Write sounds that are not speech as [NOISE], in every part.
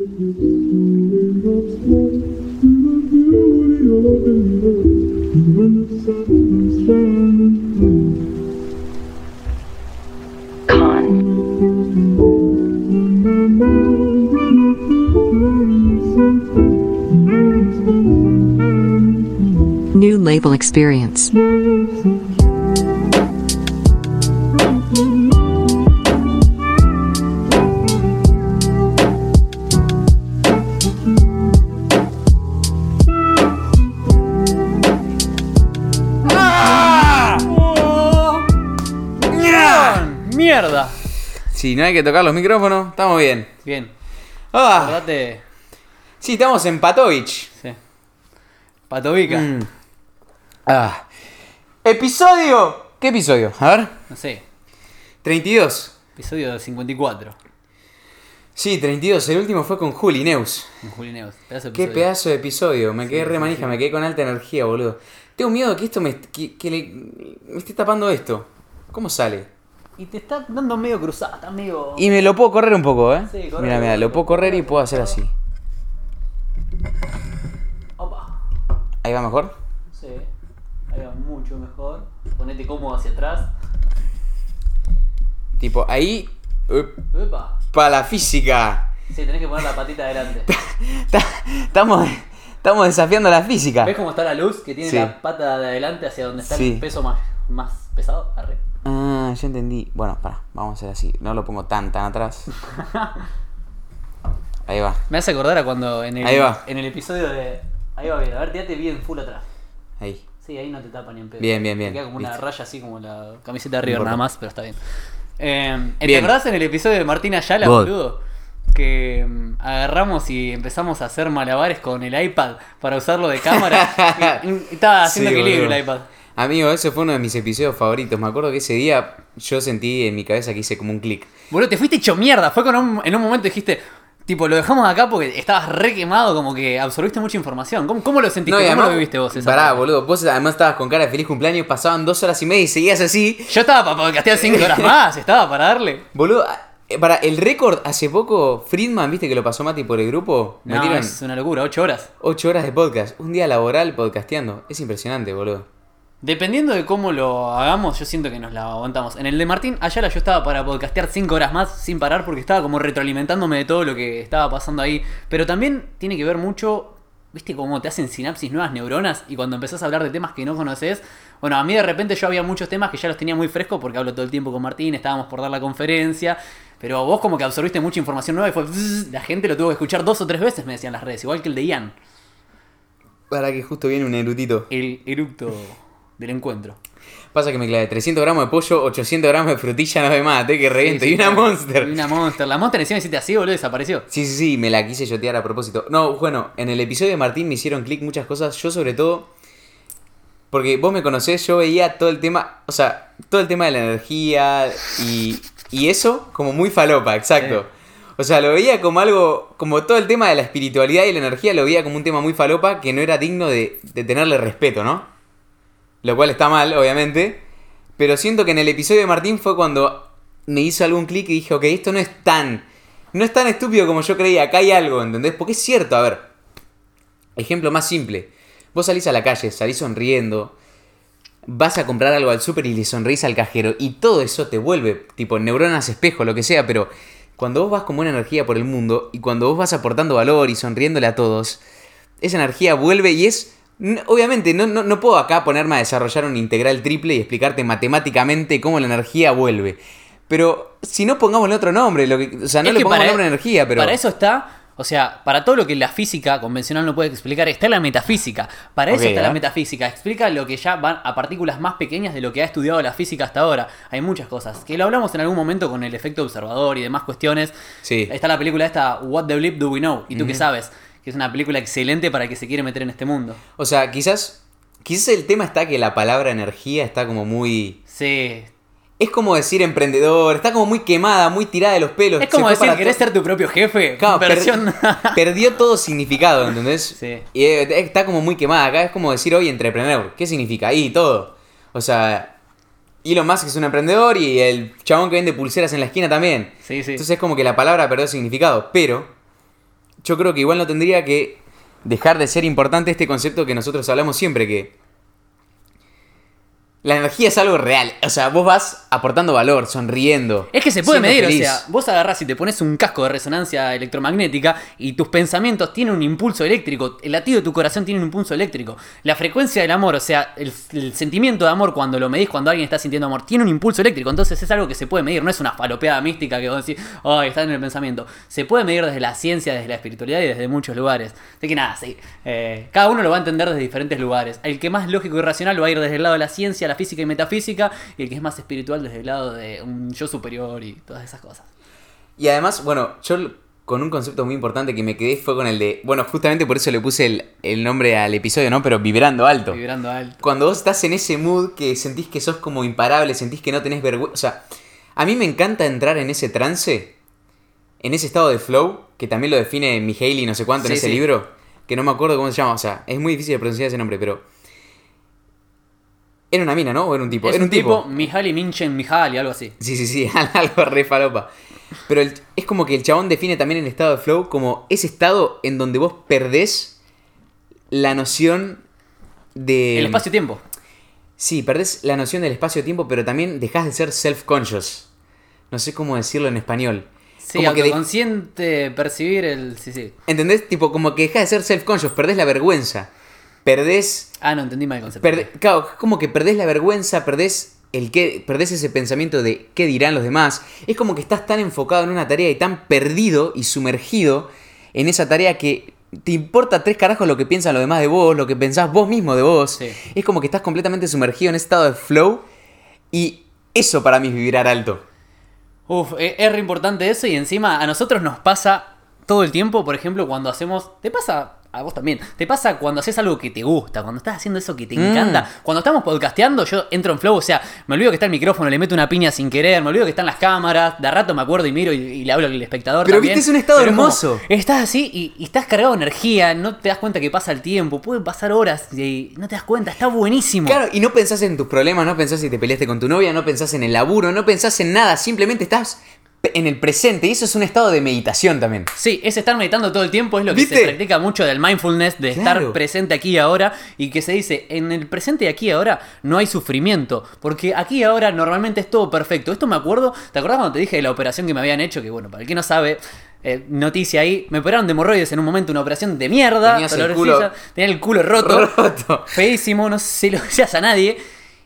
New label experience. Hay que tocar los micrófonos, estamos bien. Bien, Ah, acordate. sí, estamos en Patovich. Sí. Patovica. Mm. Ah. Episodio. ¿Qué episodio? A ver. No sé, 32. episodio 54. Sí, 32. El último fue con Juli Neus. Con Juli Neus. Pedazo de Qué episodio. pedazo de episodio. Me quedé re manija, sí. me quedé con alta energía, boludo. Tengo miedo que esto me, que, que le- me esté tapando esto. ¿Cómo sale? Y te está dando medio cruzada, está medio. Y me lo puedo correr un poco, ¿eh? Sí, corre, mira, mira, lo puedo correr y puedo hacer así. Opa. Ahí va mejor. Sí. Ahí va mucho mejor. Ponete cómodo hacia atrás. Tipo, ahí. Epa. Para la física. Sí, tenés que poner la patita adelante. [LAUGHS] Ta- Estamos, estamos desafiando la física. ¿Ves cómo está la luz? Que tiene Sí. la pata de adelante hacia donde está Sí. el peso más, más pesado. Arre. Ah, ya entendí. Bueno, para, vamos a hacer así. No lo pongo tan, tan atrás. [LAUGHS] Ahí va. Me hace acordar a cuando en el, Ahí va. en el episodio de. Ahí va bien, a ver, tirate bien full atrás. Ahí. Sí, ahí no te tapa ni en pedo. Bien, bien, bien. Te queda como una Listo. raya así como la camiseta de River nada más, pero está bien. Eh, ¿Te Bien. acordás en el episodio de Martín Ayala, God. boludo? Que mm, agarramos y empezamos a hacer malabares con el iPad para usarlo de cámara. [LAUGHS] y, y estaba haciendo Sí, equilibrio boludo. el iPad. Amigo, ese fue uno de mis episodios favoritos. Me acuerdo que ese día yo sentí en mi cabeza que hice como un clic. Boludo, te fuiste hecho mierda. Fue con un, en un momento dijiste, tipo, lo dejamos acá porque estabas re quemado, como que absorbiste mucha información. ¿Cómo, cómo lo sentiste? y ¿Cómo además- lo viviste vos? esa Pará, parte? boludo. Vos además estabas con cara de feliz cumpleaños. Pasaban dos horas y media y seguías así. Yo estaba para podcastear 5 horas más, estaba para darle. Boludo, eh, para el récord, hace poco, Friedman, viste que lo pasó Mati por el grupo. No, es una locura, 8 horas. 8 horas de podcast. Un día laboral podcasteando. Es impresionante, boludo. Dependiendo de cómo lo hagamos, yo siento que nos la aguantamos. En el de Martín, Ayala yo estaba para podcastear 5 horas más sin parar porque estaba como retroalimentándome de todo lo que estaba pasando ahí. Pero también tiene que ver mucho, viste, cómo te hacen sinapsis nuevas neuronas y cuando empezás a hablar de temas que no conoces. Bueno, a mí de repente yo había muchos temas que ya los tenía muy frescos porque hablo todo el tiempo con Martín, estábamos por dar la conferencia. Pero vos como que absorbiste mucha información nueva y fue... la gente lo tuvo que escuchar dos o tres veces, me decían las redes, igual que el de Ian, Para que justo viene un erudito. el eructo del encuentro. Pasa que me clavé 300 gramos de pollo, 800 gramos de frutilla, no de mate, que reviento. Sí, sí, y una claro. monster. Y una monster. La monster encima hiciste así, boludo, desapareció. Sí, sí, sí, me la quise yotear a propósito. No, bueno, en el episodio de Martín me hicieron clic muchas cosas. Yo sobre todo, porque vos me conocés, yo veía todo el tema, o sea, todo el tema de la energía y, y eso como muy falopa, exacto. Sí. O sea, lo veía como algo, como todo el tema de la espiritualidad y la energía lo veía como un tema muy falopa que no era digno de, de tenerle respeto, ¿no? Lo cual está mal, obviamente. Pero siento que en el episodio de Martín fue cuando me hizo algún clic y dije, ok, esto no es tan. No es tan estúpido como yo creía, acá hay algo, ¿entendés? Porque es cierto, a ver. Ejemplo más simple. Vos salís a la calle, salís sonriendo, vas a comprar algo al súper y le sonreís al cajero y todo eso te vuelve, tipo neuronas espejo, lo que sea, pero cuando vos vas con buena energía por el mundo y cuando vos vas aportando valor y sonriéndole a todos, esa energía vuelve y es... Obviamente, no, no, no puedo acá ponerme a desarrollar un integral triple y explicarte matemáticamente cómo la energía vuelve. Pero si no pongámosle otro nombre, lo que, o sea, no Es le pongamos nombre a energía, pero... Para eso está. O sea, para todo lo que la física convencional no puede explicar, está la metafísica. Para eso está la ¿eh? metafísica. Explica lo que ya van a partículas más pequeñas de lo que ha estudiado la física hasta ahora. Hay muchas cosas. Que lo hablamos en algún momento con el efecto observador y demás cuestiones. Sí. Está la película esta, What the Bleep Do We Know? ¿Y tú qué sabes? Que es una película excelente para el que se quiere meter en este mundo. O sea, quizás... Quizás el tema está que la palabra energía está como muy... Sí. Es como decir emprendedor, está como muy quemada, muy tirada de los pelos. Es como decir, ¿querés ser tu propio jefe? Claro, per- [LAUGHS] perdió todo significado, ¿entendés? Sí. Y eh, está como muy quemada. Acá es como decir hoy entrepreneur. ¿Qué significa? Ahí, todo. O sea, Elon Musk es un emprendedor y el chabón que vende pulseras en la esquina también. Sí, sí. Entonces es como que la palabra perdió significado. Pero yo creo que igual no tendría que dejar de ser importante este concepto que nosotros hablamos siempre, que la energía es algo real. O sea, vos vas aportando valor, sonriendo. Es que se puede medir, feliz. o sea, vos agarrás y te pones un casco de resonancia electromagnética y tus pensamientos tienen un impulso eléctrico, el latido de tu corazón tiene un impulso eléctrico. La frecuencia del amor, o sea, el, el sentimiento de amor cuando lo medís, cuando alguien está sintiendo amor, tiene un impulso eléctrico, entonces es algo que se puede medir, no es una falopeada mística que vos decís, ay, está en el pensamiento. Se puede medir desde la ciencia, desde la espiritualidad y desde muchos lugares. Así que nada, sí, eh, cada uno lo va a entender desde diferentes lugares. El que más lógico y racional va a ir desde el lado de la ciencia, la física y metafísica, y el que es más espiritual desde el lado de un yo superior y todas esas cosas. Y además, bueno, yo con un concepto muy importante que me quedé fue con el de. Bueno, justamente por eso le puse el, el nombre al episodio, ¿no? Pero vibrando alto. Vibrando alto. Cuando vos estás en ese mood que sentís que sos como imparable, sentís que no tenés vergüenza. O sea, a mí me encanta entrar en ese trance, en ese estado de flow, que también lo define Mihaly no sé cuánto en ese sí. libro, que no me acuerdo cómo se llama. O sea, es muy difícil de pronunciar ese nombre, pero. Era una mina, ¿no? ¿O era un tipo? Es era un tipo, Mihaly Minchen Mihaly, algo así. Sí, sí, sí, [LAUGHS] algo re falopa. Pero el- es como que el chabón define también el estado de flow como ese estado en donde vos perdés la noción de... El espacio-tiempo. Sí, perdés la noción del espacio-tiempo, pero también dejás de ser self-conscious. No sé cómo decirlo en español. Sí, como que de- percibir el. Sí, sí. ¿Entendés? Tipo, como que dejás de ser self-conscious, perdés la vergüenza. Perdés... Ah, no, entendí mal el concepto. perde- claro, como que perdés la vergüenza, perdés el que perdés ese pensamiento de qué dirán los demás. Es como que estás tan enfocado en una tarea y tan perdido y sumergido en esa tarea que te importa tres carajos lo que piensan los demás de vos, lo que pensás vos mismo de vos. Sí. Es como que estás completamente sumergido en ese estado de flow y eso para mí es vibrar alto. Uf, e- es re importante eso y encima a nosotros nos pasa todo el tiempo, por ejemplo, cuando hacemos... Te pasa... A vos también. Te pasa cuando haces algo que te gusta, cuando estás haciendo eso que te Mm. encanta. Cuando estamos podcasteando, yo entro en flow, o sea, me olvido que está el micrófono, le meto una piña sin querer, me olvido que están las cámaras, de rato me acuerdo y miro y, y le hablo al espectador. Pero también. viste, es un estado Pero como, hermoso. estás así y, y estás cargado de energía, no te das cuenta que pasa el tiempo, pueden pasar horas y no te das cuenta, está buenísimo. Claro, y no pensás en tus problemas, no pensás si te peleaste con tu novia, no pensás en el laburo, no pensás en nada, simplemente estás en el presente y eso es un estado de meditación también. Sí, es estar meditando todo el tiempo, es lo que ¿Viste? se practica mucho del mindfulness, de Claro. estar presente aquí y ahora, y que se dice, en el presente y aquí y ahora no hay sufrimiento, porque aquí y ahora normalmente es todo perfecto. Esto me acuerdo, ¿te acordás cuando te dije de la operación que me habían hecho? Que bueno, para el que no sabe, eh, noticia ahí, me operaron de hemorroides en un momento, una operación de mierda, Tenías el dolorosilla, culo- tenía el culo roto, [LAUGHS] Roto. feísimo, no sé si lo decías a nadie.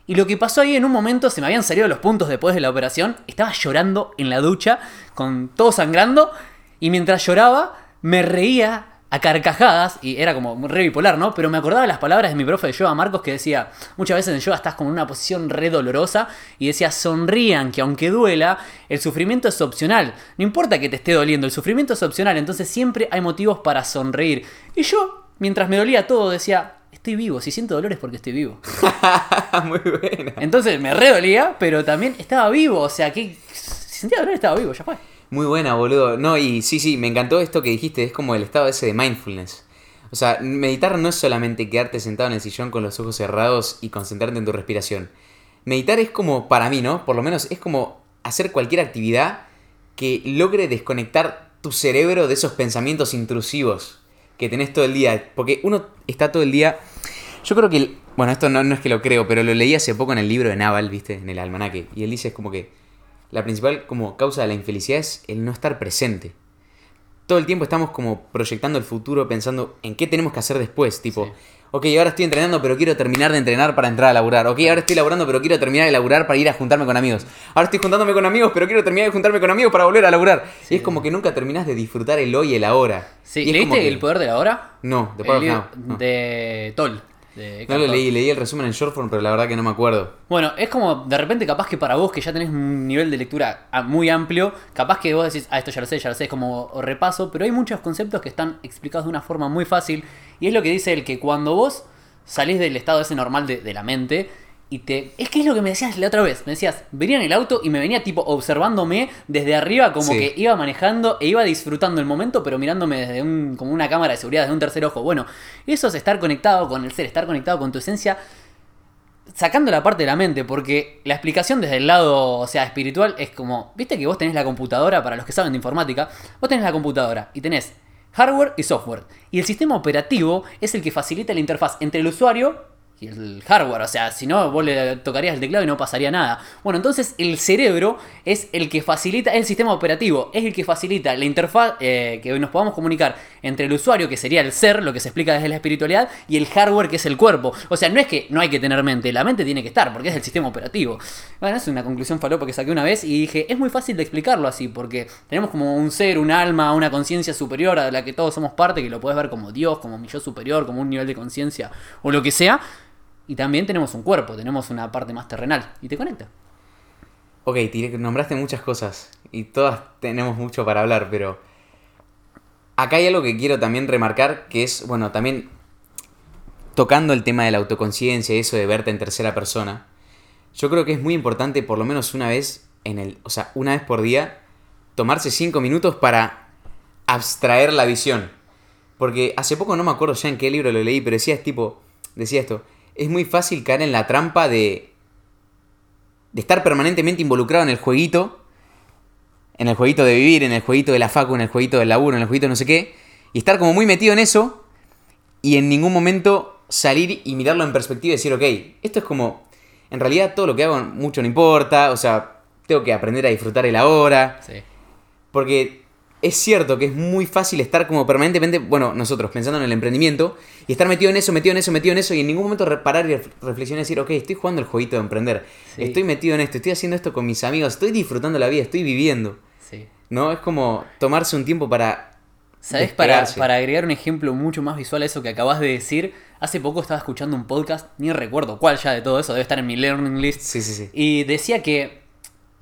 Y lo que pasó ahí en un momento, se me habían salido los puntos después de la operación, estaba llorando en la ducha, con todo sangrando, y mientras lloraba, me reía a carcajadas, y era como re bipolar, ¿no? Pero me acordaba las palabras de mi profe de yoga, Marcos, que decía, muchas veces en yoga estás como en una posición re dolorosa, y decía, sonrían, que aunque duela, el sufrimiento es opcional. No importa que te esté doliendo, el sufrimiento es opcional, entonces siempre hay motivos para sonreír. Y yo, mientras me dolía todo, decía, estoy vivo, si siento dolor es porque estoy vivo. [LAUGHS] Muy buena. Entonces me redolía, pero también estaba vivo. O sea, que si sentía dolor estaba vivo, ya fue. Muy buena, boludo. No, y sí, sí, me encantó esto que dijiste, es como el estado ese de mindfulness. O sea, meditar no es solamente quedarte sentado en el sillón con los ojos cerrados y concentrarte en tu respiración. Meditar es como, para mí, ¿no? Por lo menos es como hacer cualquier actividad que logre desconectar tu cerebro de esos pensamientos intrusivos que tenés todo el día. Porque uno está todo el día... Yo creo que... el- bueno, esto no, no es que lo creo, pero lo leí hace poco en el libro de Naval, ¿viste? En el almanaque. Y él dice es como que la principal como causa de la infelicidad es el no estar presente. Todo el tiempo estamos como proyectando el futuro, pensando en qué tenemos que hacer después. Tipo. Ok, ahora estoy entrenando, pero quiero terminar de entrenar para entrar a laburar. Ok, ahora estoy laburando, pero quiero terminar de laburar para ir a juntarme con amigos. Ahora estoy juntándome con amigos, pero quiero terminar de juntarme con amigos para volver a laburar. Sí. Y es como que nunca terminás de disfrutar el hoy y el ahora. Sí, Y ¿leíste que- El Poder de la Hora? No, de El Power of libro Now, no. De Toll. De No lo leí, leí el resumen en short form, pero la verdad que no me acuerdo. Bueno, es como de repente capaz que para vos que ya tenés un nivel de lectura ah, muy amplio, capaz que vos decís, ah, esto ya lo sé, ya lo sé, es como repaso, pero hay muchos conceptos que están explicados de una forma muy fácil y es lo que dice el que cuando vos salís del estado ese normal de, de la mente y te... Es que es lo que me decías la otra vez, me decías, venía en el auto y me venía tipo observándome desde arriba como Sí. que iba manejando e iba disfrutando el momento, pero mirándome desde un, como una cámara de seguridad, desde un tercer ojo. Bueno, eso es estar conectado con el ser, estar conectado con tu esencia sacando la parte de la mente, porque la explicación desde el lado, o sea, espiritual es como, viste que vos tenés la computadora, para los que saben de informática, vos tenés la computadora y tenés hardware y software. Y el sistema operativo es el que facilita la interfaz entre el usuario y el hardware. O sea, si no, vos le tocarías el teclado y no pasaría nada. Bueno, entonces el cerebro es el que facilita, es el sistema operativo, es el que facilita la interfaz eh, que nos podamos comunicar entre el usuario, que sería el ser, lo que se explica desde la espiritualidad, y el hardware, que es el cuerpo. O sea, no es que no hay que tener mente, la mente tiene que estar, porque es el sistema operativo. Bueno, es una conclusión falopa que saqué una vez y dije, es muy fácil de explicarlo así, porque tenemos como un ser, un alma, una conciencia superior a la que todos somos parte, que lo puedes ver como Dios, como mi yo superior, como un nivel de conciencia o lo que sea. Y también tenemos un cuerpo, tenemos una parte más terrenal y te conecta. Ok, te nombraste muchas cosas y todas tenemos mucho para hablar, pero acá hay algo que quiero también remarcar, que es, bueno, también tocando el tema de la autoconciencia y eso de verte en tercera persona, yo creo que es muy importante por lo menos una vez en el, o sea, una vez por día, tomarse cinco minutos para abstraer la visión. Porque hace poco no me acuerdo ya en qué libro lo leí, pero decía tipo, decía esto, es muy fácil caer en la trampa de, de estar permanentemente involucrado en el jueguito, en el jueguito de vivir, en el jueguito de la facu, en el jueguito del laburo, en el jueguito de no sé qué, y estar como muy metido en eso y en ningún momento salir y mirarlo en perspectiva y decir, ok, esto es como, en realidad todo lo que hago mucho no importa, o sea, tengo que aprender a disfrutar el ahora, Sí. porque es cierto que es muy fácil estar como permanentemente, bueno, nosotros pensando en el emprendimiento y estar metido en eso, metido en eso, metido en eso y en ningún momento re- parar y ref- reflexionar y decir, ok, estoy jugando el jueguito de emprender, Sí. estoy metido en esto, estoy haciendo esto con mis amigos, estoy disfrutando la vida, estoy viviendo. Sí. ¿No? Es como tomarse un tiempo para. ¿Sabes? Para, para agregar un ejemplo mucho más visual a eso que acabas de decir, hace poco estaba escuchando un podcast, ni recuerdo cuál ya de todo eso, debe estar en mi learning list, Sí, sí, sí. y decía que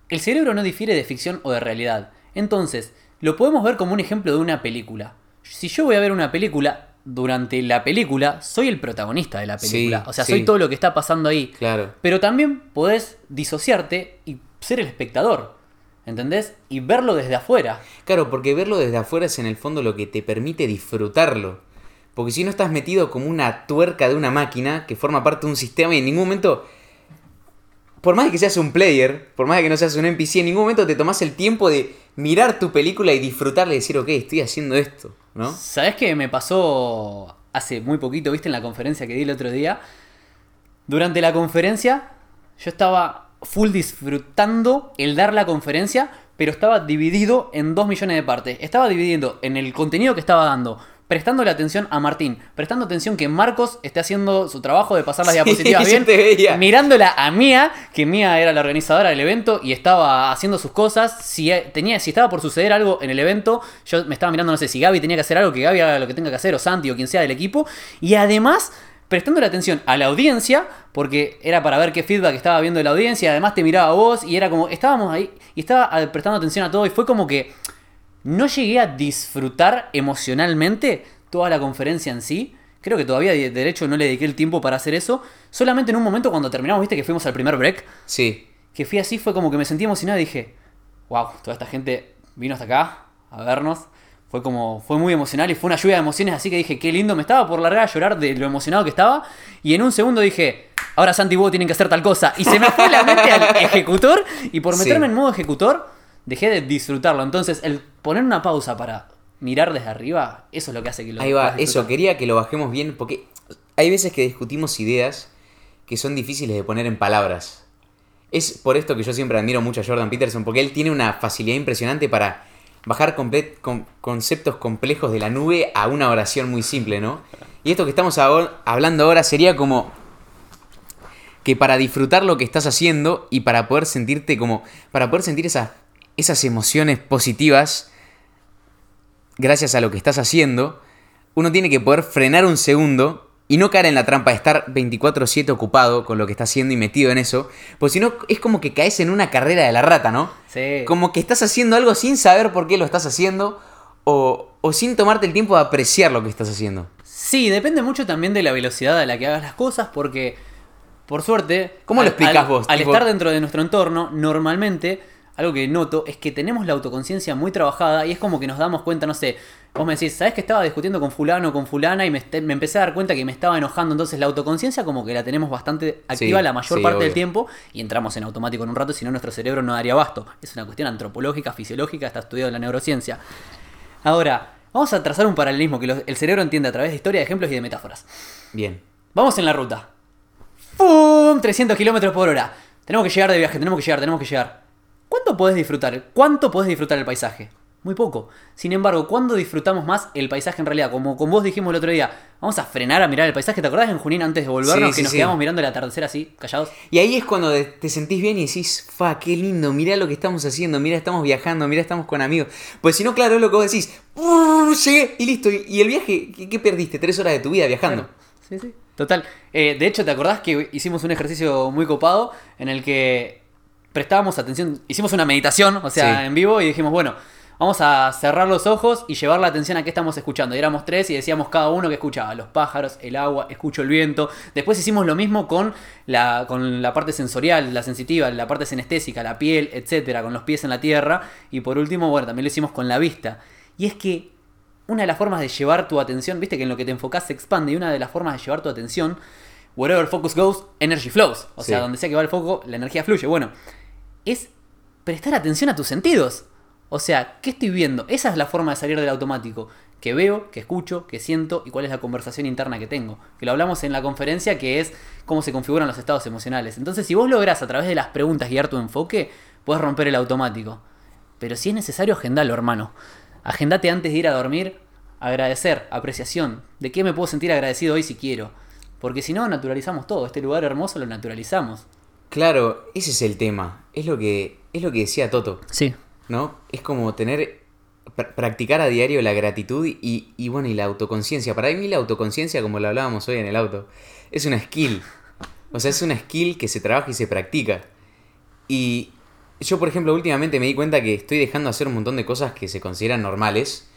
el cerebro no difiere de ficción o de realidad. Entonces, lo podemos ver como un ejemplo de una película. Si yo voy a ver una película, durante la película soy el protagonista de la Sí, película. o sea, sí. soy todo lo que está pasando ahí. Claro. Pero también podés disociarte y ser el espectador. ¿Entendés? Y verlo desde afuera. Claro, porque verlo desde afuera es en el fondo lo que te permite disfrutarlo. Porque si no estás metido como una tuerca de una máquina que forma parte de un sistema y en ningún momento. Por más de que seas un player, por más de que no seas un NPC, en ningún momento te tomas el tiempo de mirar tu película y disfrutarla y decir, ok, estoy haciendo esto, ¿no? ¿Sabés qué me pasó hace muy poquito, viste, en la conferencia que di el otro día? Durante la conferencia, yo estaba full disfrutando el dar la conferencia, pero estaba dividido en dos millones de partes. Estaba dividiendo en el contenido que estaba dando, prestándole atención a Martín, prestando atención que Marcos esté haciendo su trabajo de pasar las Sí, diapositivas [LAUGHS] bien, mirándola a Mía, que Mía era la organizadora del evento y estaba haciendo sus cosas. Si, eh, tenía, si estaba por suceder algo en el evento, yo me estaba mirando, no sé, si Gaby tenía que hacer algo, que Gaby haga lo que tenga que hacer, o Santi, o quien sea del equipo. Y además, prestando la atención a la audiencia, porque era para ver qué feedback estaba viendo la audiencia, y además te miraba a vos, y era como, estábamos ahí, y estaba eh, prestando atención a todo, y fue como que no llegué a disfrutar emocionalmente toda la conferencia en sí. Creo que todavía de derecho no le dediqué el tiempo para hacer eso. Solamente en un momento cuando terminamos, viste que fuimos al primer break, Sí. que fui así, fue como que me sentí emocionado y dije, wow, toda esta gente vino hasta acá a vernos. Fue como, fue muy emocional y fue una lluvia de emociones, así que dije, qué lindo, me estaba por largar a llorar de lo emocionado que estaba. Y en un segundo dije, ahora Santi y tienen que hacer tal cosa. Y se me fue la mente al ejecutor y por Sí. meterme en modo ejecutor, dejé de disfrutarlo. Entonces, el poner una pausa para mirar desde arriba, eso es lo que hace que lo Ahí va, eso, quería que lo bajemos bien porque hay veces que discutimos ideas que son difíciles de poner en palabras. Es por esto que yo siempre admiro mucho a Jordan Peterson, porque él tiene una facilidad impresionante para bajar comple- con- conceptos complejos de la nube a una oración muy simple, ¿no? Y esto que estamos hablando ahora sería como que para disfrutar lo que estás haciendo y para poder sentirte como, para poder sentir esas, esas emociones positivas, gracias a lo que estás haciendo, uno tiene que poder frenar un segundo y no caer en la trampa de estar 24/7 ocupado con lo que está haciendo y metido en eso, pues si no es como que caes en una carrera de la rata, ¿no? Sí. Como que estás haciendo algo sin saber por qué lo estás haciendo o, o sin tomarte el tiempo de apreciar lo que estás haciendo. Sí, depende mucho también de la velocidad a la que hagas las cosas, porque, por suerte, ¿Cómo lo al- al- vos, Al tipo? estar dentro de nuestro entorno, normalmente, algo que noto es que tenemos la autoconciencia muy trabajada y es como que nos damos cuenta, no sé, vos me decís, ¿sabes que estaba discutiendo con fulano o con fulana y me, este- me empecé a dar cuenta que me estaba enojando? Entonces la autoconciencia como que la tenemos bastante activa Sí, la mayor sí, parte del tiempo y entramos en automático en un rato, si no nuestro cerebro no daría abasto. Es una cuestión antropológica, fisiológica, está estudiado en la neurociencia. Ahora, Vamos a trazar un paralelismo que los- el cerebro entiende a través de historia, de ejemplos y de metáforas. Bien. Vamos en la ruta. ¡Pum! 300 kilómetros por hora. Tenemos que llegar de viaje, tenemos que llegar, tenemos que llegar. ¿Cuánto podés disfrutar? ¿Cuánto podés disfrutar el paisaje? Muy poco. Sin embargo, ¿cuándo disfrutamos más el paisaje en realidad? Como con vos dijimos el otro día, vamos a frenar a mirar el paisaje. ¿Te acordás en Junín antes de volvernos Sí, que nos sí. quedamos mirando el atardecer así, callados? Y ahí es cuando te sentís bien y decís, fa, qué lindo, mirá lo que estamos haciendo, mirá, estamos viajando, mirá, estamos con amigos. Pues si no, claro, es lo que vos decís, "Brrr, llegué y listo. Y, el viaje, ¿qué, qué perdiste? Tres horas de tu vida viajando. Sí, sí. Total. Eh, de hecho, ¿te acordás que hicimos un ejercicio muy copado en el que prestábamos atención, hicimos una meditación, o sea, Sí. en vivo, y dijimos, bueno, vamos a cerrar los ojos y llevar la atención a qué estamos escuchando. Y éramos tres y decíamos cada uno que escuchaba, los pájaros, el agua, escucho el viento. Después hicimos lo mismo con la, con la parte sensorial, la sensitiva, la parte sinestésica, la piel, etcétera, con los pies en la tierra. Y por último, bueno, también lo hicimos con la vista. Y es que una de las formas de llevar tu atención, viste que en lo que te enfocas se expande, y una de las formas de llevar tu atención, wherever focus goes, energy flows. O sea, donde sea que va el foco, la energía fluye. Bueno, es prestar atención a tus sentidos. O sea, ¿qué estoy viendo? Esa es la forma de salir del automático. Que veo, que escucho, que siento y cuál es la conversación interna que tengo. Que lo hablamos en la conferencia, que es cómo se configuran los estados emocionales. Entonces, si vos lográs a través de las preguntas guiar tu enfoque, puedes romper el automático. Pero si es necesario, agendalo, hermano. Agendate antes de ir a dormir, agradecer, apreciación. ¿De qué me puedo sentir agradecido hoy si quiero? Porque si no, naturalizamos todo. Este lugar hermoso lo naturalizamos. Claro, ese es el tema. Es lo que, es lo que decía Toto, Sí. ¿no? Es como tener, pr- practicar a diario la gratitud y, y bueno, y la autoconciencia. Para mí la autoconciencia, como lo hablábamos hoy en el auto, es una skill. O sea, es una skill que se trabaja y se practica. Y yo, por ejemplo, últimamente me di cuenta que estoy dejando de hacer un montón de cosas que se consideran normales,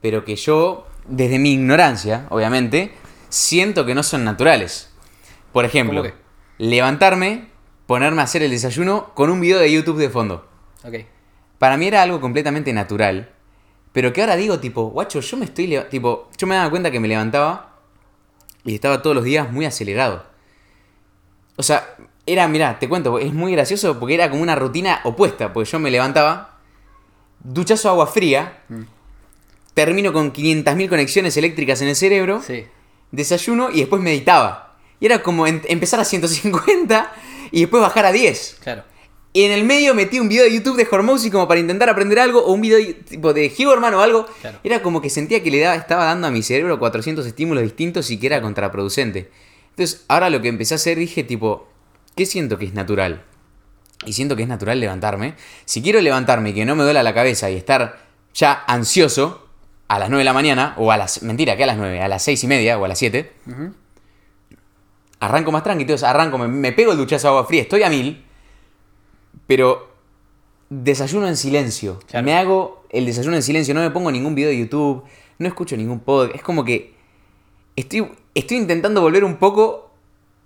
pero que yo, desde mi ignorancia, obviamente, siento que no son naturales. Por ejemplo, levantarme, ponerme a hacer el desayuno con un video de YouTube de fondo. Ok. Para mí era algo completamente natural, pero que ahora digo, tipo, guacho, yo me estoy. Tipo, yo me daba cuenta que me levantaba y estaba todos los días muy acelerado. O sea, era, mirá, te cuento, es muy gracioso porque era como una rutina opuesta, porque yo me levantaba, duchazo agua fría, Mm. termino con 500.000 conexiones eléctricas en el cerebro, Sí. desayuno y después meditaba. Y era como en- empezar a 150 y después bajar a 10. Claro. Y en el medio metí un video de YouTube de Hormozy como para intentar aprender algo, o un video de- tipo de Huberman o algo. Claro. Era como que sentía que le daba, estaba dando a mi cerebro 400 estímulos distintos y que era contraproducente. Entonces, ahora lo que empecé a hacer, dije tipo, ¿qué siento que es natural? Y siento que es natural levantarme. Si quiero levantarme y que no me duela la cabeza y estar ya ansioso a las 9 de la mañana, o a las, mentira, que a las 9, a las 6 y media o a las 7, Ujú. Arranco más tranquilo, entonces arranco, me, me pego el duchazo de agua fría, estoy a mil, pero desayuno en silencio. Claro. Me hago el desayuno en silencio, no me pongo ningún video de YouTube, no escucho ningún podcast, es como que estoy, estoy intentando volver un poco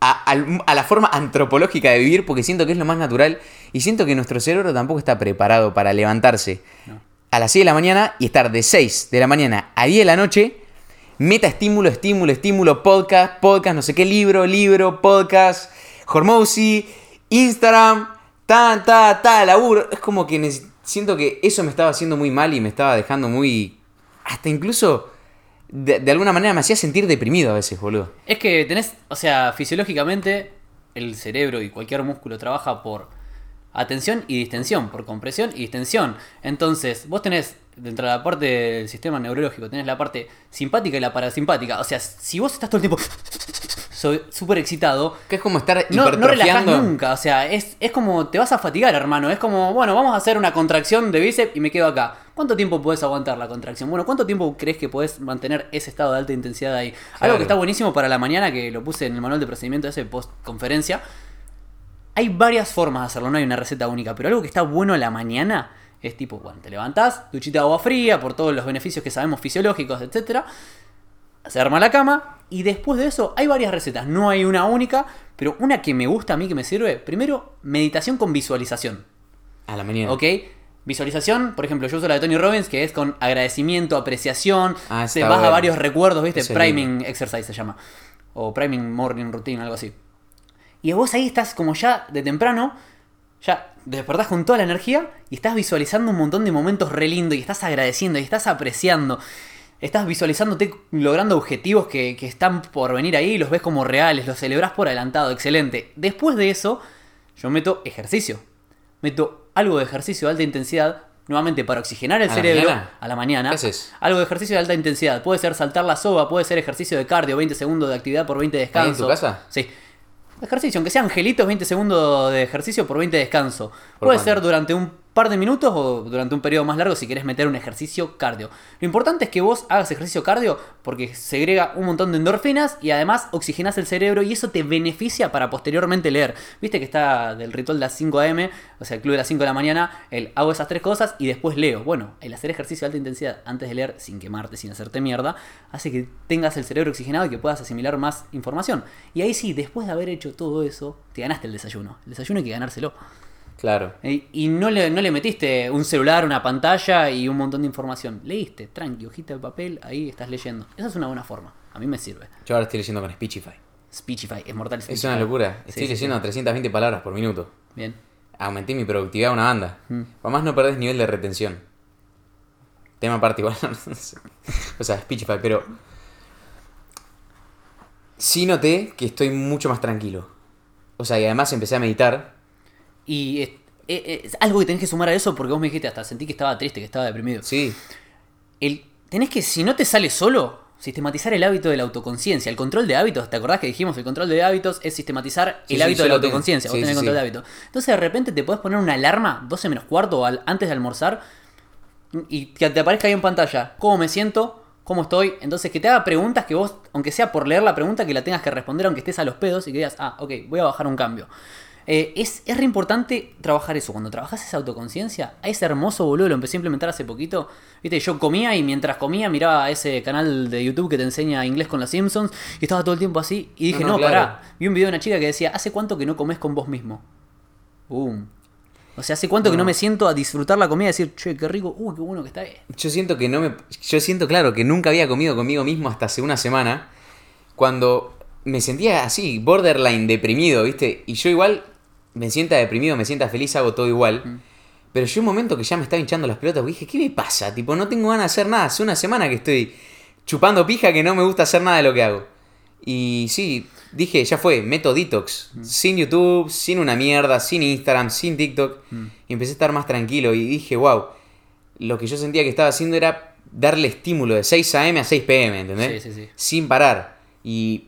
a, la forma antropológica de vivir porque siento que es lo más natural y siento que nuestro cerebro tampoco está preparado para levantarse No. a las 6 de la mañana y estar de 6 de la mañana a 10 de la noche, meta estímulo, estímulo, estímulo, podcast, podcast, no sé qué libro, libro, podcast, Hormozy, Instagram, ta, ta, ta, laburo. Es como que siento que eso me estaba haciendo muy mal y me estaba dejando muy... Hasta incluso... De, de alguna manera me hacía sentir deprimido a veces, boludo. Es que tenés, o sea, fisiológicamente el cerebro y cualquier músculo trabaja por atención y distensión, por compresión y distensión. Entonces, vos tenés dentro de la parte del sistema neurológico, tenés la parte simpática y la parasimpática. O sea, si vos estás todo el tiempo súper excitado, Que es como estar no, no relajás nunca. O sea, es, es como te vas a fatigar, hermano. Es como, bueno, vamos a hacer una contracción de bíceps y me quedo acá. ¿Cuánto tiempo puedes aguantar la contracción? Bueno, ¿cuánto tiempo crees que podés mantener ese estado de alta intensidad ahí? Algo que está buenísimo para la mañana, que lo puse en el manual de procedimiento ese post conferencia. Hay varias formas de hacerlo, no hay una receta única, pero algo que está bueno a la mañana es tipo, bueno, te levantás, duchita de agua fría, por todos los beneficios que sabemos fisiológicos, etcétera se arma la cama y después de eso hay varias recetas, no hay una única, pero una que me gusta a mí que me sirve, primero meditación con visualización, A la mañana. ¿ok? Visualización, por ejemplo, yo uso la de Tony Robbins, que es con agradecimiento, apreciación, Ah, se está vas a bueno. varios recuerdos, ¿viste? Ese Priming exercise se llama, o priming morning routine, algo así. Y vos ahí estás como ya de temprano, ya despertás con toda la energía y estás visualizando un montón de momentos re lindos y estás agradeciendo y estás apreciando. estás visualizándote logrando objetivos que, que están por venir ahí, los ves como reales, los celebrás por adelantado, excelente. Después de eso, yo meto ejercicio. Meto algo de ejercicio de alta intensidad, nuevamente para oxigenar el ¿A la cerebro a la mañana. ¿Qué haces? Algo de ejercicio de alta intensidad. Puede ser saltar la soga, puede ser ejercicio de cardio, 20 segundos de actividad por 20 de descanso. ¿Ahí en tu casa? Sí. Ejercicio, aunque sean angelitos, 20 segundos de ejercicio por 20 de descanso. ¿Por Puede cuánto? ser durante un par de minutos o durante un periodo más largo si querés meter un ejercicio cardio. Lo importante es que vos hagas ejercicio cardio porque segrega un montón de endorfinas y además oxigenas el cerebro y eso te beneficia para posteriormente leer. Viste que está del ritual de las 5 am, o sea, el club de las 5 de la mañana, el hago esas tres cosas y después leo. Bueno, el hacer ejercicio de alta intensidad antes de leer sin quemarte, sin hacerte mierda, hace que tengas el cerebro oxigenado y que puedas asimilar más información. Y ahí sí, después de haber hecho todo eso, te ganaste el desayuno. El desayuno hay que ganárselo. Claro. Y y no le, no le metiste un celular, una pantalla y un montón de información. Leíste, tranqui, hojita de papel, ahí estás leyendo. Esa es una buena forma. A mí me sirve. Yo ahora estoy leyendo con Speechify. Speechify, es mortal Es una locura. Estoy sí, leyendo sí. 320 palabras por minuto. Bien. Aumenté mi productividad a una banda. Mm. Además no perdés nivel de retención. Tema aparte igual. [LAUGHS] no sé. o sea, Speechify, pero... Sí noté que estoy mucho más tranquilo. O sea, y además empecé a meditar. Y es, es- es algo que tenés que sumar a eso porque vos me dijiste hasta sentí que estaba triste, que estaba deprimido. Sí. El, tenés que, si no te sale solo, sistematizar el hábito de la autoconciencia. El control de hábitos, ¿te acordás que dijimos? El control de hábitos es sistematizar Sí, el sí, hábito de la autoconciencia. Vos tenés sí, control de hábito. Entonces de repente te podés poner una alarma 12 menos cuarto o al- antes de almorzar y que te aparezca ahí en pantalla. ¿Cómo me siento? ¿Cómo estoy? Entonces que te haga preguntas que vos, aunque sea por leer la pregunta, que la tengas que responder aunque estés a los pedos y que digas, ah, ok, voy a bajar un cambio. Eh, es, es re importante trabajar eso. Cuando trabajas esa autoconciencia, es hermoso, boludo. Lo empecé a implementar hace poquito. Viste, yo comía y mientras comía miraba ese canal de YouTube que te enseña inglés con los Simpsons y estaba todo el tiempo así. Y dije, No, no, no, claro. pará. Vi un video de una chica que decía, ¿hace cuánto que no comes con vos mismo? Boom. O sea, ¿hace cuánto que no me siento a disfrutar la comida y decir, che, qué rico, uy, qué bueno que está? eh"? Yo siento que no me. Yo siento, claro, que nunca había comido conmigo mismo hasta hace una semana. Cuando me sentía así, borderline deprimido, ¿viste? Y yo igual me sienta deprimido, me sienta feliz, hago todo igual. Pero yo un momento que ya me estaba hinchando las pelotas, dije, ¿qué me pasa? Tipo, no tengo ganas de hacer nada. Hace una semana que estoy chupando pija que no me gusta hacer nada de lo que hago. Y sí, dije, ya fue, meto detox. Sin YouTube, sin una mierda, sin Instagram, sin TikTok. Y empecé a estar más tranquilo y dije, wow, lo que yo sentía que estaba haciendo era darle estímulo de 6 am a 6 pm, ¿entendés? Sí, sí, sí. Sin parar. Y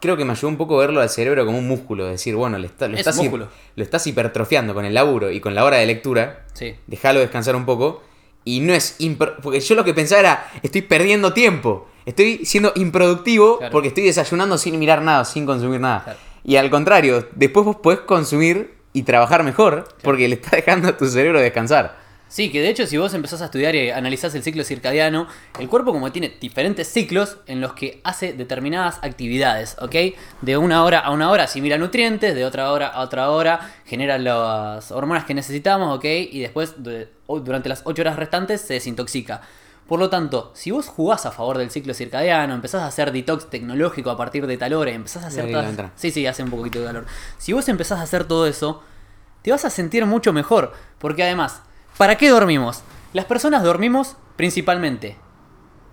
creo que me ayudó un poco verlo al cerebro como un músculo. Decir, bueno, le está- lo, Es estás, hi- lo estás hipertrofiando con el laburo y con la hora de lectura. Sí. Déjalo descansar un poco. Y no es... Porque yo lo que pensaba era, estoy perdiendo tiempo. Estoy siendo improductivo Claro. porque estoy desayunando sin mirar nada, sin consumir nada. Claro. Y al contrario, después vos podés consumir y trabajar mejor porque le estás dejando a tu cerebro descansar. Sí, que de hecho si vos empezás a estudiar y analizás el ciclo circadiano, el cuerpo como tiene diferentes ciclos en los que hace determinadas actividades, ¿ok? De una hora a una hora asimila nutrientes, de otra hora a otra hora genera las hormonas que necesitamos, ¿ok? Y después durante las 8 horas restantes se desintoxica. Por lo tanto, si vos jugás a favor del ciclo circadiano, empezás a hacer detox tecnológico a partir de tal hora, empezás a hacer todas-. Sí, sí, hace un poquito de calor. Si vos empezás a hacer todo eso, te vas a sentir mucho mejor. Porque además, ¿para qué dormimos? Las personas dormimos principalmente.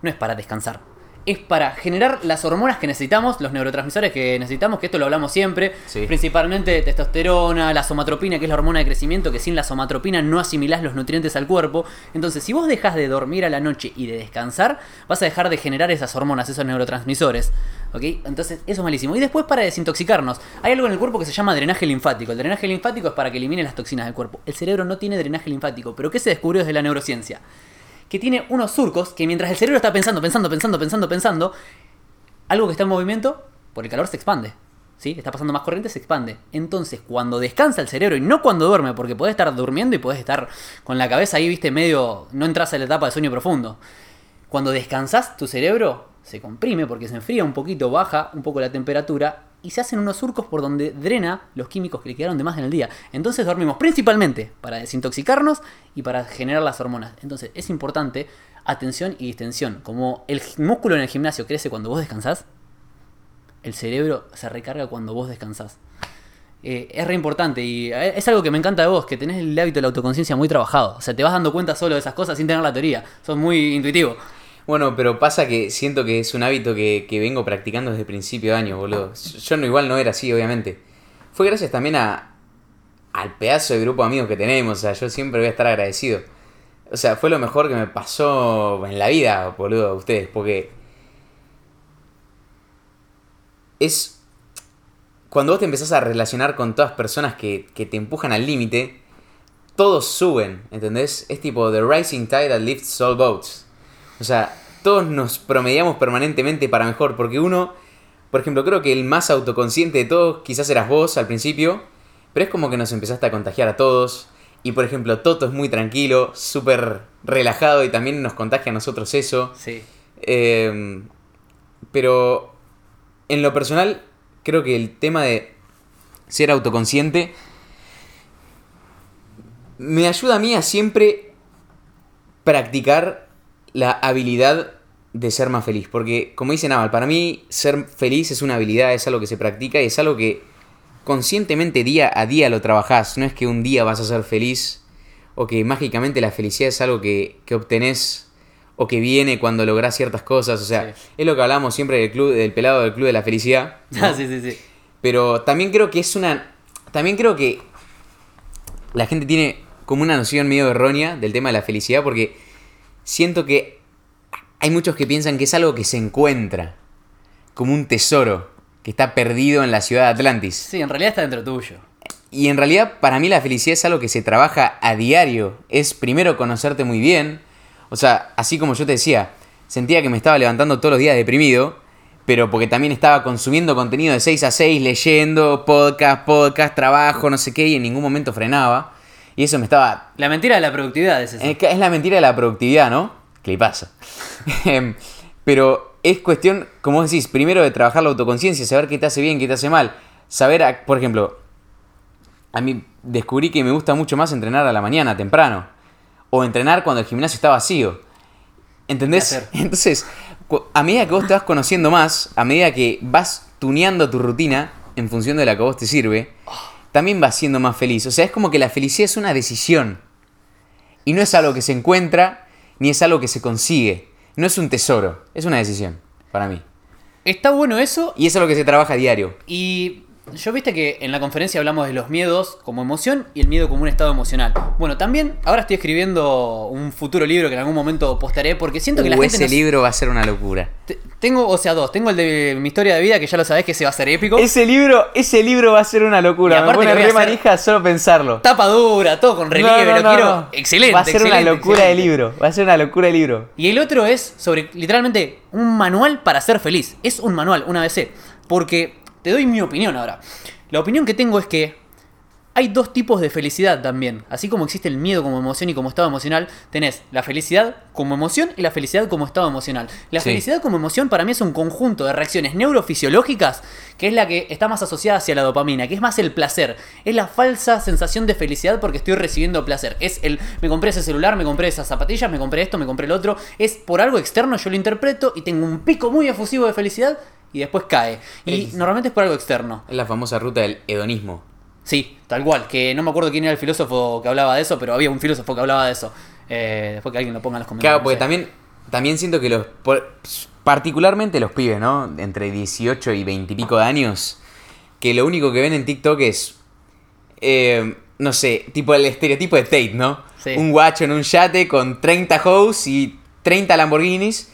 No es para descansar. Es para generar las hormonas que necesitamos, los neurotransmisores que necesitamos, que esto lo hablamos siempre. Sí. Principalmente testosterona, la somatropina, que es la hormona de crecimiento, que sin la somatropina no asimilás los nutrientes al cuerpo. Entonces, si vos dejas de dormir a la noche y de descansar, vas a dejar de generar esas hormonas, esos neurotransmisores. ¿Ok? Entonces, eso es malísimo. Y después, para desintoxicarnos, hay algo en el cuerpo que se llama drenaje linfático. El drenaje linfático es para que elimine las toxinas del cuerpo. El cerebro no tiene drenaje linfático. ¿Pero qué se descubrió desde la neurociencia? Que tiene unos surcos que mientras el cerebro está pensando, pensando, pensando, pensando, pensando, algo que está en movimiento, por el calor se expande. ¿Sí? Está pasando más corriente, se expande. Entonces, cuando descansa el cerebro y no cuando duerme, porque podés estar durmiendo y podés estar con la cabeza ahí, viste, medio. No entras en la etapa de sueño profundo. Cuando descansás, tu cerebro se comprime porque se enfría un poquito, baja un poco la temperatura y se hacen unos surcos por donde drena los químicos que le quedaron de más en el día. Entonces dormimos principalmente para desintoxicarnos y para generar las hormonas. Entonces es importante atención y distensión. Como el músculo en el gimnasio crece cuando vos descansás, el cerebro se recarga cuando vos descansás. Eh, es re importante y eh, es algo que me encanta de vos, que tenés el hábito de la autoconciencia muy trabajado. O sea, te vas dando cuenta solo de esas cosas sin tener la teoría. Sos muy intuitivo. Bueno, pero pasa que siento que es un hábito que, que vengo practicando desde principio de año, boludo. Yo no, igual no era así, obviamente. Fue gracias también a, al pedazo de grupo de amigos que tenemos. O sea, yo siempre voy a estar agradecido. O sea, fue lo mejor que me pasó en la vida, boludo, a ustedes. Porque es cuando vos te empezás a relacionar con todas personas que, que te empujan al límite, todos suben, ¿entendés? Es tipo The Rising Tide that lifts all boats. O sea, todos nos promediamos permanentemente para mejor, porque uno, por ejemplo, creo que el más autoconsciente de todos quizás eras vos al principio, pero es como que nos empezaste a contagiar a todos. Y por ejemplo, Toto es muy tranquilo, súper relajado y también nos contagia a nosotros eso. Sí. Eh, pero en lo personal, creo que el tema de ser autoconsciente me ayuda a mí a siempre practicar la habilidad de ser más feliz. Porque, como dice Naval, para mí ser feliz es una habilidad, es algo que se practica y es algo que conscientemente día a día lo trabajás. No es que un día vas a ser feliz o que mágicamente la felicidad es algo que, que obtenés o que viene cuando lográs ciertas cosas. O sea, Sí. es lo que hablamos siempre del club, del pelado del club de la felicidad. ¿no? Ah, sí, sí, sí. Pero también creo que es una. También creo que la gente tiene como una noción medio errónea del tema de la felicidad porque siento que hay muchos que piensan que es algo que se encuentra, como un tesoro que está perdido en la ciudad de Atlantis. Sí, en realidad está dentro tuyo. Y en realidad para mí la felicidad es algo que se trabaja a diario. Es primero conocerte muy bien. O sea, así como yo te decía, sentía que me estaba levantando todos los días deprimido, pero porque también estaba consumiendo contenido de 6 a 6, leyendo, podcast, podcast, trabajo, no sé qué, y en ningún momento frenaba. Y eso me estaba La mentira de la productividad es eso. es la mentira de la productividad, ¿no? Clipazo. [LAUGHS] Em, Pero es cuestión, como decís, primero de trabajar la autoconciencia, saber qué te hace bien, qué te hace mal. Saber, a- por ejemplo, a mí descubrí que me gusta mucho más entrenar a la mañana, temprano. O entrenar cuando el gimnasio está vacío. ¿Entendés? [LAUGHS] Entonces, a medida que vos te vas conociendo más, a medida que vas tuneando tu rutina en función de la que a vos te sirve, también vas siendo más feliz. O sea, es como que la felicidad es una decisión. Y no es algo que se encuentra, ni es algo que se consigue. No es un tesoro, es una decisión, para mí. Está bueno eso. Y es algo que se trabaja a diario. Y yo viste que en la conferencia hablamos de los miedos como emoción y el miedo como un estado emocional. Bueno, también ahora estoy escribiendo un futuro libro que en algún momento postaré porque siento que la Uh, gente ese libro va a ser una locura. Te- Tengo, o sea, dos. Tengo el de mi historia de vida, que ya lo sabés que se va a ser épico. Ese libro, ese libro va a ser una Y locura. Me aparte pone a re manija solo pensarlo. Tapa dura, todo con relieve, No, no, lo no, quiero. Excelente. Va a ser una excelente, locura de excelente. libro. Va a ser una locura de libro. Y el otro es sobre literalmente un manual para ser feliz. Es un manual, una ABC. Porque te doy mi opinión ahora. La opinión que tengo es que hay dos tipos de felicidad también. Así como existe el miedo como emoción y como estado emocional, tenés la felicidad como emoción y la felicidad como estado emocional. La Sí. felicidad como emoción para mí es un conjunto de reacciones neurofisiológicas que es la que está más asociada hacia la dopamina, que es más el placer. Es la falsa sensación de felicidad porque estoy recibiendo placer. Es el me compré ese celular, me compré esas zapatillas, me compré esto, me compré el otro. Es por algo externo, yo lo interpreto y tengo un pico muy efusivo de felicidad y después cae. Y Es- normalmente es por algo externo. Es la famosa ruta del hedonismo. Sí, tal cual. Que no me acuerdo quién era el filósofo que hablaba de eso, pero había un filósofo que hablaba de eso. Eh, después que alguien lo ponga en los comentarios. Claro, no porque sé. también, también siento que los. particularmente los pibes, ¿no? Entre 18 y 20 y pico de años. Que lo único que ven en TikTok es. eh, no sé, tipo el estereotipo de Tate, ¿no? Sí. Un guacho en un yate con 30 hoes y 30 Lamborghinis.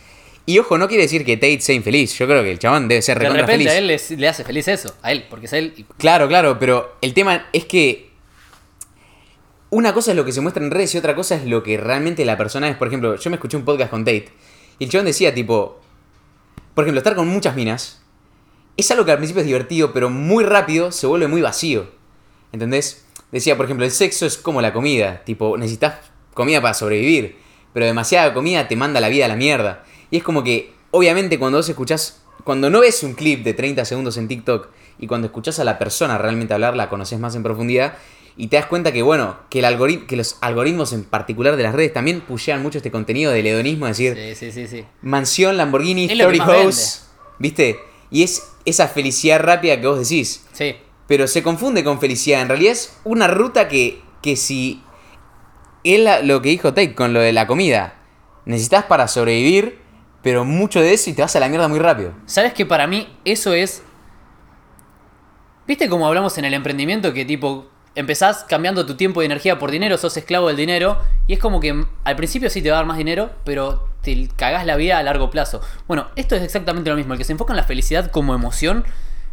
Y ojo, no quiere decir que Tate sea infeliz. Yo creo que el chabón debe ser De recontra repente feliz. a él le hace feliz eso. A él, porque es él. y- Claro, claro, pero el tema es que una cosa es lo que se muestra en redes y otra cosa es lo que realmente la persona es. Por ejemplo, yo me escuché un podcast con Tate y el chabón decía tipo, por ejemplo, estar con muchas minas es algo que al principio es divertido, pero muy rápido se vuelve muy vacío. ¿Entendés? Decía, por ejemplo, el sexo es como la comida, tipo, necesitas comida para sobrevivir, pero demasiada comida te manda la vida a la mierda. Y es como que, obviamente, cuando vos escuchás, cuando no ves un clip de 30 segundos en TikTok y cuando escuchás a la persona realmente hablar, la conoces más en profundidad y te das cuenta que, bueno, que, el algorit- que los algoritmos en particular de las redes también pushean mucho este contenido del hedonismo, es decir, Sí, sí, sí, sí. mansión, Lamborghini, Es lo que 30 más hoes, ¿viste? Y es esa felicidad rápida que vos decís. Sí. Pero se confunde con felicidad. En realidad es una ruta que, que si es lo que dijo Tate con lo de la comida, necesitas para sobrevivir, pero mucho de eso y te vas a la mierda muy rápido. ¿Sabes que para mí eso es. ¿Viste cómo hablamos en el emprendimiento que tipo empezás cambiando tu tiempo y energía por dinero, sos esclavo del dinero y es como que al principio sí te va a dar más dinero, pero te cagás la vida a largo plazo. Bueno, esto es exactamente lo mismo, el que se enfoca en la felicidad como emoción,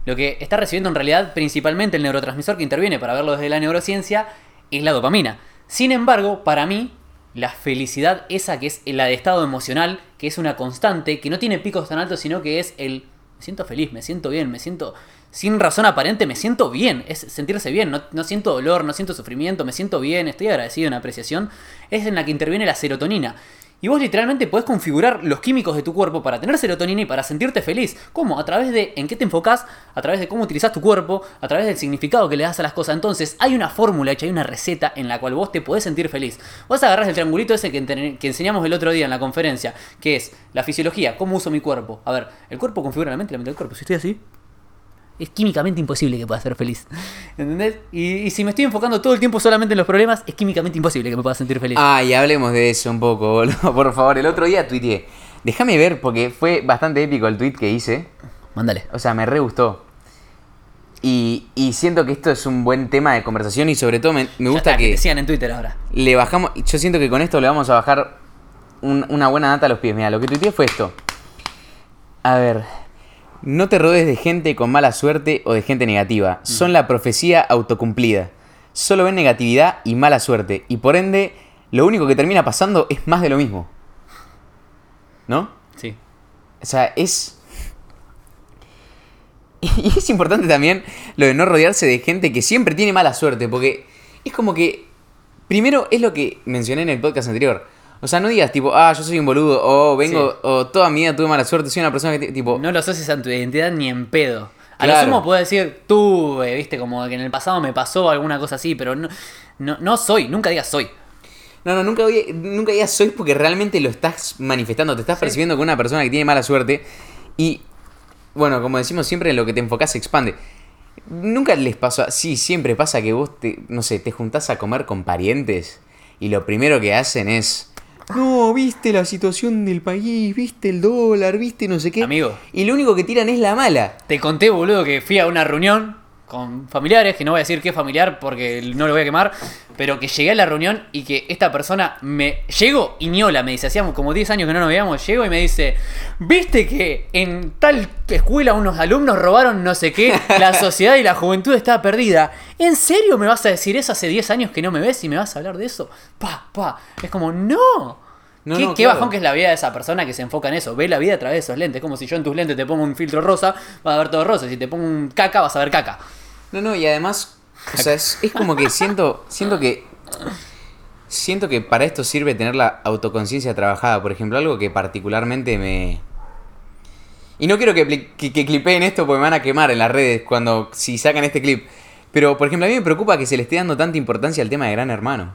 lo que está recibiendo en realidad principalmente el neurotransmisor que interviene para verlo desde la neurociencia es la dopamina. Sin embargo, para mí, la felicidad esa que es la de estado emocional, que es una constante, que no tiene picos tan altos, sino que es el me siento feliz, me siento bien, me siento sin razón aparente, me siento bien, es sentirse bien, no, no siento dolor, no siento sufrimiento, me siento bien, estoy agradecido en apreciación, es en la que interviene la serotonina. Y vos literalmente podés configurar los químicos de tu cuerpo para tener serotonina y para sentirte feliz. ¿Cómo? A través de en qué te enfocás, a través de cómo utilizás tu cuerpo, a través del significado que le das a las cosas. Entonces, hay una fórmula hecha, hay una receta en la cual vos te podés sentir feliz. Vos agarrás el triangulito ese que, que enseñamos el otro día en la conferencia, que es la fisiología, cómo uso mi cuerpo. A ver, el cuerpo configura la mente, la mente del cuerpo. Si estoy así, es químicamente imposible que pueda ser feliz. ¿Entendés? Y, y si me estoy enfocando todo el tiempo solamente en los problemas, es químicamente imposible que me pueda sentir feliz. Ah, y hablemos de eso un poco, boludo. [LAUGHS] Por favor, el otro día tuiteé. Déjame ver porque fue bastante épico el tweet que hice. Mándale. O sea, me re gustó. Y, y siento que esto es un buen tema de conversación y sobre todo me, me gusta está, que te sigan en Twitter ahora. le bajamos. Yo siento que con esto le vamos a bajar un- una buena data a los pies. Mira, lo que tuiteé fue esto. A ver. No te rodees de gente con mala suerte o de gente negativa. Son la profecía autocumplida. Solo ven negatividad y mala suerte. Y por ende, lo único que termina pasando es más de lo mismo. ¿No? Sí. O sea, es. [LAUGHS] Y es importante también lo de no rodearse de gente que siempre tiene mala suerte, porque es como que. Primero es lo que mencioné en el podcast anterior. O sea, no digas tipo, ah, yo soy un boludo, o vengo, Sí. o toda mi vida tuve mala suerte, soy una persona que, tipo. No lo asocies a tu identidad ni en pedo. A Claro. lo sumo puedo decir tuve, viste, como que en el pasado me pasó alguna cosa así, pero no, no, no soy, nunca digas soy. No, no, nunca, voy- nunca digas soy porque realmente lo estás manifestando, te estás percibiendo como una persona que tiene mala suerte. Y, bueno, como decimos siempre, en lo que te enfocas se expande. Nunca les pasó, sí, siempre pasa que vos, te, no sé, te juntás a comer con parientes y lo primero que hacen es... No, viste la situación del país, viste el dólar, viste no sé qué. Amigo. Y lo único que tiran es la mala. Te conté, boludo, que fui a una reunión con familiares, que no voy a decir qué familiar porque no lo voy a quemar, pero que llegué a la reunión y que esta persona me... Llego y ni hola, me dice, hacíamos como 10 años que no nos veíamos, llego y me dice, viste que en tal escuela unos alumnos robaron no sé qué, la sociedad y la juventud está perdida. ¿En serio me vas a decir eso hace 10 años que no me ves y me vas a hablar de eso? Pa, pa. Es como, no. No, ¿Qué, no, qué claro. bajón que es la vida de esa persona que se enfoca en eso. Ve la vida a través de esos lentes. Es como si yo en tus lentes te pongo un filtro rosa, vas a ver todo rosa. Si te pongo un caca, vas a ver caca. No, no, y además, o sea, es, es como que siento, siento que, siento que para esto sirve tener la autoconciencia trabajada. Por ejemplo, algo que particularmente me... Y no quiero que, que, que clipeen esto porque me van a quemar en las redes cuando, si sacan este clip. Pero, por ejemplo, a mí me preocupa que se le esté dando tanta importancia al tema de Gran Hermano.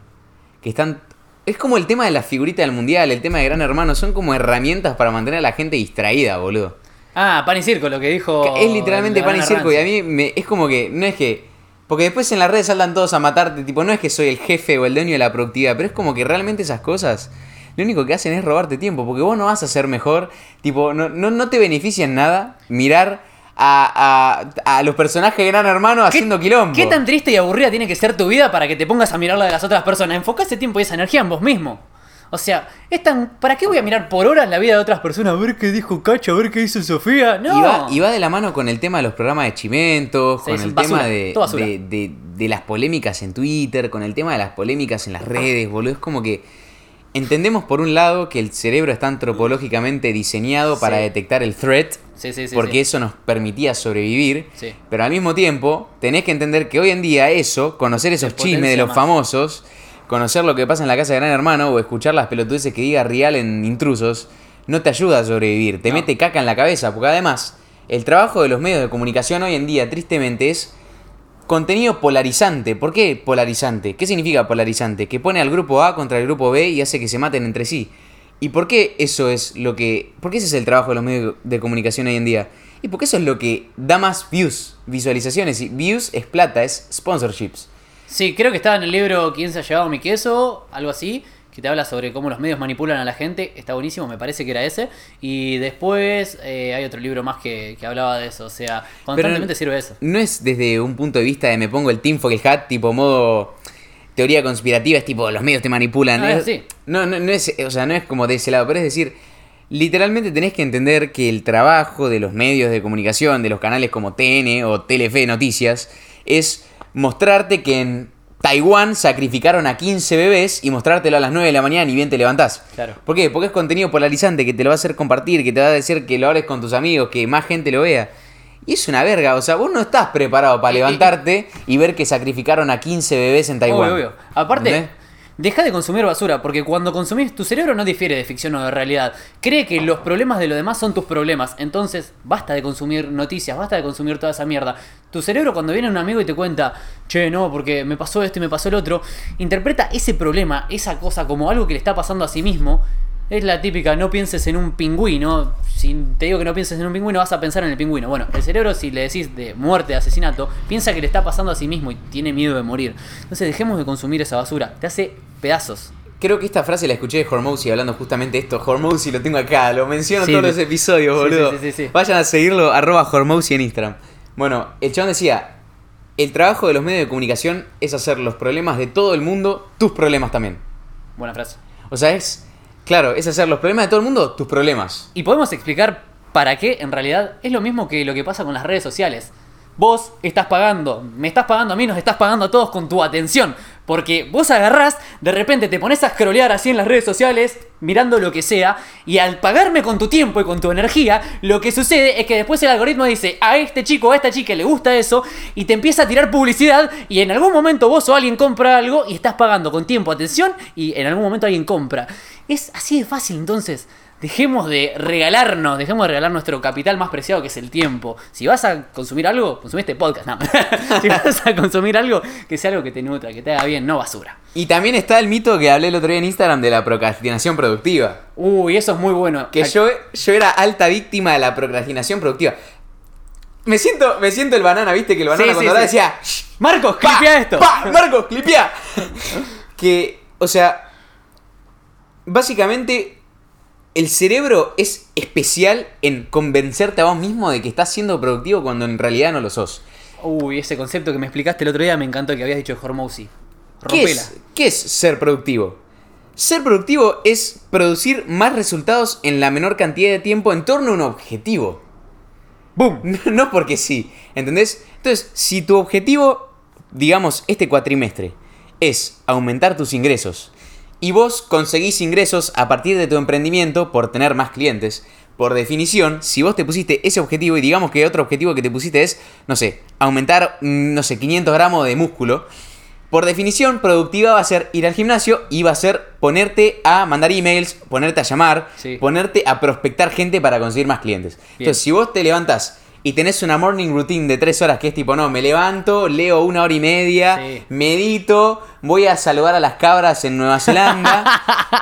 Que están... Es como el tema de la figurita del mundial, el tema de Gran Hermano. Son como herramientas para mantener a la gente distraída, boludo. Ah, pan y circo, lo que dijo. Que Es literalmente pan y circo y a mí me, es como que, no es que... Porque después en las redes saltan todos a matarte, tipo, no es que soy el jefe o el dueño de la productividad, pero es como que realmente esas cosas lo único que hacen es robarte tiempo, porque vos no vas a ser mejor, tipo, no, no, no te beneficia en nada mirar a, a, a los personajes de Gran Hermano ¿Qué- haciendo quilombo. ¿Qué tan triste y aburrida tiene que ser tu vida para que te pongas a mirar la de las otras personas? Enfoca ese tiempo y esa energía en vos mismo. O sea, es tan. ¿Para qué voy a mirar por horas la vida de otras personas? A ver qué dijo Cacho, a ver qué hizo Sofía. No. Y, va, y va de la mano con el tema de los programas de chimentos, con el basura, tema de, de, de- de las polémicas en Twitter, con el tema de las polémicas en las redes, boludo. Es como que entendemos por un lado que el cerebro está antropológicamente diseñado para Sí. detectar el threat, Sí, sí, sí. porque eso nos permitía sobrevivir. Sí. Pero al mismo tiempo, tenés que entender que hoy en día eso, conocer esos chismes de los más. famosos, conocer lo que pasa en la casa de Gran Hermano o escuchar las pelotudeces que diga Real en intrusos, no te ayuda a sobrevivir, te No. mete caca en la cabeza, porque además el trabajo de los medios de comunicación hoy en día, tristemente, es contenido polarizante. ¿Por qué polarizante? ¿Qué significa polarizante? Que pone al grupo A contra el grupo B y hace que se maten entre sí. ¿Y por qué eso es lo que... ¿Por qué ese es el trabajo de los medios de comunicación hoy en día? Y porque eso es lo que da más views, visualizaciones. Y views es plata, es sponsorships. Sí, creo que estaba en el libro ¿Quién se ha llevado mi queso? Algo así. Que te habla sobre cómo los medios manipulan a la gente. Está buenísimo, me parece que era ese. Y después eh, hay otro libro más que, que hablaba de eso. O sea, constantemente sirve eso. No es desde un punto de vista de me pongo el tinfoil hat, tipo modo teoría conspirativa, es tipo los medios te manipulan. No, es Es- así. no, no, no es, o sea, no es como de ese lado, pero es decir, literalmente tenés que entender que el trabajo de los medios de comunicación, de los canales como TN o Telefe Noticias, es mostrarte que en Taiwán sacrificaron a 15 bebés y mostrártelo a las 9 de la mañana y bien te levantás. Claro. ¿Por qué? Porque es contenido polarizante que te lo va a hacer compartir, que te va a decir que lo hables con tus amigos, que más gente lo vea. Y es una verga, o sea, vos no estás preparado para Y- y- levantarte y ver que sacrificaron a 15 bebés en Taiwán. Obvio, obvio. Aparte, ¿Entendés? deja de consumir basura, porque cuando consumís, tu cerebro no difiere de ficción o de realidad. Cree que los problemas de los demás son tus problemas. Entonces, basta de consumir noticias, basta de consumir toda esa mierda. Tu cerebro, cuando viene un amigo y te cuenta, che, no, porque me pasó esto y me pasó el otro, interpreta ese problema, esa cosa, como algo que le está pasando a sí mismo. Es la típica, no pienses en un pingüino. Si te digo que no pienses en un pingüino, vas a pensar en el pingüino. Bueno, el cerebro, si le decís de muerte, de asesinato, piensa que le está pasando a sí mismo y tiene miedo de morir. Entonces dejemos de consumir esa basura. Te hace pedazos. Creo que esta frase la escuché de Hormozy hablando justamente de esto. Hormozy lo tengo acá, lo menciono Sí, todos los episodios, boludo. sí, sí, sí, sí. Vayan a seguirlo, arroba Hormozy en Instagram. Bueno, el chabón decía, el trabajo de los medios de comunicación es hacer los problemas de todo el mundo tus problemas también. Buena frase. O sea, es, claro, es hacer los problemas de todo el mundo tus problemas. Y podemos explicar para qué en realidad es lo mismo que lo que pasa con las redes sociales. Vos estás pagando, me estás pagando a mí, nos estás pagando a todos con tu atención. Porque vos agarrás, de repente te pones a scrollear así en las redes sociales, mirando lo que sea, y al pagarme con tu tiempo y con tu energía, lo que sucede es que después el algoritmo dice, a este chico o a esta chica le gusta eso, y te empieza a tirar publicidad, y en algún momento vos o alguien compra algo, y estás pagando con tiempo, atención, y en algún momento alguien compra. Es así de fácil entonces. Dejemos de regalarnos, dejemos de regalar nuestro capital más preciado que es el tiempo. Si vas a consumir algo, consumí este podcast. No. [LAUGHS] si vas a consumir algo, que sea algo que te nutra, que te haga bien, no basura. Y también está el mito que hablé el otro día en Instagram de la procrastinación productiva. Uy, eso es muy bueno. Que yo, yo era alta víctima de la procrastinación productiva. Me siento, me siento el banana, viste que el banana Sí, cuando sí, decía, "Shh, Marcos, pa, clipea esto. pa, Marcos, clipea. [LAUGHS] que, o sea, básicamente el cerebro es especial en convencerte a vos mismo de que estás siendo productivo cuando en realidad no lo sos. Uy, ese concepto que me explicaste el otro día me encantó que habías dicho de Hormozy. ¿Qué es, ¿Qué es ser productivo? Ser productivo es producir más resultados en la menor cantidad de tiempo en torno a un objetivo. ¡Boom! [LAUGHS] No porque sí, ¿entendés? Entonces, si tu objetivo, digamos, este cuatrimestre, es aumentar tus ingresos, y vos conseguís ingresos a partir de tu emprendimiento por tener más clientes, por definición, si vos te pusiste ese objetivo, y digamos que otro objetivo que te pusiste es, no sé, aumentar, mm, no sé, 500 gramos de músculo, por definición, productiva va a ser ir al gimnasio y va a ser ponerte a mandar emails, ponerte a llamar, Sí. ponerte a prospectar gente para conseguir más clientes. Entonces, si vos te levantás y tenés una morning routine de tres horas que es tipo, no, me levanto, leo una hora y media, Sí. medito, voy a saludar a las cabras en Nueva Zelanda,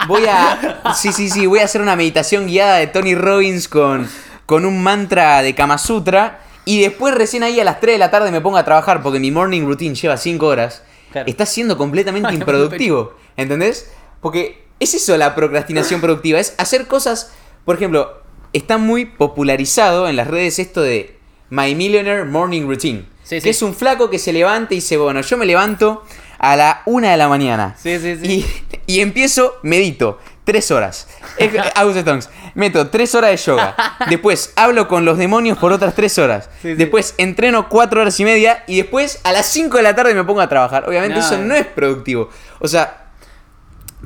voy a... Sí, sí, sí, voy a hacer una meditación guiada de Tony Robbins con, con un mantra de Kama Sutra. Y después recién ahí a las 3 de la tarde me pongo a trabajar porque mi morning routine lleva 5 horas. Claro. Estás siendo completamente [LAUGHS] improductivo. ¿Entendés? Porque es eso la procrastinación productiva. Es hacer cosas. Por ejemplo, está muy popularizado en las redes esto de My Millionaire Morning Routine. Sí, que sí. es un flaco que se levanta y dice, bueno, yo me levanto a la una de la mañana. Sí, sí, sí. Y, y empiezo, medito, tres horas. Stones. Meto tres horas de yoga. [LAUGHS] Después hablo con los demonios por otras tres horas. Sí, sí. Después entreno cuatro horas y media. Y después a las cinco de la tarde me pongo a trabajar. Obviamente No. eso no es productivo. O sea,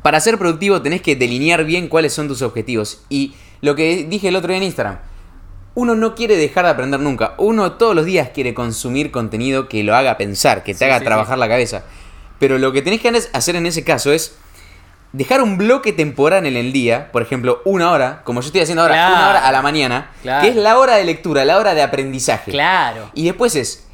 para ser productivo tenés que delinear bien cuáles son tus objetivos. Y lo que dije el otro día en Instagram. Uno no quiere dejar de aprender nunca. Uno todos los días quiere consumir contenido que lo haga pensar, que te Sí, haga sí, trabajar la cabeza. Pero lo que tenés que hacer en ese caso es dejar un bloque temporal en el día, por ejemplo, una hora, como yo estoy haciendo ahora, Claro. una hora a la mañana, Claro. que es la hora de lectura, la hora de aprendizaje. Claro. Y después es,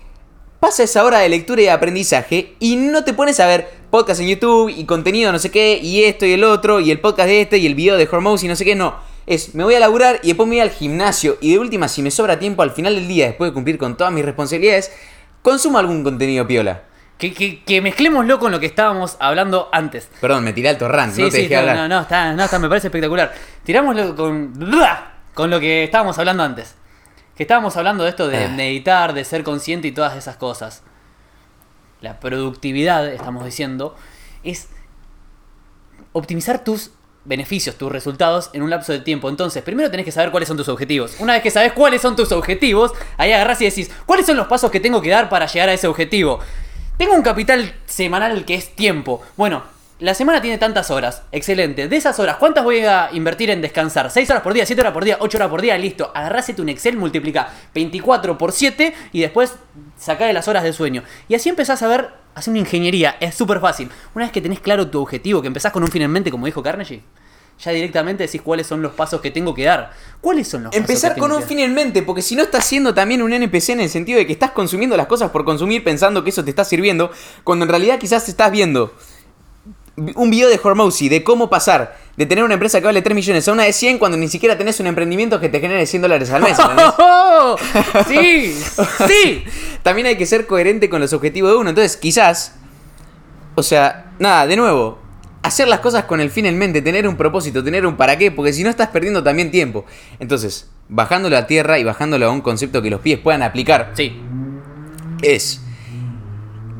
pasa esa hora de lectura y de aprendizaje y no te pones a ver podcast en YouTube y contenido no sé qué, y esto y el otro, y el podcast de este y el video de Hormouse y no sé qué, no. Es, me voy a laburar y después me voy al gimnasio y de última, si me sobra tiempo al final del día, después de cumplir con todas mis responsabilidades, consumo algún contenido piola. que, que, que mezclémoslo con lo que estábamos hablando antes. Perdón, me tiré alto rant, Sí, no te sí, dejé no, hablar. no, no, está, no, está, me parece espectacular. Tirámoslo con, con lo que estábamos hablando antes. Que estábamos hablando de esto de Ah. meditar, de ser consciente y todas esas cosas. La productividad, estamos diciendo, es optimizar tus beneficios, tus resultados en un lapso de tiempo. Entonces, primero tenés que saber cuáles son tus objetivos. Una vez que sabes cuáles son tus objetivos, ahí agarrás y decís, ¿cuáles son los pasos que tengo que dar para llegar a ese objetivo? Tengo un capital semanal que es tiempo. Bueno, la semana tiene tantas horas. Excelente. De esas horas, ¿cuántas voy a invertir en descansar? ¿6 horas por día? ¿7 horas por día? ¿8 horas por día? Listo. Agarrásete un Excel, multiplica 24 por 7 y después sacale las horas de sueño. Y así empezás a ver, hacer una ingeniería. Es súper fácil. Una vez que tenés claro tu objetivo, que empezás con un fin en mente, como dijo Carnegie, ya directamente decís cuáles son los pasos que tengo que dar. ¿Cuáles son los Empezar pasos que con un que fin en mente, porque si no estás siendo también un NPC en el sentido de que estás consumiendo las cosas por consumir pensando que eso te está sirviendo, cuando en realidad quizás estás viendo un video de Hormozy de cómo pasar de tener una empresa que vale 3 millones a una de 100 cuando ni siquiera tenés un emprendimiento que te genere 100 dólares al mes. [LAUGHS] ¿entendés? ¡Oh! ¡Sí! [LAUGHS] ¡Sí! También hay que ser coherente con los objetivos de uno. Entonces, quizás, o sea, nada, de nuevo, hacer las cosas con el fin en mente, tener un propósito, tener un para qué, porque si no estás perdiendo también tiempo. Entonces, bajándolo a tierra y bajándolo a un concepto que los pies puedan aplicar, Sí. es,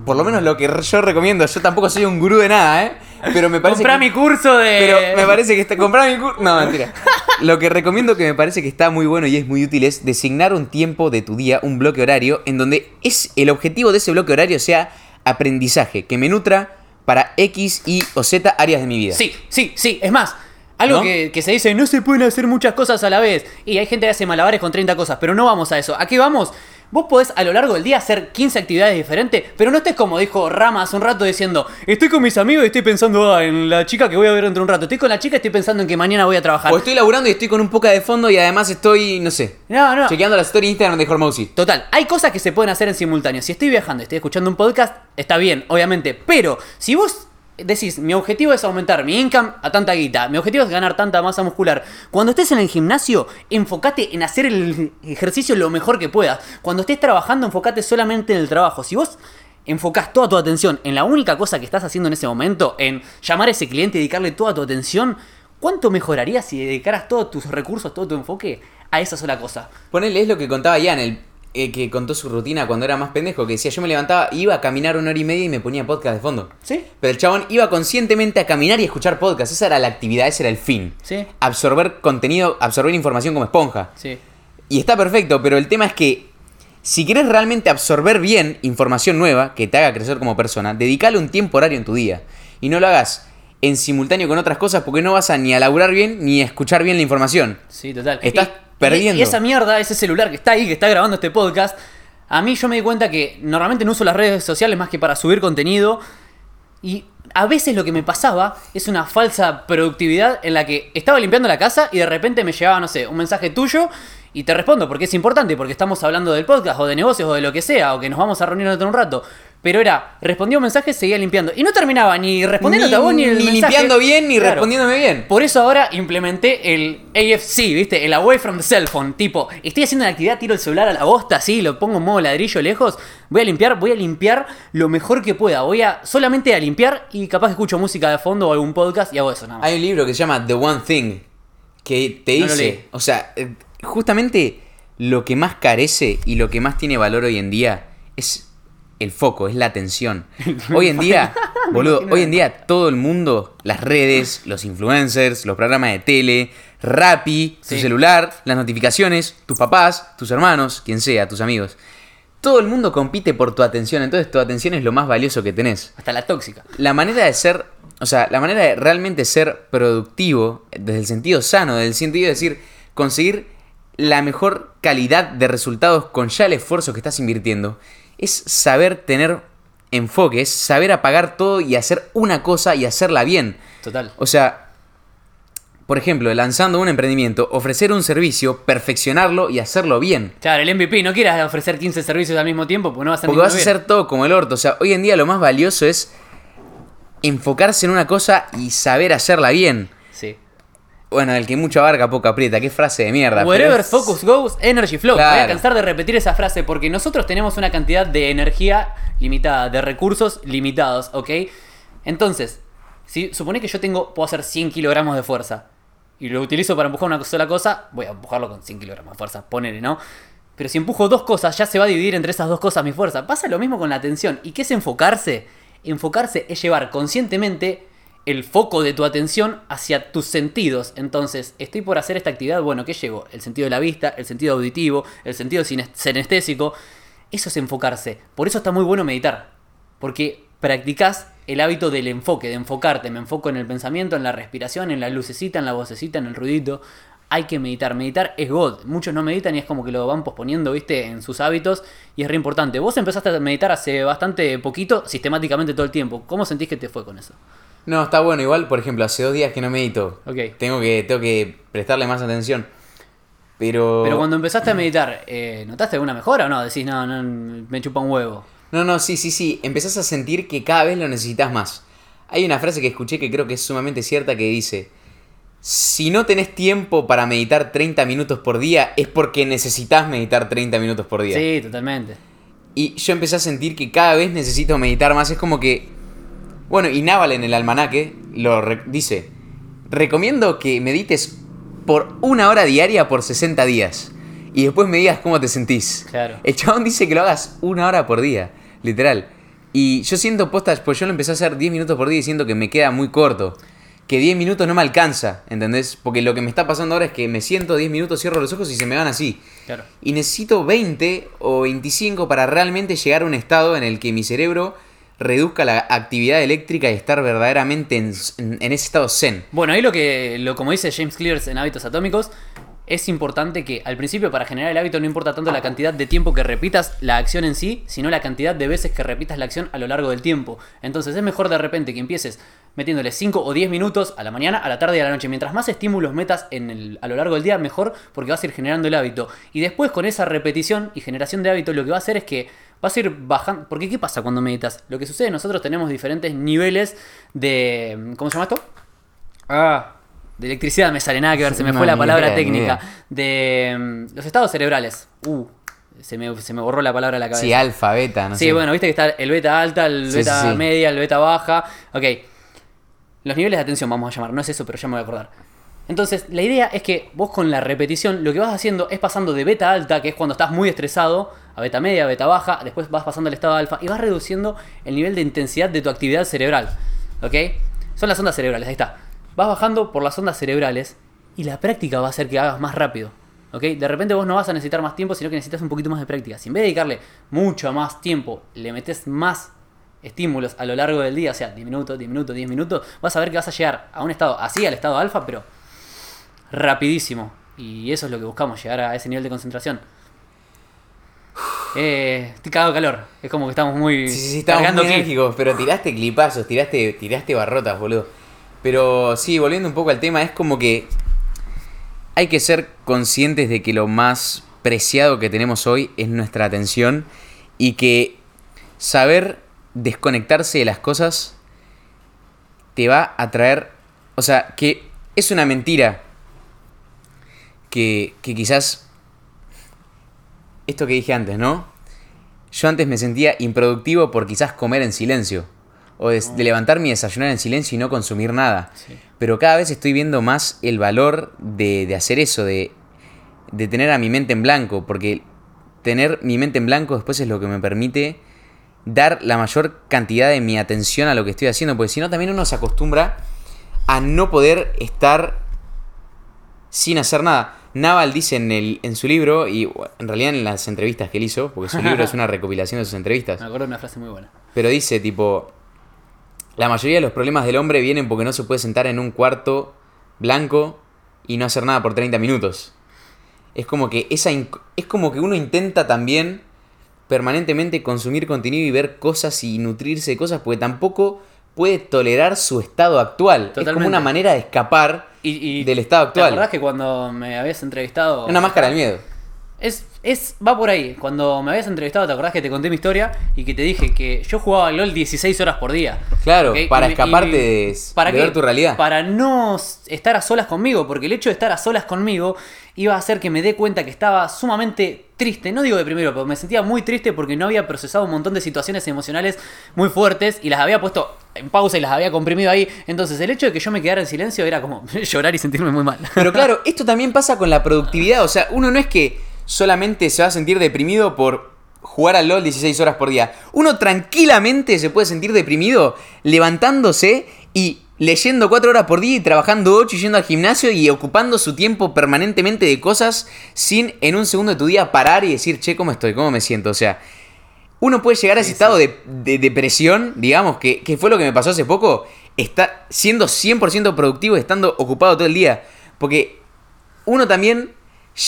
por lo menos lo que yo recomiendo, yo tampoco soy un gurú de nada, ¿eh? Pero me parece... Comprá que- mi curso de. Pero me parece que está. Comprar mi curso. No, mentira. Lo que recomiendo que me parece que está muy bueno y es muy útil es designar un tiempo de tu día, un bloque horario, en donde es el objetivo de ese bloque horario sea aprendizaje, que me nutra para X, Y o Z áreas de mi vida. Sí, sí, sí. Es más, algo ¿No? que, que se dice, no se pueden hacer muchas cosas a la vez. Y hay gente que hace malabares con 30 cosas, pero no vamos a eso. ¿A qué vamos? Vos podés a lo largo del día hacer 15 actividades diferentes, pero no estés como dijo Rama hace un rato diciendo, estoy con mis amigos y estoy pensando ah, en la chica que voy a ver dentro de un rato. Estoy con la chica y estoy pensando en que mañana voy a trabajar. O estoy laburando y estoy con un poca de fondo y además estoy, no sé, No, no. chequeando la story Instagram de Hormozy. Total, hay cosas que se pueden hacer en simultáneo. Si estoy viajando y estoy escuchando un podcast, está bien, obviamente. Pero si vos decís, mi objetivo es aumentar mi income a tanta guita, mi objetivo es ganar tanta masa muscular, cuando estés en el gimnasio, enfócate en hacer el ejercicio lo mejor que puedas. Cuando estés trabajando, enfócate solamente en el trabajo. Si vos enfocás toda tu atención en la única cosa que estás haciendo en ese momento, en llamar a ese cliente y dedicarle toda tu atención, ¿cuánto mejoraría si dedicaras todos tus recursos, todo tu enfoque a esa sola cosa? Ponele, es lo que contaba Ian, el eh, que contó su rutina cuando era más pendejo, que decía, yo me levantaba, iba a caminar una hora y media y me ponía podcast de fondo. ¿Sí? Pero el chabón iba conscientemente a caminar y a escuchar podcast. Esa era la actividad, ese era el fin. Sí. Absorber contenido, absorber información como esponja. Sí. Y está perfecto, pero el tema es que si querés realmente absorber bien información nueva que te haga crecer como persona, dedicale un tiempo horario en tu día. Y no lo hagas en simultáneo con otras cosas porque no vas a ni a laburar bien ni a escuchar bien la información. Sí, total. Estás Y- perdiendo. Y, esa mierda, ese celular que está ahí, que está grabando este podcast, a mí yo me di cuenta que normalmente no uso las redes sociales más que para subir contenido. Y a veces lo que me pasaba es una falsa productividad en la que estaba limpiando la casa y de repente me llegaba, no sé, un mensaje tuyo y te respondo porque es importante, porque estamos hablando del podcast o de negocios o de lo que sea, o que nos vamos a reunir dentro de un rato. Pero era, respondía un mensaje, seguía limpiando. Y no terminaba ni respondiéndote a vos ni el ni mensaje. limpiando bien ni Claro. respondiéndome bien. Por eso ahora implementé el AFC, ¿viste? El Away from the Cell Phone. Tipo, estoy haciendo una actividad, tiro el celular a la bosta, así, lo pongo en modo ladrillo lejos. Voy a limpiar, voy a limpiar lo mejor que pueda. Voy a solamente a limpiar y capaz escucho música de fondo o algún podcast y hago eso nada más. Hay un libro que se llama The One Thing que te No lo dice, o sea, eh, justamente lo que más carece y lo que más tiene valor hoy en día es el foco, es la atención. [LAUGHS] Hoy en día, boludo, hoy en día todo el mundo, las redes, los influencers, los programas de tele, Rappi, tu celular, las notificaciones, tus papás, tus hermanos, quien sea, tus amigos. Todo el mundo compite por tu atención, entonces tu atención es lo más valioso que tenés Hasta la tóxica. la manera de ser, o sea, la manera de realmente ser productivo, desde el sentido sano, desde el sentido de decir, conseguir la mejor calidad de resultados con ya el esfuerzo que estás invirtiendo, es saber tener enfoque, es saber apagar todo y hacer una cosa y hacerla bien. Total. O sea, por ejemplo, lanzando un emprendimiento, ofrecer un servicio, perfeccionarlo y hacerlo bien. Claro, el MVP, no quieras ofrecer 15 servicios al mismo tiempo porque no vas a Porque vas a hacer todo como el orto. O sea, hoy en día lo más valioso es enfocarse en una cosa y saber hacerla bien. Bueno, el que mucho abarca, poco aprieta. Qué frase de mierda. Wherever es- focus goes, energy flows. Me Voy a Claro. cansar de repetir esa frase porque nosotros tenemos una cantidad de energía limitada, de recursos limitados, ¿ok? Entonces, si supone que yo tengo, puedo hacer 100 kilogramos de fuerza y lo utilizo para empujar una sola cosa, voy a empujarlo con 100 kilogramos de fuerza, ponele, ¿no? Pero si empujo dos cosas, ya se va a dividir entre esas dos cosas mi fuerza. Pasa lo mismo con la atención. ¿Y qué es enfocarse? Enfocarse es llevar conscientemente el foco de tu atención hacia tus sentidos. Entonces, estoy por hacer esta actividad, bueno, ¿qué llevo? El sentido de la vista, el sentido auditivo, el sentido sines- senestésico. Eso es enfocarse. Por eso está muy bueno meditar. Porque practicás el hábito del enfoque, de enfocarte. Me enfoco en el pensamiento, en la respiración, en la lucecita, en la vocecita, en el ruidito. Hay que meditar. Meditar es God. Muchos no meditan y es como que lo van posponiendo, viste, en sus hábitos. Y es re importante. Vos empezaste a meditar hace bastante poquito, sistemáticamente todo el tiempo. ¿Cómo sentís que te fue con eso? No, está bueno. Igual, por ejemplo, hace dos días que no medito. Ok. Tengo que, tengo que prestarle más atención. Pero. Pero cuando empezaste a meditar, eh, ¿notaste alguna mejora o no? Decís, no, no, me chupa un huevo. No, no, sí, sí, sí. Empezás a sentir que cada vez lo necesitas más. Hay una frase que escuché que creo que es sumamente cierta que dice: Si no tenés tiempo para meditar 30 minutos por día, es porque necesitas meditar 30 minutos por día. Sí, totalmente. Y yo empecé a sentir que cada vez necesito meditar más. Es como que. Bueno, y Naval en el almanaque lo re- dice: Recomiendo que medites por una hora diaria por 60 días. Y después me digas cómo te sentís. Claro. El chabón dice que lo hagas una hora por día, literal. Y yo siento postas, pues yo lo empecé a hacer 10 minutos por día y siento que me queda muy corto. Que 10 minutos no me alcanza, ¿entendés? Porque lo que me está pasando ahora es que me siento 10 minutos, cierro los ojos y se me van así. Claro. Y necesito 20 o 25 para realmente llegar a un estado en el que mi cerebro reduzca la actividad eléctrica y estar verdaderamente en, ese estado zen. Bueno, ahí lo que, lo, como dice James Clear en Hábitos Atómicos, es importante que al principio para generar el hábito no importa tanto la cantidad de tiempo que repitas la acción en sí, sino la cantidad de veces que repitas la acción a lo largo del tiempo. Entonces es mejor de repente que empieces metiéndole 5 o 10 minutos a la mañana, a la tarde y a la noche. Mientras más estímulos metas a lo largo del día, mejor porque vas a ir generando el hábito. Y después con esa repetición y generación de hábito lo que va a hacer es que vas a ir bajando... Porque ¿qué pasa cuando meditas? Lo que sucede, nosotros tenemos diferentes niveles de... ¿Cómo se llama esto? Ah, de electricidad me sale nada que ver, se me No, fue la palabra idea, técnica. De mm, los estados cerebrales. Uh, se me, se me borró la palabra de la cabeza. Sí, alfa, beta, no sí, sé. bueno, viste que está el beta alta, el Sí, beta sí. media, el beta baja. Ok. Los niveles de atención vamos a llamar, no es eso, pero ya me voy a acordar. Entonces, la idea es que vos con la repetición lo que vas haciendo es pasando de beta alta, que es cuando estás muy estresado, a beta media, a beta baja, después vas pasando al estado alfa y vas reduciendo el nivel de intensidad de tu actividad cerebral. ¿Ok? Son las ondas cerebrales, ahí está. Vas bajando por las ondas cerebrales y la práctica va a hacer que hagas más rápido. ¿Ok? De repente vos no vas a necesitar más tiempo, sino que necesitas un poquito más de práctica. Si en vez de dedicarle mucho más tiempo, le metes más estímulos a lo largo del día, o sea, 10 minutos, 10 minutos, 10 minutos, vas a ver que vas a llegar a un estado así, al estado alfa, pero rapidísimo. Y eso es lo que buscamos, llegar a ese nivel de concentración. Eh, estoy cagado de calor. Es como que estamos muy. Sí, sí, sí, estamos muy enérgicos, pero tiraste clipazos, tiraste, tiraste barrotas, boludo. Pero sí, volviendo un poco al tema, es como que hay que ser conscientes de que lo más preciado que tenemos hoy es nuestra atención y que saber desconectarse de las cosas te va a traer, o sea, que es una mentira que, que quizás esto que dije antes, ¿no? Yo antes me sentía improductivo por quizás comer en silencio. O de, de levantarme y desayunar en silencio y no consumir nada. Sí. Pero cada vez estoy viendo más el valor de, de hacer eso, de, de tener a mi mente en blanco. Porque tener mi mente en blanco después es lo que me permite dar la mayor cantidad de mi atención a lo que estoy haciendo. Porque si no, también uno se acostumbra a no poder estar sin hacer nada. Naval dice en, el, en su libro, y bueno, en realidad en las entrevistas que él hizo, porque su libro es una [LAUGHS] recopilación de sus entrevistas, Me acuerdo de una frase muy buena. pero dice tipo, la mayoría de los problemas del hombre vienen porque no se puede sentar en un cuarto blanco y no hacer nada por 30 minutos. Es como que esa es como que uno intenta también permanentemente consumir contenido y ver cosas y nutrirse de cosas porque tampoco puede tolerar su estado actual. Es como una manera de escapar Y, y del estado ¿Te actual. acordás que cuando me habías entrevistado. Una máscara del miedo. Es, es, va por ahí. Cuando me habías entrevistado, ¿te acordás que te conté mi historia? Y que te dije que yo jugaba al LOL 16 horas por día. Claro, para Y escaparte y- de, ¿para de ver tu realidad. Para no estar a solas conmigo, porque el hecho de estar a solas conmigo iba a hacer que me dé cuenta que estaba sumamente triste. No digo de primero, pero me sentía muy triste porque no había procesado un montón de situaciones emocionales muy fuertes y las había puesto en pausa y las había comprimido ahí. Entonces el hecho de que yo me quedara en silencio era como [LAUGHS] llorar y sentirme muy mal. Pero claro, [LAUGHS] esto también pasa con la productividad. O sea, uno no es que solamente se va a sentir deprimido por jugar al LOL 16 horas por día. Uno tranquilamente se puede sentir deprimido levantándose y leyendo 4 horas por día y trabajando 8 y yendo al gimnasio y ocupando su tiempo permanentemente de cosas sin en un segundo de tu día parar y decir, che, ¿cómo estoy? ¿Cómo me siento? O sea, uno puede llegar a ese estado de, de depresión, digamos, que, que fue lo que me pasó hace poco, está siendo 100% productivo y estando ocupado todo el día. Porque uno también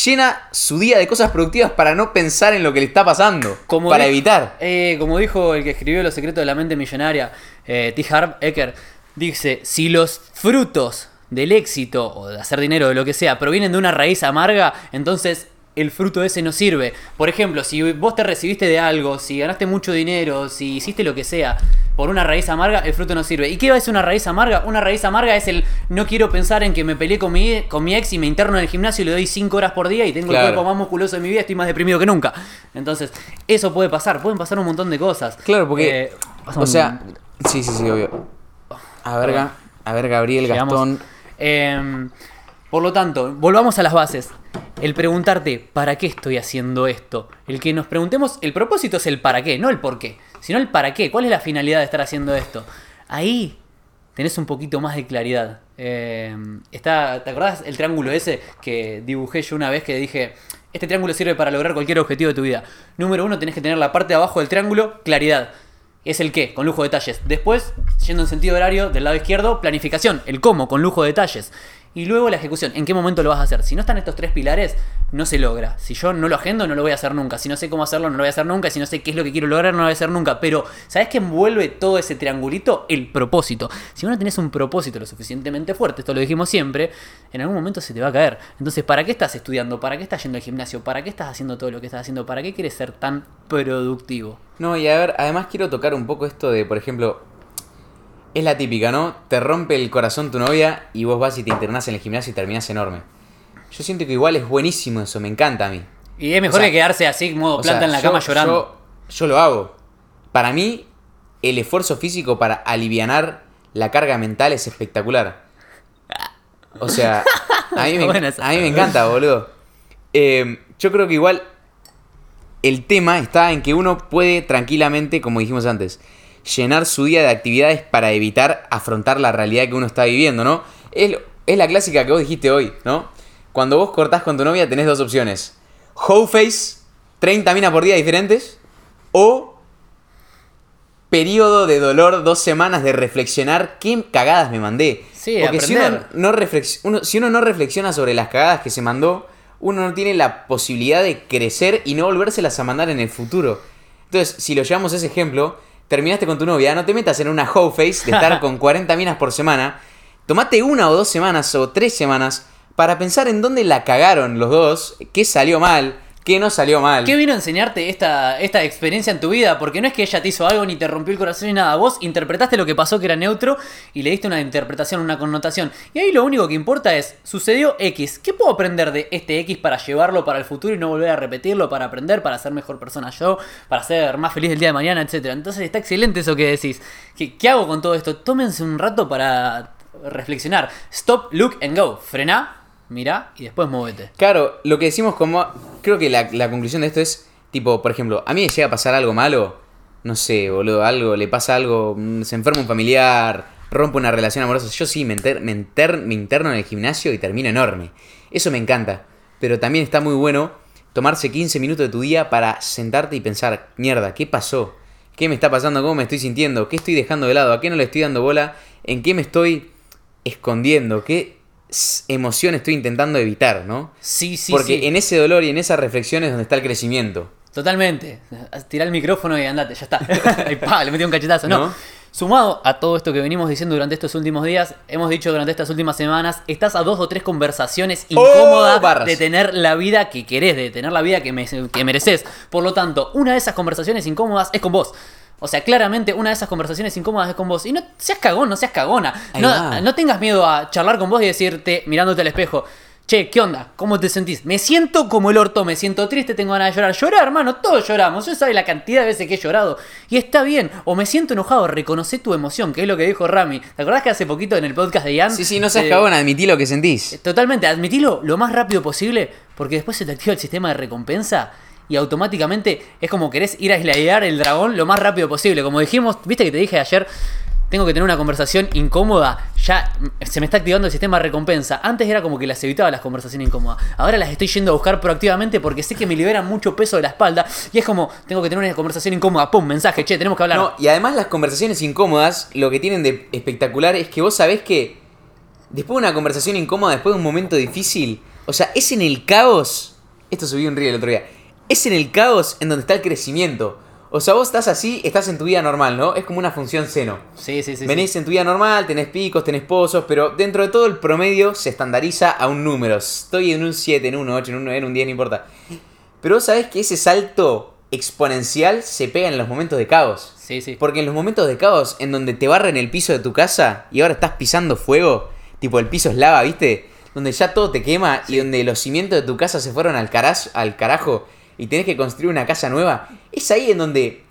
llena su día de cosas productivas para no pensar en lo que le está pasando, para di- evitar. eh, como dijo el que escribió Los secretos de la mente millonaria, eh, T. Harv Eker, dice, si los frutos del éxito o de hacer dinero o de lo que sea provienen de una raíz amarga, entonces el fruto ese no sirve. Por ejemplo, si vos te recibiste de algo, si ganaste mucho dinero, si hiciste lo que sea por una raíz amarga, el fruto no sirve. ¿Y qué es una raíz amarga? Una raíz amarga es el no quiero pensar en que me peleé con mi, con mi ex y me interno en el gimnasio y le doy 5 horas por día y tengo Claro. el cuerpo más musculoso de mi vida, estoy más deprimido que nunca. Entonces, eso puede pasar, pueden pasar un montón de cosas. Claro, porque. Eh, o un- sea, sí, sí, sí, obvio. A ver, a ver Gabriel llegamos. Gastón. Eh, por lo tanto, volvamos a las bases. El preguntarte, ¿para qué estoy haciendo esto? El que nos preguntemos, el propósito es el para qué, no el por qué, sino el para qué. ¿Cuál es la finalidad de estar haciendo esto? Ahí tenés un poquito más de claridad. Eh, está, ¿Te acordás el triángulo ese que dibujé yo una vez que dije, este triángulo sirve para lograr cualquier objetivo de tu vida? Número uno, tenés que tener la parte de abajo del triángulo, claridad. Es el qué, con lujo de detalles. Después, yendo en sentido horario, del lado izquierdo, planificación, el cómo, con lujo de detalles. Y luego la ejecución, ¿en qué momento lo vas a hacer? Si no están estos tres pilares, no se logra. Si yo no lo agendo, no lo voy a hacer nunca. Si no sé cómo hacerlo, no lo voy a hacer nunca. Si no sé qué es lo que quiero lograr, no lo voy a hacer nunca. Pero, ¿sabes qué envuelve todo ese triangulito? El propósito. Si vos no tenés un propósito lo suficientemente fuerte, esto lo dijimos siempre, en algún momento se te va a caer. Entonces, ¿para qué estás estudiando? ¿Para qué estás yendo al gimnasio? ¿Para qué estás haciendo todo lo que estás haciendo? ¿Para qué quieres ser tan productivo? No, y a ver, además quiero tocar un poco esto de, por ejemplo, es la típica, ¿no? Te rompe el corazón tu novia y vos vas y te internás en el gimnasio y terminás enorme. Yo siento que igual es buenísimo eso, me encanta a mí. Y es mejor O sea, que quedarse así, modo planta sea, en la yo- cama llorando. Yo, yo lo hago. Para mí, el esfuerzo físico para alivianar la carga mental es espectacular. O sea, a mí me, Buena esa. a mí me encanta, boludo. Eh, yo creo que igual el tema está en que uno puede tranquilamente, como dijimos antes, llenar su día de actividades para evitar afrontar la realidad que uno está viviendo, ¿no? Es, la clásica que vos dijiste hoy, ¿no? Cuando vos cortás con tu novia tenés dos opciones. Hoe face, 30 minas por día diferentes, o periodo de dolor, dos semanas de reflexionar qué cagadas me mandé. Sí, Porque si uno, no uno- si uno no reflexiona sobre las cagadas que se mandó, uno no tiene la posibilidad de crecer y no volvérselas a mandar en el futuro. Entonces, si lo llevamos a ese ejemplo, terminaste con tu novia, no te metas en una hoe face de estar [LAUGHS] con 40 minas por semana. Tomate una o dos semanas o tres semanas para pensar en dónde la cagaron los dos, qué salió mal, qué no salió mal. ¿Qué vino a enseñarte esta, esta experiencia en tu vida? Porque no es que ella te hizo algo ni te rompió el corazón ni nada. Vos interpretaste lo que pasó que era neutro y le diste una interpretación, una connotación. Y ahí lo único que importa es, sucedió X. ¿Qué puedo aprender de este X para llevarlo para el futuro y no volver a repetirlo, para aprender, para ser mejor persona yo, para ser más feliz el día de mañana, etcétera? Entonces está excelente eso que decís. ¿Qué, qué hago con todo esto? Tómense un rato para reflexionar. Stop, look and go. Frená, mirá y después móvete. Claro, lo que decimos como... Creo que la, conclusión de esto es, tipo, por ejemplo, a mí me llega a pasar algo malo, no sé, boludo, algo, le pasa algo, mm, se enferma un familiar, rompe una relación amorosa, yo sí me, me, enter- me interno en el gimnasio y termino enorme. Eso me encanta, pero también está muy bueno tomarse 15 minutos de tu día para sentarte y pensar, mierda, ¿qué pasó? ¿Qué me está pasando? ¿Cómo me estoy sintiendo? ¿Qué estoy dejando de lado? ¿A qué no le estoy dando bola? ¿En qué me estoy escondiendo? ¿Qué emoción estoy intentando evitar, no? Sí, sí, Porque sí. en ese dolor y en esas reflexiones es donde está el crecimiento. Totalmente. Tirá el micrófono y andate, ya está. [LAUGHS] Ahí pa, le metí un cachetazo. No. ¿No? Sumado a todo esto que venimos diciendo durante estos últimos días, hemos dicho durante estas últimas semanas, estás a dos o tres conversaciones incómodas Oh, barras. de tener la vida que querés, de tener la vida que, me- que mereces. Por lo tanto, una de esas conversaciones incómodas es con vos. O sea, claramente una de esas conversaciones incómodas es con vos. Y no seas cagón, no seas cagona. No, tengas miedo a charlar con vos y decirte, mirándote al espejo, che, ¿qué onda? ¿Cómo te sentís? Me siento como el orto, me siento triste, tengo ganas de llorar. Llorar, hermano, todos lloramos. Yo sabes la cantidad de veces que he llorado. Y está bien. O me siento enojado, reconoce tu emoción, que es lo que dijo Rami. ¿Te acordás que hace poquito en el podcast de Ian? Sí, sí, no seas eh, cagón, admití lo que sentís. Totalmente, admitilo lo más rápido posible, porque después se te activa el sistema de recompensa y automáticamente es como querés ir a islayar el dragón lo más rápido posible. Como dijimos, viste que te dije ayer, tengo que tener una conversación incómoda, ya se me está activando el sistema de recompensa. Antes era como que las evitaba las conversaciones incómodas, ahora las estoy yendo a buscar proactivamente porque sé que me liberan mucho peso de la espalda y es como, tengo que tener una conversación incómoda, pum, mensaje, che, tenemos que hablar. No, y además las conversaciones incómodas, lo que tienen de espectacular es que vos sabés que después de una conversación incómoda, después de un momento difícil, o sea, es en el caos, esto subí un reel el otro día, es en el caos en donde está el crecimiento. O sea, vos estás así, estás en tu vida normal, ¿no? Es como una función seno. Sí, sí, sí. Venís sí. en tu vida normal, tenés picos, tenés pozos, pero dentro de todo el promedio se estandariza a un número. Estoy en un 7, en un 8, en un 9, en un 10, no importa. Pero vos sabés que ese salto exponencial se pega en los momentos de caos. Sí, sí. Porque en los momentos de caos, en donde te barren el piso de tu casa y ahora estás pisando fuego, tipo el piso es lava, ¿viste? Donde ya todo te quema y donde los cimientos de tu casa se fueron al, caraz- al carajo y tenés que construir una casa nueva, es ahí en donde.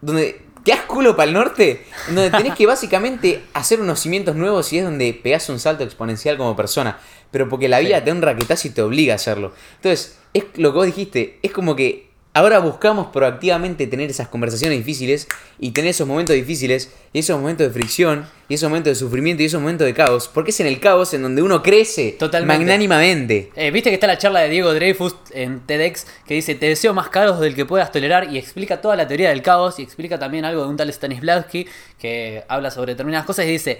donde te das culo para el norte, en donde tenés que [LAUGHS] básicamente hacer unos cimientos nuevos y es donde pegás un salto exponencial como persona. Pero porque la vida Sí. te da un raquetazo y te obliga a hacerlo. Entonces, es lo que vos dijiste, es como que ahora buscamos proactivamente tener esas conversaciones difíciles y tener esos momentos difíciles y esos momentos de fricción y esos momentos de sufrimiento y esos momentos de caos. Porque es en el caos en donde uno crece Totalmente. magnánimamente. Eh, Viste que está la charla de Diego Dreyfus en TEDx que dice te deseo más caos del que puedas tolerar y explica toda la teoría del caos y explica también algo de un tal Stanislavski que habla sobre determinadas cosas y dice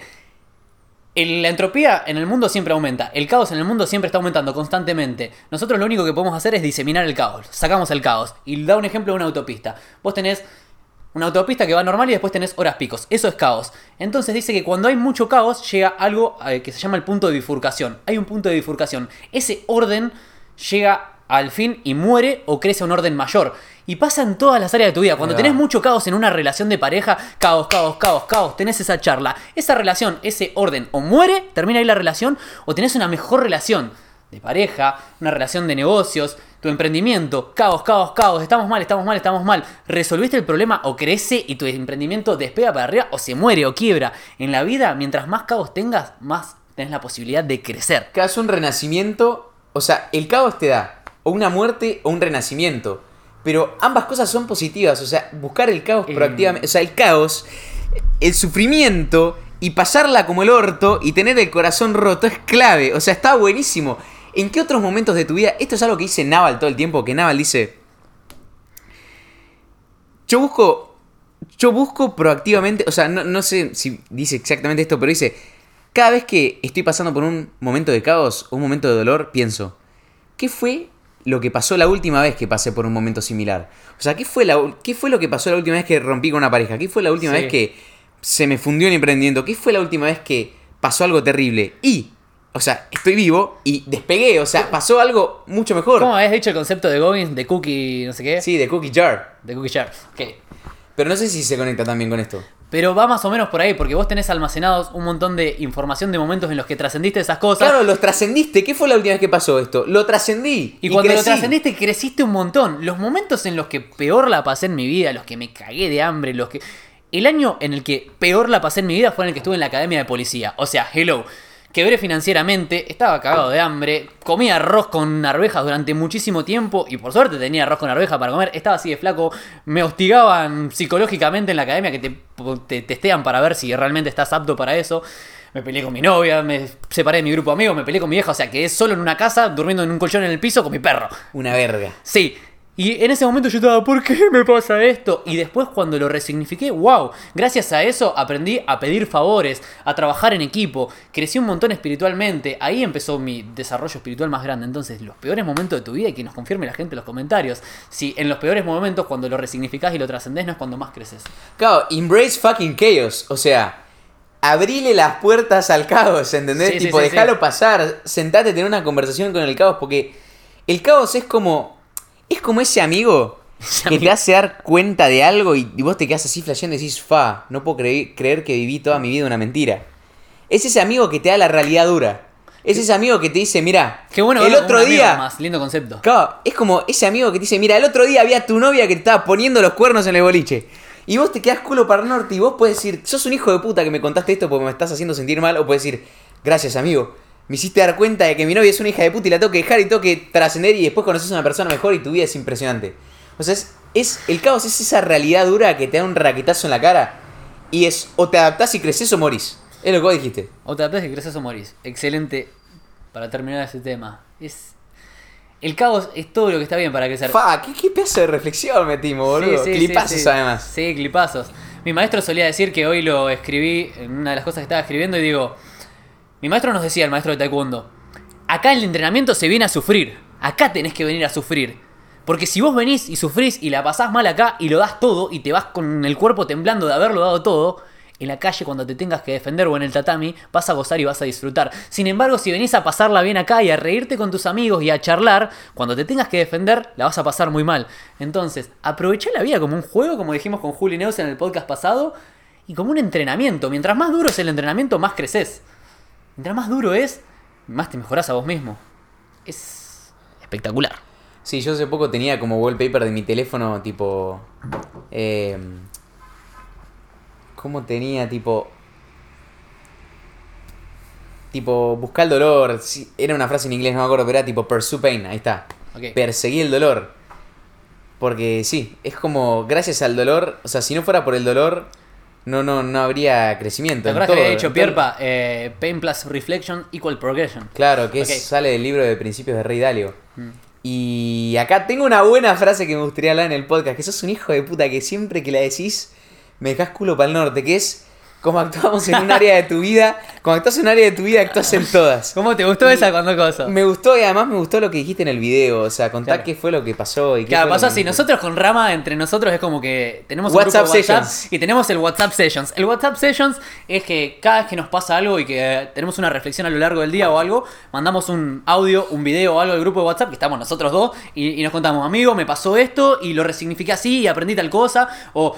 la entropía en el mundo siempre aumenta, el caos en el mundo siempre está aumentando constantemente. Nosotros lo único que podemos hacer es diseminar el caos, sacamos el caos. Y da un ejemplo de una autopista. Vos tenés una autopista que va normal y después tenés horas picos. Eso es caos. Entonces dice que cuando hay mucho caos llega algo eh, que se llama el punto de bifurcación. Hay un punto de bifurcación. Ese orden llega al fin y muere o crece a un orden mayor. Y pasa en todas las áreas de tu vida. Cuando tenés mucho caos en una relación de pareja, caos, caos, caos, caos, tenés esa charla. Esa relación, ese orden, o muere, termina ahí la relación, o tenés una mejor relación de pareja, una relación de negocios, tu emprendimiento, caos, caos, caos, estamos mal, estamos mal, estamos mal. Resolviste el problema o crece y tu emprendimiento despega para arriba o se muere o quiebra. En la vida, mientras más caos tengas, más tenés la posibilidad de crecer. Que hace un renacimiento, o sea, el caos te da o una muerte o un renacimiento. Pero ambas cosas son positivas, o sea, buscar el caos Eh. proactivamente, o sea, el caos, el sufrimiento y pasarla como el orto y tener el corazón roto es clave, o sea, está buenísimo. ¿En qué otros momentos de tu vida? Esto es algo que dice Naval todo el tiempo, que Naval dice, yo busco, yo busco proactivamente, o sea, no, no sé si dice exactamente esto, pero dice, cada vez que estoy pasando por un momento de caos o un momento de dolor, pienso, ¿qué fue lo que pasó la última vez que pasé por un momento similar? O sea, ¿qué fue, la, qué fue lo que pasó la última vez que rompí con una pareja? ¿Qué fue la última Sí. vez que se me fundió el emprendimiento? ¿Qué fue la última vez que pasó algo terrible? Y, o sea, estoy vivo y despegué, o sea, pasó algo mucho mejor. ¿Cómo habías dicho el concepto de Goggins, de cookie, no sé qué? Sí, de Cookie Jar. De cookie jar. Ok. Pero no sé si se conecta también con esto. Pero va más o menos por ahí, porque vos tenés almacenados un montón de información de momentos en los que trascendiste esas cosas. Claro, los trascendiste. ¿Qué fue la última vez que pasó esto? Lo trascendí. Y, cuando lo trascendiste creciste un montón. Los momentos en los que peor la pasé en mi vida, los que me cagué de hambre, los que... El año en el que peor la pasé en mi vida fue en el que estuve en la academia de policía. O sea, hello. Quebré financieramente, estaba cagado de hambre, comía arroz con arvejas durante muchísimo tiempo y por suerte tenía arroz con arveja para comer, estaba así de flaco, me hostigaban psicológicamente en la academia que te, te testean para ver si realmente estás apto para eso. Me peleé con mi novia, me separé de mi grupo de amigos, me peleé con mi vieja, o sea, quedé solo en una casa, durmiendo en un colchón en el piso con mi perro. Una verga. Sí, Y en ese momento yo estaba, ¿por qué me pasa esto? Y después cuando lo resignifiqué, wow, gracias a eso aprendí a pedir favores, a trabajar en equipo, crecí un montón espiritualmente, ahí empezó mi desarrollo espiritual más grande. Entonces, los peores momentos de tu vida y que nos confirme la gente en los comentarios, si en los peores momentos cuando lo resignificás y lo trascendés no es cuando más creces. Claro, embrace fucking chaos. O sea, abrile las puertas al caos, ¿entendés? Sí, tipo, sí, déjalo sí. pasar, sentate a tener una conversación con el caos, porque el caos es como. Es como ese amigo que amigo. te hace dar cuenta de algo y, y vos te quedas así flasheando y decís, fa, no puedo creer, creer que viví toda mi vida una mentira. Es ese amigo que te da la realidad dura. Es ese amigo que te dice, mira, Qué bueno el otro día. Más lindo concepto. Claro, es como ese amigo que te dice, mira, el otro día había tu novia que te estaba poniendo los cuernos en el boliche. Y vos te quedás culo para el norte y vos puedes decir, sos un hijo de puta que me contaste esto porque me estás haciendo sentir mal. O puedes decir, gracias amigo, me hiciste dar cuenta de que mi novia es una hija de puta y la tengo que dejar y tengo que trascender y después conoces a una persona mejor y tu vida es impresionante. O sea, es, es- el caos es esa realidad dura que te da un raquetazo en la cara y es o te adaptás y creces o morís. Es lo que vos dijiste. Otra vez que creces o morís. Excelente para terminar ese tema. Es. El caos es todo lo que está bien para crecer. Fa, ¿qué, qué pedazo de reflexión metimos, boludo. Clipazos sí. además. Sí, clipazos. Mi maestro solía decir que hoy lo escribí en una de las cosas que estaba escribiendo y digo, mi maestro nos decía, el maestro de taekwondo, acá el entrenamiento se viene a sufrir, acá tenés que venir a sufrir. Porque si vos venís y sufrís y la pasás mal acá y lo das todo y te vas con el cuerpo temblando de haberlo dado todo, en la calle cuando te tengas que defender o en el tatami vas a gozar y vas a disfrutar. Sin embargo, si venís a pasarla bien acá y a reírte con tus amigos y a charlar, cuando te tengas que defender la vas a pasar muy mal. Entonces, aprovechá la vida como un juego, como dijimos con Juli Neus en el podcast pasado, y como un entrenamiento. Mientras más duro es el entrenamiento, más creces. Mientras más duro es, más te mejorás a vos mismo. Es espectacular. Sí, yo hace poco tenía como wallpaper de mi teléfono, tipo. Eh, ¿Cómo tenía, tipo. Tipo, buscar el dolor. sí, era una frase en inglés, no me acuerdo, pero era tipo pursue pain, ahí está. Ok. Perseguí el dolor. Porque sí, es como, gracias al dolor, o sea, si no fuera por el dolor, no, no, no habría crecimiento. ¿Te acuerdas que había dicho. Pierpa? Eh, pain plus reflection equal progression. Claro, que es- sale del libro de Principios de Rey Dalio. Mm. Y acá tengo una buena frase que me gustaría hablar en el podcast, que sos un hijo de puta que siempre que la decís me dejás culo para el norte, que es como actuamos en un área de tu vida, cuando actúas en un área de tu vida actúas en todas. ¿Cómo te gustó esa cuando cosa? Me gustó y además me gustó lo que dijiste en el video, o sea, contá Claro. qué fue lo que pasó y qué Claro, pasó así. Nosotros con Rama, entre nosotros, es como que tenemos un WhatsApp grupo de WhatsApp Sessions. y tenemos el WhatsApp Sessions. El WhatsApp Sessions es que cada vez que nos pasa algo y que eh, tenemos una reflexión a lo largo del día o algo, mandamos un audio, un video o algo al grupo de WhatsApp, que estamos nosotros dos, y, y nos contamos, amigo, me pasó esto y lo resignifiqué así y aprendí tal cosa, o...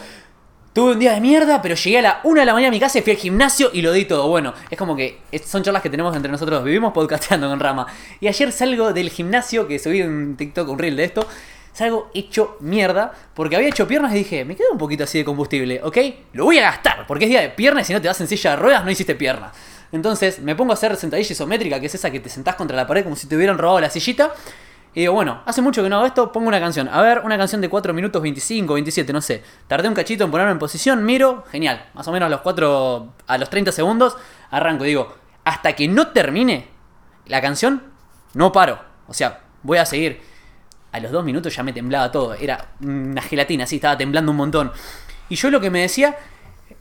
Tuve un día de mierda, pero llegué a la 1 de la mañana a mi casa y fui al gimnasio y lo di todo. Bueno, es como que son charlas que tenemos entre nosotros. Vivimos podcasteando con Rama. Y ayer salgo del gimnasio, que subí un TikTok, un reel de esto. Salgo hecho mierda, porque había hecho piernas y dije, me queda un poquito así de combustible, ¿ok? Lo voy a gastar, porque es día de piernas y si no te vas en silla de ruedas no hiciste pierna. Entonces me pongo a hacer sentadilla isométrica, que es esa que te sentás contra la pared como si te hubieran robado la sillita. Y digo, bueno, hace mucho que no hago esto, pongo una canción. A ver, una canción de 4 minutos 25, 27, no sé. Tardé un cachito en ponerme en posición, miro, genial. Más o menos a los 4, a los 30 segundos, arranco. Digo, hasta que no termine la canción, no paro. O sea, voy a seguir. A los 2 minutos ya me temblaba todo. Era una gelatina, así, estaba temblando un montón. Y yo lo que me decía,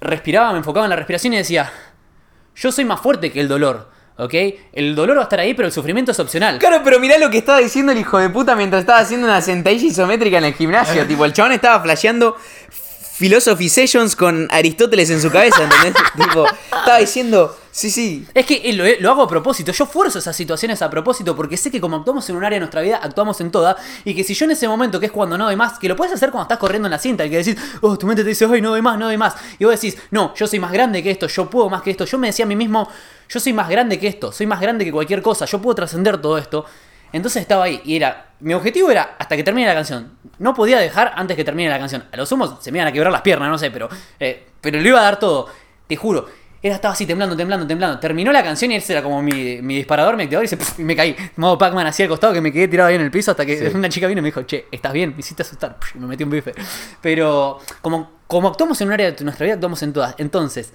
respiraba, me enfocaba en la respiración y decía, yo soy más fuerte que el dolor. ¿Ok? El dolor va a estar ahí, pero el sufrimiento es opcional. Claro, pero mirá lo que estaba diciendo el hijo de puta mientras estaba haciendo una sentadilla isométrica en el gimnasio. [LAUGHS] tipo, el chabón estaba flasheando Philosophy Sessions con Aristóteles en su cabeza, ¿entendés? [LAUGHS] tipo, estaba diciendo, sí, sí. Es que eh, lo, lo hago a propósito, yo fuerzo esas situaciones a propósito porque sé que como actuamos en un área de nuestra vida, actuamos en toda. Y que si yo en ese momento, que es cuando no doy más, que lo puedes hacer cuando estás corriendo en la cinta, y que decís, oh, tu mente te dice, ay, no doy más, no doy más. Y vos decís, no, yo soy más grande que esto, yo puedo más que esto. Yo me decía a mí mismo, yo soy más grande que esto, soy más grande que cualquier cosa, yo puedo trascender todo esto. Entonces estaba ahí y era, mi objetivo era hasta que termine la canción. No podía dejar antes que termine la canción. A lo sumo se me iban a quebrar las piernas, no sé, pero, eh, pero le iba a dar todo. Te juro. Era, estaba así temblando, temblando, temblando. Terminó la canción y ese era como mi, mi disparador, mi activador y, se, y me caí. Modo Pac-Man así al costado que me quedé tirado ahí en el piso hasta que Sí. [LAUGHS] una chica vino y me dijo, che, ¿estás bien? Me hiciste asustar. Me metí un bife. Pero como, como actuamos en un área de nuestra vida, actuamos en todas. Entonces,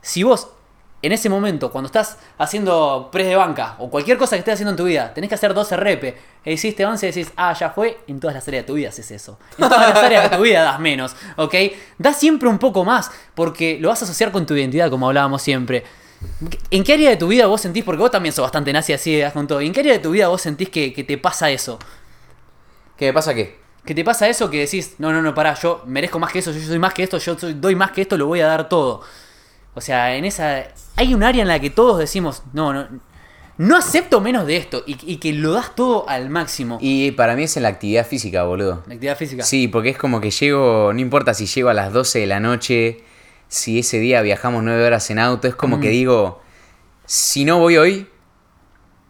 si vos en ese momento, cuando estás haciendo press de banca o cualquier cosa que estés haciendo en tu vida, tenés que hacer 12 rep, e hiciste 11 y decís, ah, ya fue, en todas las áreas de tu vida haces eso. En todas las áreas de tu vida das menos, ¿ok? Das siempre un poco más, porque lo vas a asociar con tu identidad, como hablábamos siempre. ¿En qué área de tu vida vos sentís, porque vos también sos bastante nazi así, das con todo, ¿en qué área de tu vida vos sentís que, que te pasa eso? ¿Qué me pasa qué? Que te pasa eso que decís, no, no, no, pará, yo merezco más que eso, yo soy más que esto, yo soy- doy más que esto, lo voy a dar todo. O sea, en esa. Hay un área en la que todos decimos, no, no. No acepto menos de esto. Y, y que lo das todo al máximo. Y para mí es en la actividad física, boludo. La actividad física. Sí, porque es como que llego, no importa si llego a las 12 de la noche, si ese día viajamos 9 horas en auto, es como que digo, si no voy hoy,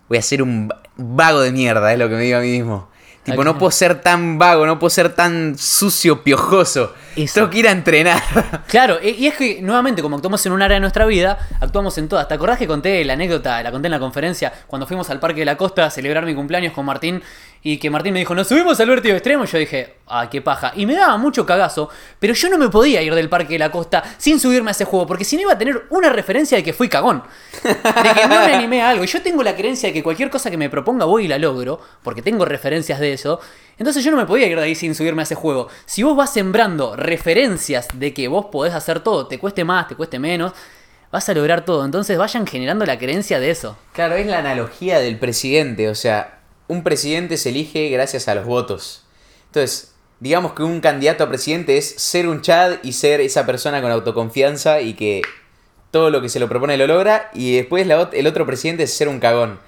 voy a ser un va- vago de mierda, es lo que me digo a mí mismo. Tipo, no puedo ser tan vago, no puedo ser tan sucio, piojoso. Eso. Tengo que ir a entrenar. [LAUGHS] Claro, e- y es que nuevamente, como actuamos en un área de nuestra vida, actuamos en todas. ¿Te acordás que conté la anécdota, la conté en la conferencia, cuando fuimos al Parque de la Costa a celebrar mi cumpleaños con Martín? Y que Martín me dijo, nos subimos al vértigo extremo. Yo dije, ah, qué paja. Y me daba mucho cagazo, pero yo no me podía ir del Parque de la Costa sin subirme a ese juego, porque si no iba a tener una referencia de que fui cagón. De que no me animé a algo. Yo tengo la creencia de que cualquier cosa que me proponga voy y la logro, porque tengo referencias de eso. Entonces yo no me podía ir de ahí sin subirme a ese juego. Si vos vas sembrando referencias de que vos podés hacer todo, te cueste más, te cueste menos, vas a lograr todo. Entonces vayan generando la creencia de eso. Claro, es la analogía del presidente, o sea, un presidente se elige gracias a los votos. Entonces, digamos que un candidato a presidente es ser un Chad y ser esa persona con autoconfianza y que todo lo que se lo propone lo logra, y después la el otro presidente es ser un cagón.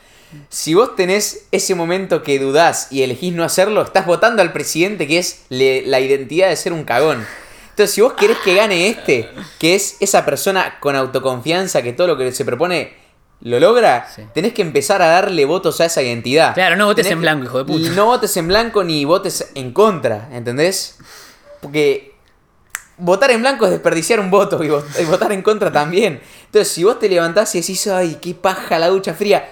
Si vos tenés ese momento que dudás y elegís no hacerlo, estás votando al presidente que es la identidad de ser un cagón. Entonces, si vos querés que gane este, que es esa persona con autoconfianza que todo lo que se propone lo logra, Sí. tenés que empezar a darle votos a esa identidad. Claro, no votes Tenés en blanco, hijo de puta. Y no votes en blanco ni votes en contra, ¿entendés? Porque votar en blanco es desperdiciar un voto y, vot- y votar en contra también. Entonces, si vos te levantás y decís, ay, qué paja la ducha fría.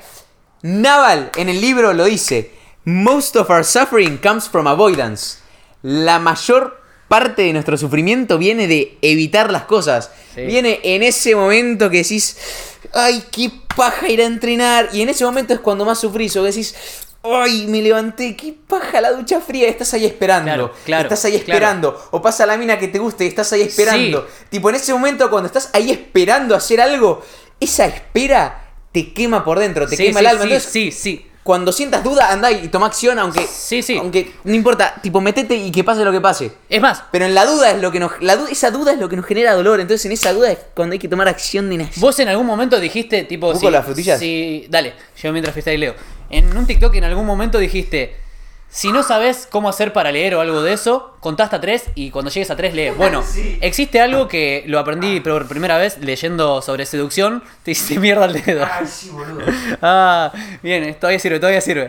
Naval en el libro lo dice, most of our suffering comes from avoidance. La mayor parte de nuestro sufrimiento viene de evitar las cosas. Sí. Viene en ese momento que decís, ay, qué paja ir a entrenar. Y en ese momento es cuando más sufrís o decís, ay, me levanté, qué paja la ducha fría. Estás ahí esperando. Claro, claro, estás ahí claro. esperando. O pasa la mina que te gusta y estás ahí esperando. Tipo, en ese momento cuando estás ahí esperando hacer algo, esa espera te quema por dentro, te Sí, quema sí, el alma. sí, Entonces, sí, sí. Cuando sientas duda, andá y toma acción, aunque, Sí, sí. aunque no importa, tipo, metete y que pase lo que pase. Es más, Pero en la duda es lo que nos. La esa duda es lo que nos genera dolor. Entonces en esa duda es cuando hay que tomar acción de una. Vos en algún momento dijiste, tipo. ¿Busco las frutillas? Sí, dale, yo mientras freestyle leo. En un TikTok en algún momento dijiste. Si no sabes cómo hacer para leer o algo de eso, contá hasta tres y cuando llegues a tres lee. Bueno, existe algo que lo aprendí por primera vez leyendo sobre seducción. Te hiciste [LAUGHS] mierda el dedo. sí, boludo. [LAUGHS] Ah, bien, todavía sirve, todavía sirve.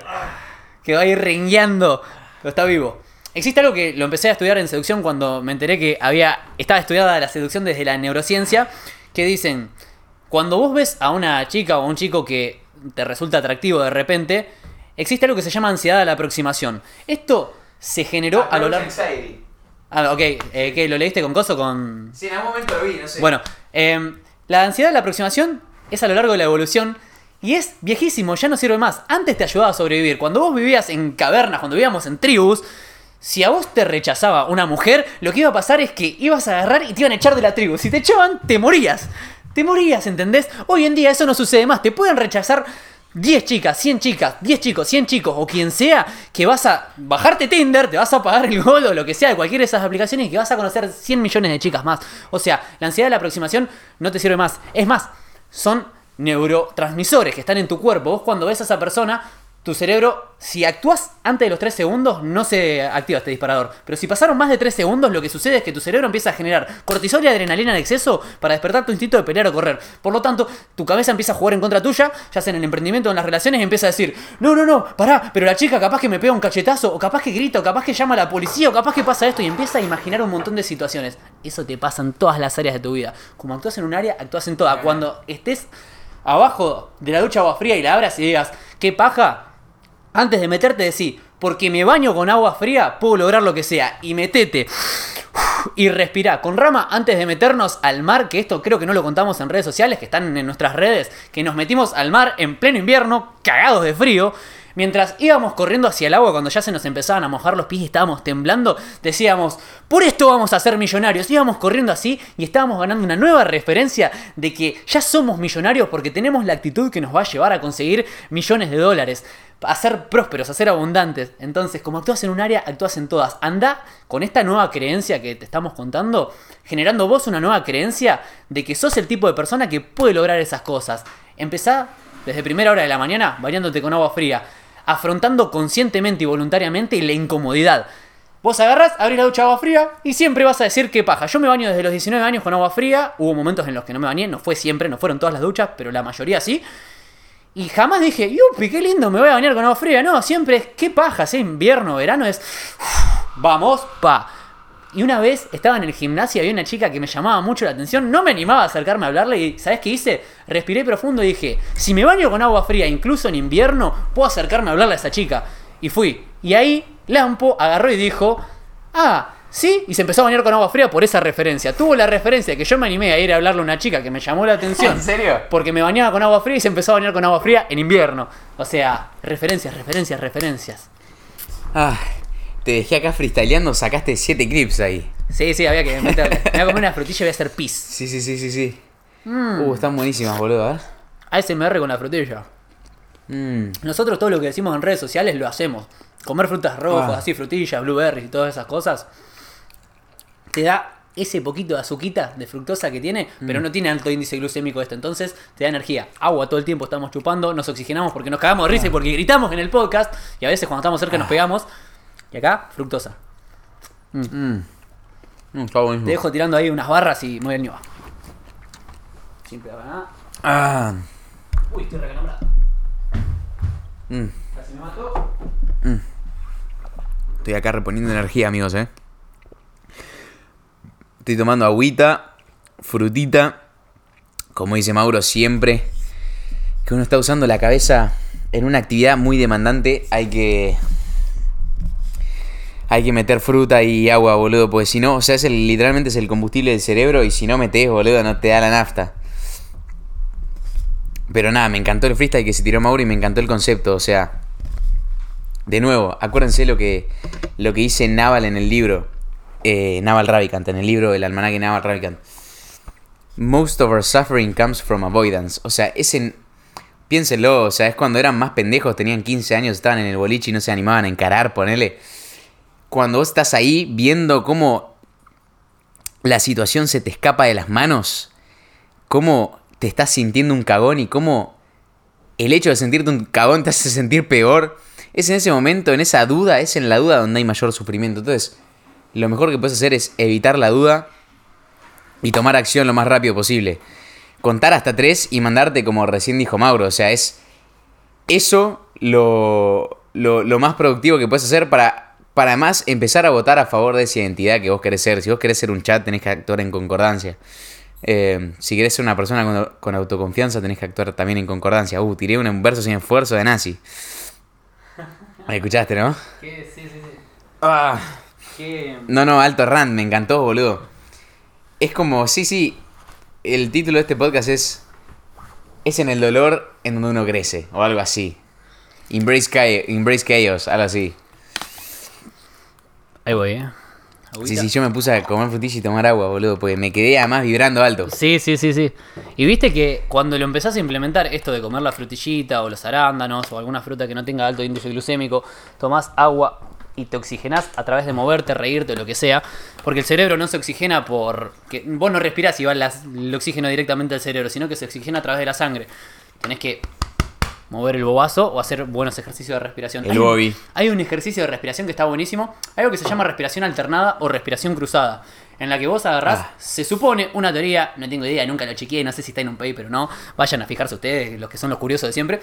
Quedó ahí rengueando, pero está vivo. Existe algo que lo empecé a estudiar en seducción cuando me enteré que había estaba estudiada la seducción desde la neurociencia, que dicen, cuando vos ves a una chica o a un chico que te resulta atractivo de repente, existe algo que se llama ansiedad a la aproximación. Esto se generó a lo largo... Ah, ok, eh, ¿qué, ¿lo leíste con coso con...? Sí, en algún momento lo vi, no sé. Bueno, eh, la ansiedad de la aproximación es a lo largo de la evolución y es viejísimo, ya no sirve más. Antes te ayudaba a sobrevivir. Cuando vos vivías en cavernas, cuando vivíamos en tribus, si a vos te rechazaba una mujer, lo que iba a pasar es que ibas a agarrar y te iban a echar de la tribu. Si te echaban, te morías. Te morías, ¿entendés? Hoy en día eso no sucede más. Te pueden rechazar 10 chicas, 100 chicas, 10 chicos, 100 chicos o quien sea que vas a bajarte Tinder, te vas a pagar el gol o lo que sea de cualquiera de esas aplicaciones y que vas a conocer 100 millones de chicas más. O sea, la ansiedad de la aproximación no te sirve más. Es más, son neurotransmisores que están en tu cuerpo. Vos cuando ves a esa persona, tu cerebro, si actúas antes de los 3 segundos, no se activa este disparador. Pero si pasaron más de 3 segundos, lo que sucede es que tu cerebro empieza a generar cortisol y adrenalina en exceso para despertar tu instinto de pelear o correr. Por lo tanto, tu cabeza empieza a jugar en contra tuya, ya sea en el emprendimiento o en las relaciones, y empieza a decir, no, no, no, pará, pero la chica capaz que me pega un cachetazo, o capaz que grita, o capaz que llama a la policía, o capaz que pasa esto, y empieza a imaginar un montón de situaciones. Eso te pasa en todas las áreas de tu vida. Como actúas en un área, actúas en toda. Cuando estés abajo de la ducha agua fría y la abras y digas, ¿qué paja? Antes de meterte, decí, porque me baño con agua fría, puedo lograr lo que sea. Y metete. y respirá. Con Rama, antes de meternos al mar, que esto creo que no lo contamos en redes sociales, que están en nuestras redes, que nos metimos al mar en pleno invierno, cagados de frío. Mientras íbamos corriendo hacia el agua, cuando ya se nos empezaban a mojar los pies y estábamos temblando, decíamos, por esto vamos a ser millonarios. Íbamos corriendo así y estábamos ganando una nueva referencia de que ya somos millonarios porque tenemos la actitud que nos va a llevar a conseguir millones de dólares a ser prósperos, a ser abundantes. Entonces, como actúas en un área, actúas en todas. Anda con esta nueva creencia que te estamos contando, generando vos una nueva creencia de que sos el tipo de persona que puede lograr esas cosas. Empezá desde primera hora de la mañana bañándote con agua fría, afrontando conscientemente y voluntariamente la incomodidad. Vos agarrás, abrís la ducha de agua fría y siempre vas a decir qué paja. Yo me baño desde los 19 años con agua fría. Hubo momentos en los que no me bañé, no fue siempre, no fueron todas las duchas, pero la mayoría sí. Y jamás dije, yupi, qué lindo, me voy a bañar con agua fría. No, siempre es, qué paja, sea invierno, verano, es, vamos, pa. Y una vez estaba en el gimnasio y había una chica que me llamaba mucho la atención, no me animaba a acercarme a hablarle y ¿sabes qué hice? Respiré profundo y dije, si me baño con agua fría, incluso en invierno, puedo acercarme a hablarle a esa chica. Y fui. Y ahí Lampo agarró y dijo, ah, ¿sí? Y se empezó a bañar con agua fría por esa referencia. Tuvo la referencia que yo me animé a ir a hablarle a una chica que me llamó la atención. [LAUGHS] ¿En serio? Porque me bañaba con agua fría y se empezó a bañar con agua fría en invierno. O sea, referencias, referencias, referencias. Ah, te dejé acá freestyleando, sacaste 7 clips ahí. Sí, sí, había que meterle. Me voy a comer una frutilla y voy a hacer pis. Sí, sí, sí, sí, sí. Mm. Uh, están buenísimas, boludo, ¿eh? ASMR con la frutilla. Mm. Nosotros todo lo que decimos en redes sociales lo hacemos. Comer frutas rojas, Ah. así frutillas, blueberries y todas esas cosas. Te da ese poquito de azuquita, de fructosa que tiene, Mm. pero no tiene alto índice glucémico esto. Entonces te da energía. Agua todo el tiempo estamos chupando, nos oxigenamos porque nos cagamos de Ah. risa y porque gritamos en el podcast. Y a veces cuando estamos cerca nos pegamos. Y acá, fructosa. Mm. Mm, está buenísimo. Te dejo tirando ahí unas barras y muy bien ñoa. Siempre acá. Ah. Uy, estoy recalambrado. Mm. Casi me mató. Estoy acá reponiendo energía, amigos, ¿eh? Estoy tomando agüita, frutita. Como dice Mauro, siempre que uno está usando la cabeza en una actividad muy demandante, hay que. Hay que meter fruta y agua, boludo, porque si no, o sea, es el, literalmente es el combustible del cerebro y si no metes, boludo, no te da la nafta. Pero nada, me encantó el freestyle que se tiró Mauro y me encantó el concepto, o sea, de nuevo, acuérdense lo que, lo que dice Naval en el libro. eh, Naval Ravikant, en el libro El almanaque Naval Ravikant. Most of our suffering comes from avoidance. O sea, ese. Piénsenlo, o sea, es cuando eran más pendejos, tenían 15 años, estaban en el boliche y no se animaban a encarar, ponele. Cuando estás ahí viendo cómo la situación se te escapa de las manos, cómo te estás sintiendo un cagón y cómo el hecho de sentirte un cagón te hace sentir peor. Es en ese momento, en esa duda, es en la duda donde hay mayor sufrimiento. Entonces, lo mejor que puedes hacer es evitar la duda y tomar acción lo más rápido posible. Contar hasta tres y mandarte como recién dijo Mauro. O sea, es eso lo, lo, lo más productivo que puedes hacer para, para además empezar a votar a favor de esa identidad que vos querés ser. Si vos querés ser un chat, tenés que actuar en concordancia. Eh, si querés ser una persona con, con autoconfianza, tenés que actuar también en concordancia. Uh, tiré un verso sin esfuerzo de nazi. Me escuchaste, ¿no? ¿Qué? Sí, sí, sí. Ah. ¿Qué? No, no, alto rand, me encantó, boludo. Es como, sí, sí, el título de este podcast es Es en el dolor en donde uno crece, o algo así. Embrace, Chaos, Embrace Chaos, algo así. Ahí voy, eh. Sí, Agüita. sí, yo me puse a comer frutilla y tomar agua, boludo, porque me quedé además vibrando alto. Sí, sí, sí, sí. Y viste que cuando lo empezás a implementar, esto de comer la frutillita o los arándanos o alguna fruta que no tenga alto índice glucémico, tomás agua y te oxigenás a través de moverte, reírte o lo que sea, porque el cerebro no se oxigena por... que vos no respirás y va las- el oxígeno directamente al cerebro, sino que se oxigena a través de la sangre. Tenés que mover el bobazo o hacer buenos ejercicios de respiración. El Hay Bobby. hay un ejercicio de respiración que está buenísimo. Hay algo que se llama respiración alternada o respiración cruzada. En la que vos agarrás, Ah. se supone, una teoría, no tengo idea, nunca lo chequeé, no sé si está en un paper o no. Vayan a fijarse ustedes, los que son los curiosos de siempre.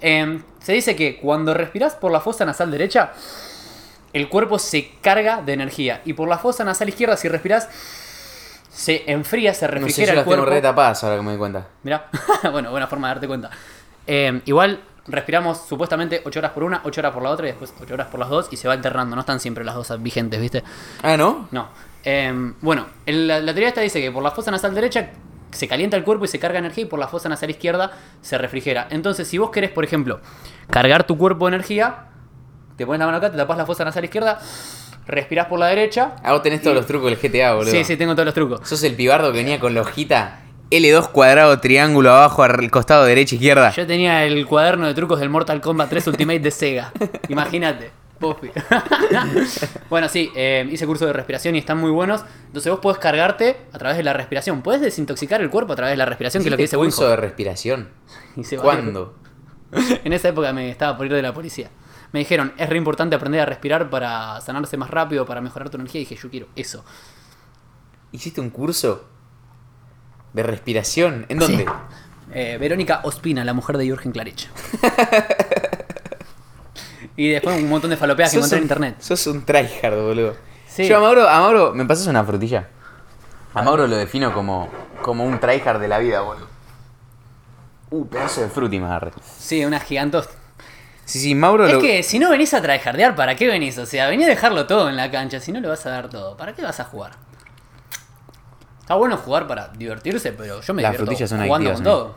Eh, se dice que cuando respirás por la fosa nasal derecha, el cuerpo se carga de energía. Y por la fosa nasal izquierda, si respirás, se enfría, se No sé, refrigera yo el las tengo cuerpo. re tapadas ahora que me doy cuenta. Mirá, [LAUGHS] bueno, buena forma de darte cuenta. Eh, igual, respiramos supuestamente 8 horas por una, 8 horas por la otra y después 8 horas por las dos y se va alternando. No están siempre las dos vigentes, ¿viste? Ah, ¿no? No. Em, bueno, el- la, la teoría esta dice que por la fosa nasal derecha se calienta el cuerpo y se carga energía y por la fosa nasal izquierda se refrigera. Entonces, si vos querés, por ejemplo, cargar tu cuerpo de energía, te pones la mano acá, te tapas la fosa nasal izquierda, respirás por la derecha. Ah, vos tenés todos los trucos del GTA, boludo. Sí, sí, tengo todos los trucos. Sos el pibardo que venía con la hojita L2 cuadrado triángulo abajo al costado derecha izquierda. Yo tenía el cuaderno de trucos del Mortal Kombat 3 Ultimate de Sega. [LAUGHS] Imagínate. Puffy. [LAUGHS] bueno, sí, eh, hice curso de respiración y están muy buenos. Entonces vos podés cargarte a través de la respiración. Podés desintoxicar el cuerpo a través de la respiración, que es lo que dice ¿Hiciste curso de respiración? [LAUGHS] Hice. ¿Cuándo? En esa época me estaba por ir de la policía. Me dijeron, es re importante aprender a respirar para sanarse más rápido, para mejorar tu energía. Y dije, yo quiero eso. ¿Hiciste un curso de respiración? ¿En dónde? Sí. Eh, Verónica Ospina, la mujer de Jürgen Klarich. [LAUGHS] y después un montón de falopeas que encontré en un- internet. Sos un tryhard, boludo. Sí. Yo a Mauro, a Mauro, ¿me pasas una frutilla? A Mauro lo defino como, como un tryhard de la vida, boludo. Uh, pedazo de fruti me agarré. Sí, unas gigantos. Sí, sí, Mauro Es lo... que si no venís a tryhardear, ¿para qué venís? O sea, venís a dejarlo todo en la cancha. Si no le vas a dar todo, ¿para qué vas a jugar? Está bueno jugar para divertirse, pero yo me Las divierto frutillas son jugando con todo.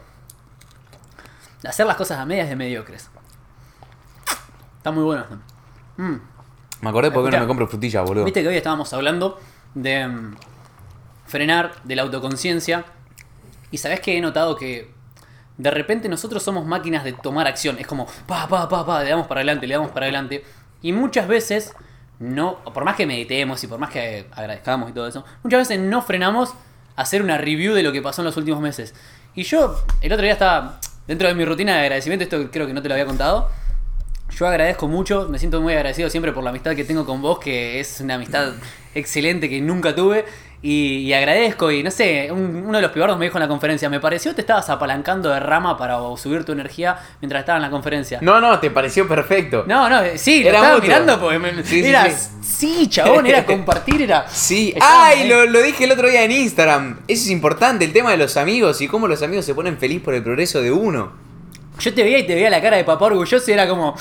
Hacer las cosas a medias de mediocres. Está muy bueno. Mm. Me acordé porque Escuchá. no me compro frutilla, boludo. Viste que hoy estábamos hablando de mm, frenar, de la autoconciencia. Y sabés que he notado que de repente nosotros somos máquinas de tomar acción. Es como, pa, pa, pa, pa, le damos para adelante, le damos para adelante. Y muchas veces, no, por más que meditemos y por más que agradezcamos y todo eso, muchas veces no frenamos a hacer una review de lo que pasó en los últimos meses. Y yo, el otro día estaba, dentro de mi rutina de agradecimiento, esto creo que no te lo había contado. Yo agradezco mucho, me siento muy agradecido siempre por la amistad que tengo con vos, que es una amistad excelente que nunca tuve. Y, y agradezco, y no sé, un- uno de los pibardos me dijo en la conferencia, me pareció que te estabas apalancando de rama para subir tu energía mientras estaba en la conferencia. No, no, te pareció perfecto. No, no, sí, lo Era estaba mutuo. mirando porque me, Sí, era, sí. sí, chabón, era [LAUGHS] compartir, era... Sí, ay, lo, lo dije el otro día en Instagram. Eso es importante, el tema de los amigos y cómo los amigos se ponen feliz por el progreso de uno. Yo te veía y te veía la cara de papá orgulloso y era como,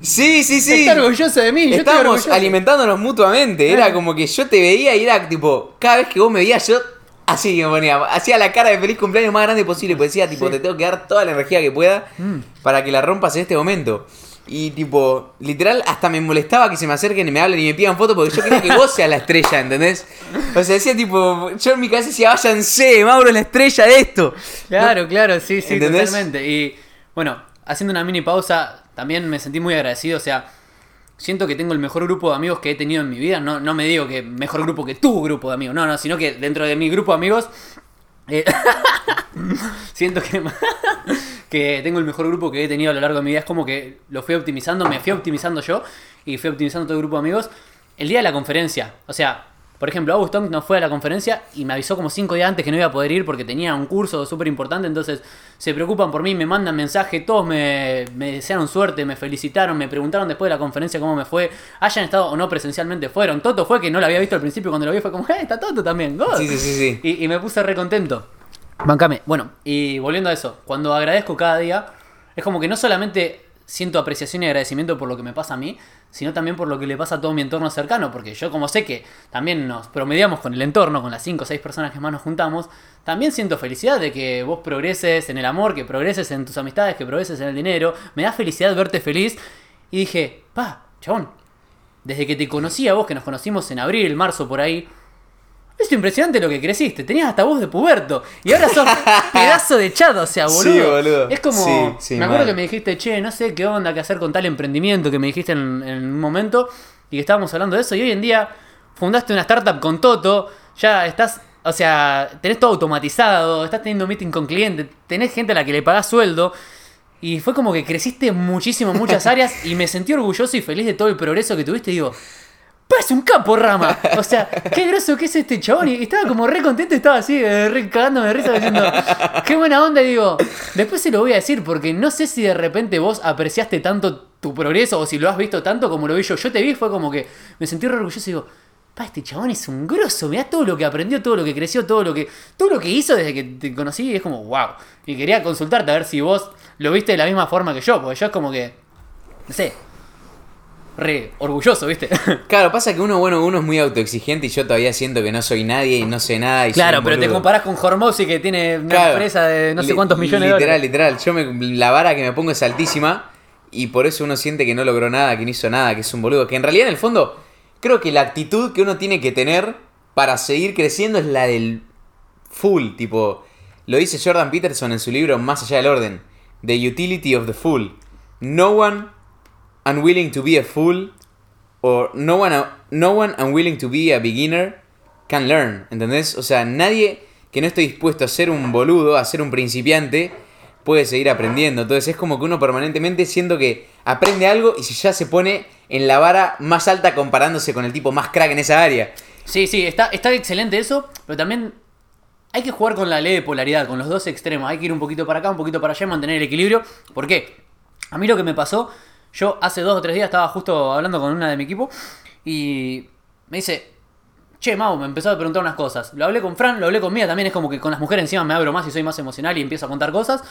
Sí, sí, sí. está orgulloso de mí, Estábamos alimentándonos mutuamente. Era como que yo te veía y era tipo, cada vez que vos me veías, yo así me ponía, hacía la cara de feliz cumpleaños más grande posible. Porque decía, tipo, Sí. te tengo que dar toda la energía que pueda Mm. para que la rompas en este momento. Y tipo, literal, hasta me molestaba que se me acerquen y me hablen y me pidan fotos porque yo quería que vos seas la estrella, ¿entendés? O sea, decía tipo, yo en mi cabeza decía, váyanse, Mauro es la estrella de esto. Claro, claro, sí, sí, ¿Entendés? totalmente. Y bueno, haciendo una mini pausa, también me sentí muy agradecido. O sea, siento que tengo el mejor grupo de amigos que he tenido en mi vida. No, no me digo que mejor grupo que tu grupo de amigos, no, no, sino que dentro de mi grupo de amigos. eh, [LAUGHS] siento que, [LAUGHS] que tengo el mejor grupo que he tenido a lo largo de mi vida. Es como que lo fui optimizando, me fui optimizando yo y fui optimizando todo el grupo de amigos. El día de la conferencia, o sea, por ejemplo, Auguston no fue a la conferencia y me avisó como cinco días antes que no iba a poder ir porque tenía un curso súper importante. Entonces se preocupan por mí, me mandan mensaje, todos me, me desearon suerte, me felicitaron, me preguntaron después de la conferencia cómo me fue. Hayan estado o no presencialmente, fueron. Toto fue que no lo había visto al principio cuando lo vi, fue como, ¡eh, está Toto también! God". Sí, sí, sí, sí. Y, y me puse re contento. Bancame. Bueno, y volviendo a eso, cuando agradezco cada día, es como que no solamente siento apreciación y agradecimiento por lo que me pasa a mí, sino también por lo que le pasa a todo mi entorno cercano, porque yo como sé que también nos promediamos con el entorno, con las 5 o 6 personas que más nos juntamos, también siento felicidad de que vos progreses en el amor, que progreses en tus amistades, que progreses en el dinero, me da felicidad verte feliz, y dije, pa, chabón, desde que te conocí a vos, que nos conocimos en abril, marzo, por ahí, es impresionante lo que creciste. Tenías hasta voz de puberto. Y ahora sos [LAUGHS] pedazo de chat, o sea, boludo. Sí, boludo. Es como. Sí, sí, me acuerdo mal. que me dijiste, che, no sé qué onda, qué hacer con tal emprendimiento que me dijiste en, en un momento. Y que estábamos hablando de eso. Y hoy en día fundaste una startup con Toto. Ya estás. O sea, tenés todo automatizado. Estás teniendo meeting con clientes. Tenés gente a la que le pagás sueldo. Y fue como que creciste muchísimo en muchas [LAUGHS] áreas. Y me sentí orgulloso y feliz de todo el progreso que tuviste. Y digo. Es un capo, Rama. O sea, qué groso que es este chabón. Y estaba como re contento, estaba así, eh, re cagándome de risa diciendo, qué buena onda. Y digo, después se lo voy a decir porque no sé si de repente vos apreciaste tanto tu progreso o si lo has visto tanto como lo vi yo. Yo te vi, fue como que me sentí re orgulloso y digo, pa, este chabón es un grosso. Mirá todo lo que aprendió, todo lo que creció, todo lo que, todo lo que hizo desde que te conocí. Y es como, wow. Y quería consultarte a ver si vos lo viste de la misma forma que yo, porque yo es como que, no sé, re orgulloso, ¿viste? [LAUGHS] Claro, pasa que uno, bueno, uno es muy autoexigente y yo todavía siento que no soy nadie y no sé nada. Y soy claro, un pero te boludo. comparás con Hormozy que tiene una Claro. empresa de no sé Li- cuántos millones de literal, dólares. Literal, Yo me, la vara que me pongo es altísima y por eso uno siente que no logró nada, que no hizo nada, que es un boludo. Que en realidad, en el fondo, creo que la actitud que uno tiene que tener para seguir creciendo es la del full. Tipo, lo dice Jordan Peterson en su libro Más allá del orden: The Utility of the Fool. No one unwilling to be a fool or no one, no one unwilling to be a beginner can learn, ¿entendés? O sea, nadie que no esté dispuesto a ser un boludo, a ser un principiante, puede seguir aprendiendo. Entonces es como que uno permanentemente siento que aprende algo y si ya se pone en la vara más alta comparándose con el tipo más crack en esa área. Sí, sí, está, está excelente eso, pero también hay que jugar con la ley de polaridad, con los dos extremos. Hay que ir un poquito para acá, un poquito para allá y mantener el equilibrio. ¿Por qué? A mí lo que me pasó, yo hace dos o tres días estaba justo hablando con una de mi equipo y me dice, che, Mau, me empezó a preguntar unas cosas. Lo hablé con Fran, lo hablé con Mía, también es como que con las mujeres encima me abro más y soy más emocional y empiezo a contar cosas.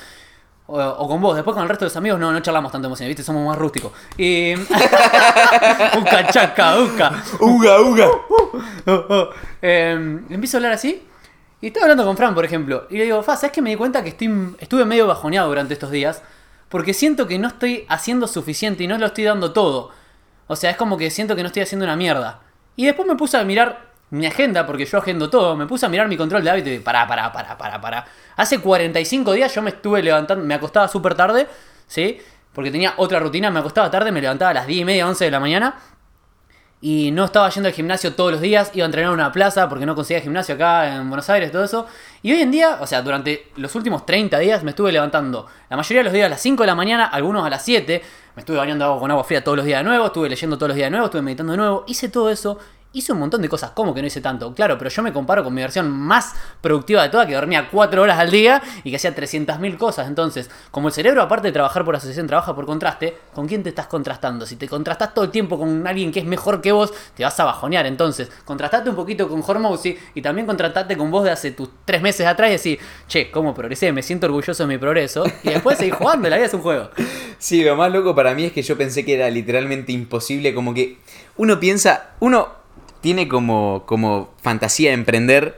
O, o con vos, después con el resto de los amigos no, no charlamos tanto emocional, ¿viste? Somos más rústicos. Y... [LAUGHS] Uca, chaca, uca. Uga, uga. Eh, le empiezo a hablar así. Y estaba hablando con Fran, por ejemplo. Y le digo, Fa, ¿sabes que me di cuenta que estoy, estuve medio bajoneado durante estos días? Porque siento que no estoy haciendo suficiente y no lo estoy dando todo. O sea, es como que siento que no estoy haciendo una mierda. Y después me puse a mirar mi agenda, porque yo agendo todo. Me puse a mirar mi control de hábito y pará, pará, pará, pará, pará. Hace 45 días yo me estuve levantando, me acostaba súper tarde, ¿sí? Porque tenía otra rutina, me acostaba tarde, me levantaba a las 10 y media, 11 de la mañana. Y no estaba yendo al gimnasio todos los días, iba a entrenar en una plaza porque no conseguía gimnasio acá en Buenos Aires, todo eso. Y hoy en día, o sea, durante los últimos 30 días me estuve levantando la mayoría de los días a las 5 de la mañana, algunos a las 7. Me estuve bañando con agua fría todos los días de nuevo, estuve leyendo todos los días de nuevo, estuve meditando de nuevo, hice todo eso. Hice un montón de cosas, ¿cómo que no hice tanto? Claro, pero yo me comparo con mi versión más productiva de toda, que dormía 4 horas al día y que hacía 300.000 cosas. Entonces, como el cerebro, aparte de trabajar por asociación, trabaja por contraste, ¿con quién te estás contrastando? Si te contrastás todo el tiempo con alguien que es mejor que vos, te vas a bajonear. Entonces, contrastate un poquito con Hormozy y también contrastate con vos de hace tus 3 meses atrás y decir, che, ¿cómo progresé? Me siento orgulloso de mi progreso. Y después seguir jugando, la vida es un juego. Sí, lo más loco para mí es que yo pensé que era literalmente imposible, como que uno piensa, uno tiene como, como fantasía de emprender,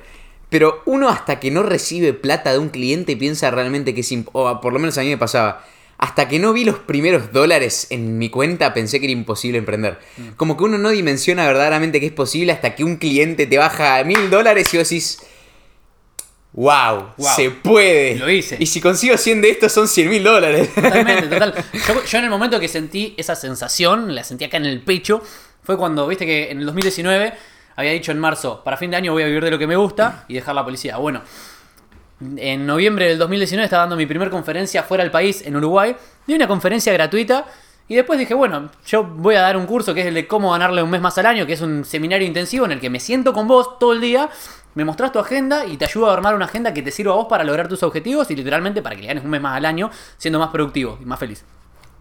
pero uno hasta que no recibe plata de un cliente piensa realmente que es, o por lo menos a mí me pasaba, hasta que no vi los primeros dólares en mi cuenta pensé que era imposible emprender. Como que uno no dimensiona verdaderamente que es posible hasta que un cliente te baja mil dólares y vos decís... Wow, Wow. se puede. Lo hice. Y si consigo 100 de estos son 100 mil dólares. Totalmente, [LAUGHS] total. Yo, yo en el momento que sentí esa sensación, la sentí acá en el pecho, fue cuando, viste que en el 2019 había dicho en marzo, para fin de año voy a vivir de lo que me gusta y dejar la policía. Bueno, en noviembre del 2019 estaba dando mi primer conferencia fuera del país, en Uruguay. Di una conferencia gratuita y después dije, bueno, yo voy a dar un curso que es el de cómo ganarle un mes más al año, que es un seminario intensivo en el que me siento con vos todo el día. Me mostrás tu agenda y te ayudo a armar una agenda que te sirva a vos para lograr tus objetivos y literalmente para que ganes un mes más al año siendo más productivo y más feliz.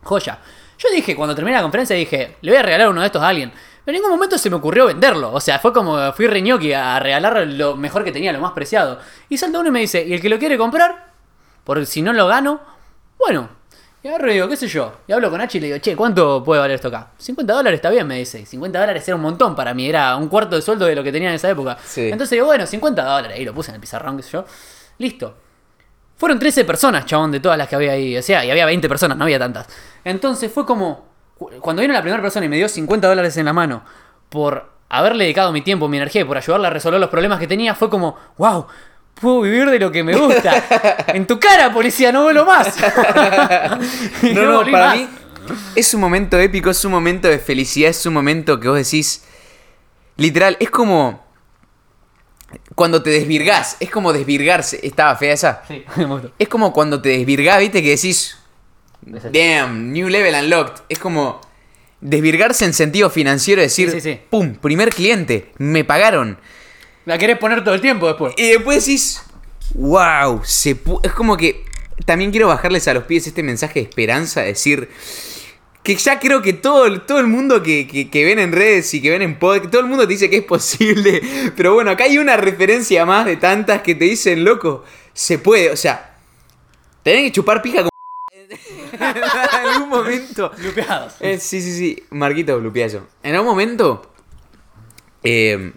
Joya. Yo dije, cuando terminé la conferencia, dije, le voy a regalar uno de estos a alguien. Pero en ningún momento se me ocurrió venderlo. O sea, fue como fui reñoqui a regalar lo mejor que tenía, lo más preciado. Y salta uno y me dice, ¿y el que lo quiere comprar? Por si no lo gano, bueno. Y agarro y digo, qué sé yo. Y hablo con H y le digo, che, ¿cuánto puede valer esto acá? 50 dólares está bien, me dice. 50 dólares era un montón para mí, era un cuarto de sueldo de lo que tenía en esa época. Sí. Entonces digo, bueno, 50 dólares. Y lo puse en el pizarrón, qué sé yo. Listo. Fueron 13 personas, chabón, de todas las que había ahí. O sea, y había 20 personas, no había tantas. Entonces fue como. cu- Cuando vino la primera persona y me dio 50 dólares en la mano por haberle dedicado mi tiempo, mi energía y por ayudarle a resolver los problemas que tenía, fue como, wow, puedo vivir de lo que me gusta. [LAUGHS] en tu cara, policía, no vuelo más. [LAUGHS] [LAUGHS] No, no, para más. mí es un momento épico, es un momento de felicidad, es un momento que vos decís. Literal, es como. Cuando te desvirgás, es como desvirgarse. Estaba fea esa. Sí. [LAUGHS] Es como cuando te desvirgás, viste, que decís. Damn, new level unlocked. Es como. Desvirgarse en sentido financiero, decir. Sí, sí, sí. Pum, primer cliente, me pagaron. La querés poner todo el tiempo después. Y después decís, wow, se pu-". es como que también quiero bajarles a los pies este mensaje de esperanza, decir que ya creo que todo, el- todo el mundo que, que- que ven en redes y que ven en podcast, todo el mundo te dice que es posible, [LAUGHS] pero bueno, acá hay una referencia más de tantas que te dicen, loco, se puede, o sea, tenés que chupar pija como... [LAUGHS] en algún momento. Lupeados. Eh, sí, sí, sí. Marquito, blupea eso. En algún momento. Eh,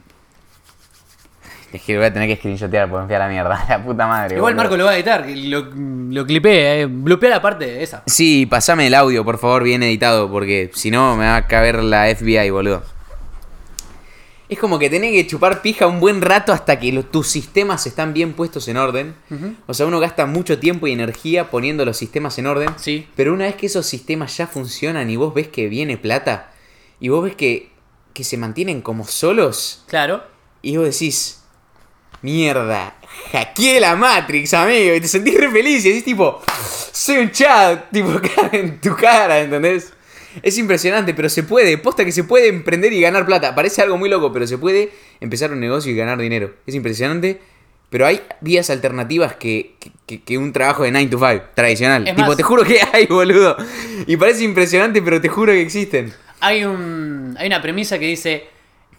es que voy a tener que screenshotear porque me fui a la mierda. [LAUGHS] La puta madre. Igual boludo. Marco lo va a editar, lo, lo clipea, eh. Blupea la parte esa. Sí, pasame el audio, por favor, bien editado, porque si no me va a caber la FBI, boludo. Es como que tenés que chupar pija un buen rato hasta que tus sistemas están bien puestos en orden. O sea, uno gasta mucho tiempo y energía poniendo los sistemas en orden. Sí. Pero una vez que esos sistemas ya funcionan y vos ves que viene plata, y vos ves que, que se mantienen como solos, Claro. y vos decís, mierda, hackeé la Matrix, amigo. Y te sentís re feliz y decís tipo, soy un chat, tipo, [LAUGHS] en tu cara, ¿entendés? Es impresionante, pero se puede, posta que se puede emprender y ganar plata. Parece algo muy loco, pero se puede empezar un negocio y ganar dinero. Es impresionante, pero hay vías alternativas que, que- que- que un trabajo de 9 to 5 tradicional. Es tipo, más- te juro que [LAUGHS] hay, boludo. Y parece impresionante, pero te juro que existen. Hay, un, hay una premisa que dice,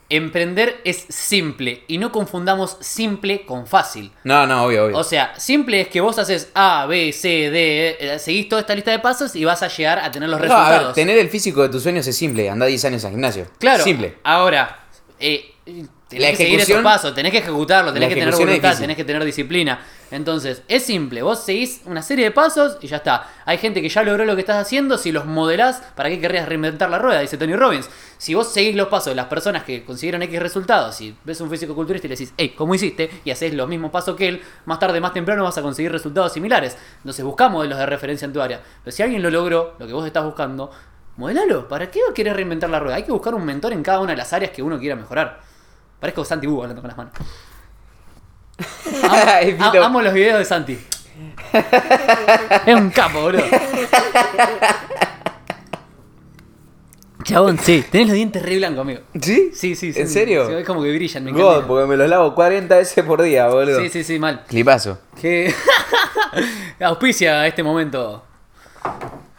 emprender es simple y no confundamos simple con fácil. No, no, obvio, obvio. O sea, simple es que vos haces A, B, C, D, eh, seguís toda esta lista de pasos y vas a llegar a tener los No, a resultados. ver, tener el físico de tus sueños es simple. Anda 10 años al gimnasio. Claro. Simple. Ahora, eh, tenés La que seguir esos pasos, tenés que ejecutarlo, tenés que tener voluntad, tenés que tener disciplina. Entonces, es simple, vos seguís una serie de pasos y ya está. Hay gente que ya logró lo que estás haciendo, si los modelás, ¿para qué querrías reinventar la rueda? Dice Tony Robbins. Si vos seguís los pasos de las personas que consiguieron X resultados, si ves un físico culturista y le decís, hey, ¿cómo hiciste? Y haces los mismos pasos que él, más tarde, más temprano vas a conseguir resultados similares. Entonces, buscá modelos de referencia en tu área. Pero si alguien lo logró, lo que vos estás buscando, modelalo. ¿Para qué querés reinventar la rueda? Hay que buscar un mentor en cada una de las áreas que uno quiera mejorar. Parezco Santi Bú hablando con las manos. [LAUGHS] Amo, a- amo los videos de Santi. [LAUGHS] es un capo, boludo. Chabón, sí. Tenés los dientes re blancos, amigo. ¿Sí? Sí, sí, sí. ¿En serio? Sí, es como que brillan, me God, encanta. porque me los lavo 40 veces por día, boludo. Sí, sí, sí, mal. Clipazo. Que [LAUGHS] auspicia este momento.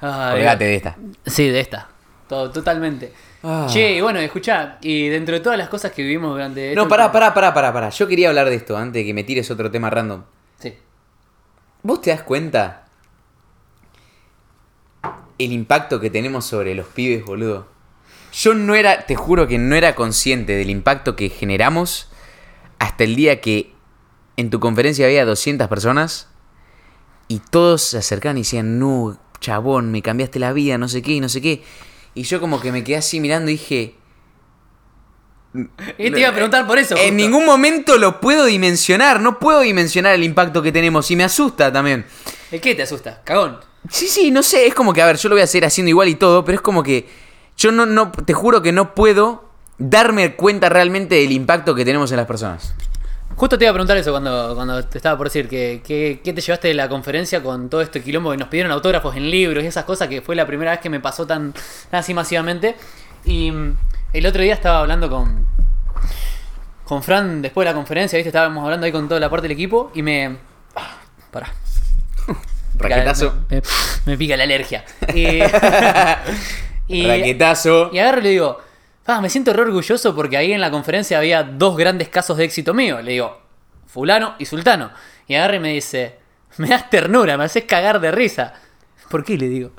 Ay, Colgate de esta. Sí, de esta. Todo, totalmente. Ah. Che, bueno, escuchá, y dentro de todas las cosas que vivimos durante. No, pará, pará, pará, pará, pará. Yo quería hablar de esto antes de que me tires otro tema random. Sí. ¿Vos te das cuenta el impacto que tenemos sobre los pibes, boludo? Yo no era, te juro que no era consciente del impacto que generamos hasta el día que en tu conferencia había 200 personas y todos se acercaban y decían, no, chabón, me cambiaste la vida, no sé qué, no sé qué. Y yo como que me quedé así mirando y dije, Y te iba a preguntar por eso. en justo. ningún momento lo puedo dimensionar, no puedo dimensionar el impacto que tenemos y me asusta también. ¿El qué te asusta? Cagón. Sí, sí, no sé, es como que, a ver, yo lo voy a hacer haciendo igual y todo, pero es como que yo no, no, te juro que no puedo darme cuenta realmente del impacto que tenemos en las personas. Justo te iba a preguntar eso cuando, cuando te estaba por decir que, que- ¿qué te llevaste de la conferencia con todo este quilombo que nos pidieron autógrafos en libros y esas cosas que fue la primera vez que me pasó tan, tan así masivamente. Y mm, el otro día estaba hablando con, con Fran después de la conferencia, ¿viste? Estábamos hablando ahí con toda la parte del equipo y me... ah, Pará. [LAUGHS] Raquetazo. Me, me- me pica la alergia. Y, [LAUGHS] y- Raquetazo. y agarro y le digo, "Ah, me siento re orgulloso porque ahí en la conferencia había dos grandes casos de éxito mío. Le digo, fulano y sultano. Y agarra y me dice, me das ternura, me haces cagar de risa. ¿Por qué? Le digo.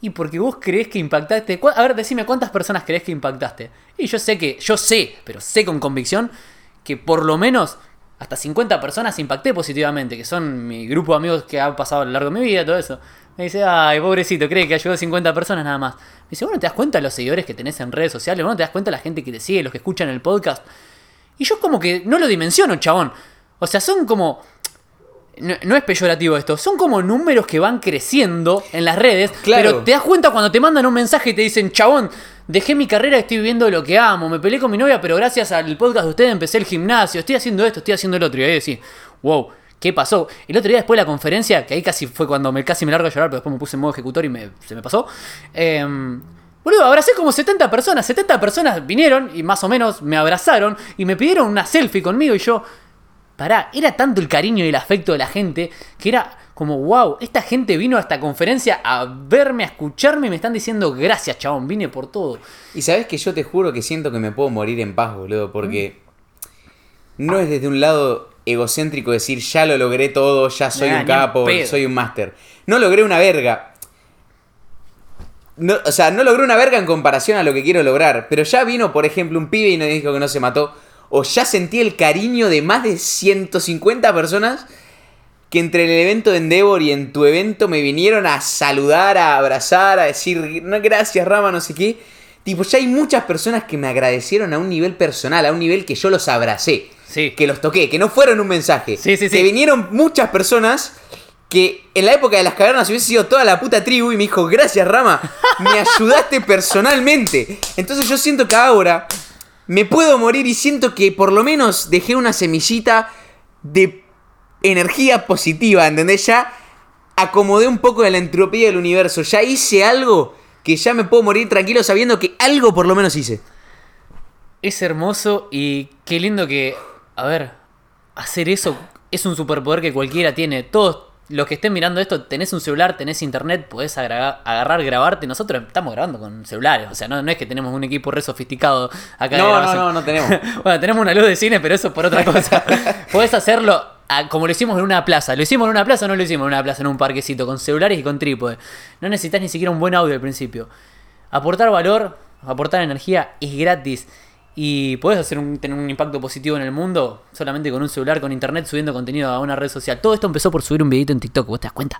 Y porque vos creés que impactaste. ¿Cuá- A ver, decime cuántas personas creés que impactaste. Y yo sé que, yo sé, pero sé con convicción que por lo menos hasta 50 personas impacté positivamente, que son mi grupo de amigos que ha pasado a lo largo de mi vida, todo eso. Me dice, ay, pobrecito, cree que ayudó a 50 personas nada más. Me dice, bueno, ¿te das cuenta de los seguidores que tenés en redes sociales? Bueno, ¿te das cuenta de la gente que te sigue, los que escuchan el podcast? Y yo como que no lo dimensiono, chabón. O sea, son como... No, no es peyorativo esto, son como números que van creciendo en las redes, Claro. pero te das cuenta cuando te mandan un mensaje y te dicen, chabón, dejé mi carrera, estoy viviendo lo que amo, me peleé con mi novia, pero gracias al podcast de ustedes empecé el gimnasio, estoy haciendo esto, estoy haciendo el otro. Y ahí decís, wow, ¿qué pasó? El otro día después de la conferencia, que ahí casi fue cuando me casi me largo a llorar, pero después me puse en modo ejecutor y me- se me pasó. Eh, boludo, abracé como 70 personas, 70 personas vinieron y más o menos me abrazaron y me pidieron una selfie conmigo y yo... Pará, era tanto el cariño y el afecto de la gente que era como, wow, esta gente vino a esta conferencia a verme, a escucharme y me están diciendo gracias, chabón, vine por todo. Y sabes que yo te juro que siento que me puedo morir en paz, boludo, porque no es desde un lado egocéntrico decir ya lo logré todo, ya soy Nah, un capo, soy un máster. No logré una verga. no, o sea, no logré una verga en comparación a lo que quiero lograr. Pero ya vino, por ejemplo, un pibe y nos dijo que no se mató. O ya sentí el cariño de más de 150 personas que entre el evento de Endeavor y en tu evento me vinieron a saludar, a abrazar, a decir, no, gracias Rama, no sé qué. Tipo, ya hay muchas personas que me agradecieron a un nivel personal, a un nivel que yo los abracé. Sí. Que los toqué, que no fueron un mensaje. Sí, sí, que vinieron muchas personas que en la época de las cavernas hubiese sido toda la puta tribu y me dijo, gracias Rama, me ayudaste [LAUGHS] personalmente. Entonces yo siento que ahora me puedo morir y siento que por lo menos dejé una semillita de energía positiva, ¿entendés? Ya acomodé un poco de la entropía del universo, ya hice algo que ya me puedo morir tranquilo sabiendo que algo por lo menos hice. Es hermoso y qué lindo que, a ver, hacer eso es un superpoder que cualquiera tiene. Todos los que estén mirando esto, tenés un celular, tenés internet, podés agarrar, grabarte. Nosotros estamos grabando con celulares, o sea, no, no es que tenemos un equipo re sofisticado acá. de No, no, no, no tenemos. [LAUGHS] bueno, tenemos una luz de cine, pero eso es por otra [LAUGHS] cosa. podés hacerlo a- como lo hicimos en una plaza. ¿Lo hicimos en una plaza o no lo hicimos en una plaza, en un parquecito, con celulares y con trípode? No necesitas ni siquiera un buen audio al principio. Aportar valor, aportar energía es gratis. Y puedes hacer un, tener un impacto positivo en el mundo solamente con un celular, con internet, subiendo contenido a una red social. Todo esto empezó por subir un videito en TikTok, ¿vos te das cuenta?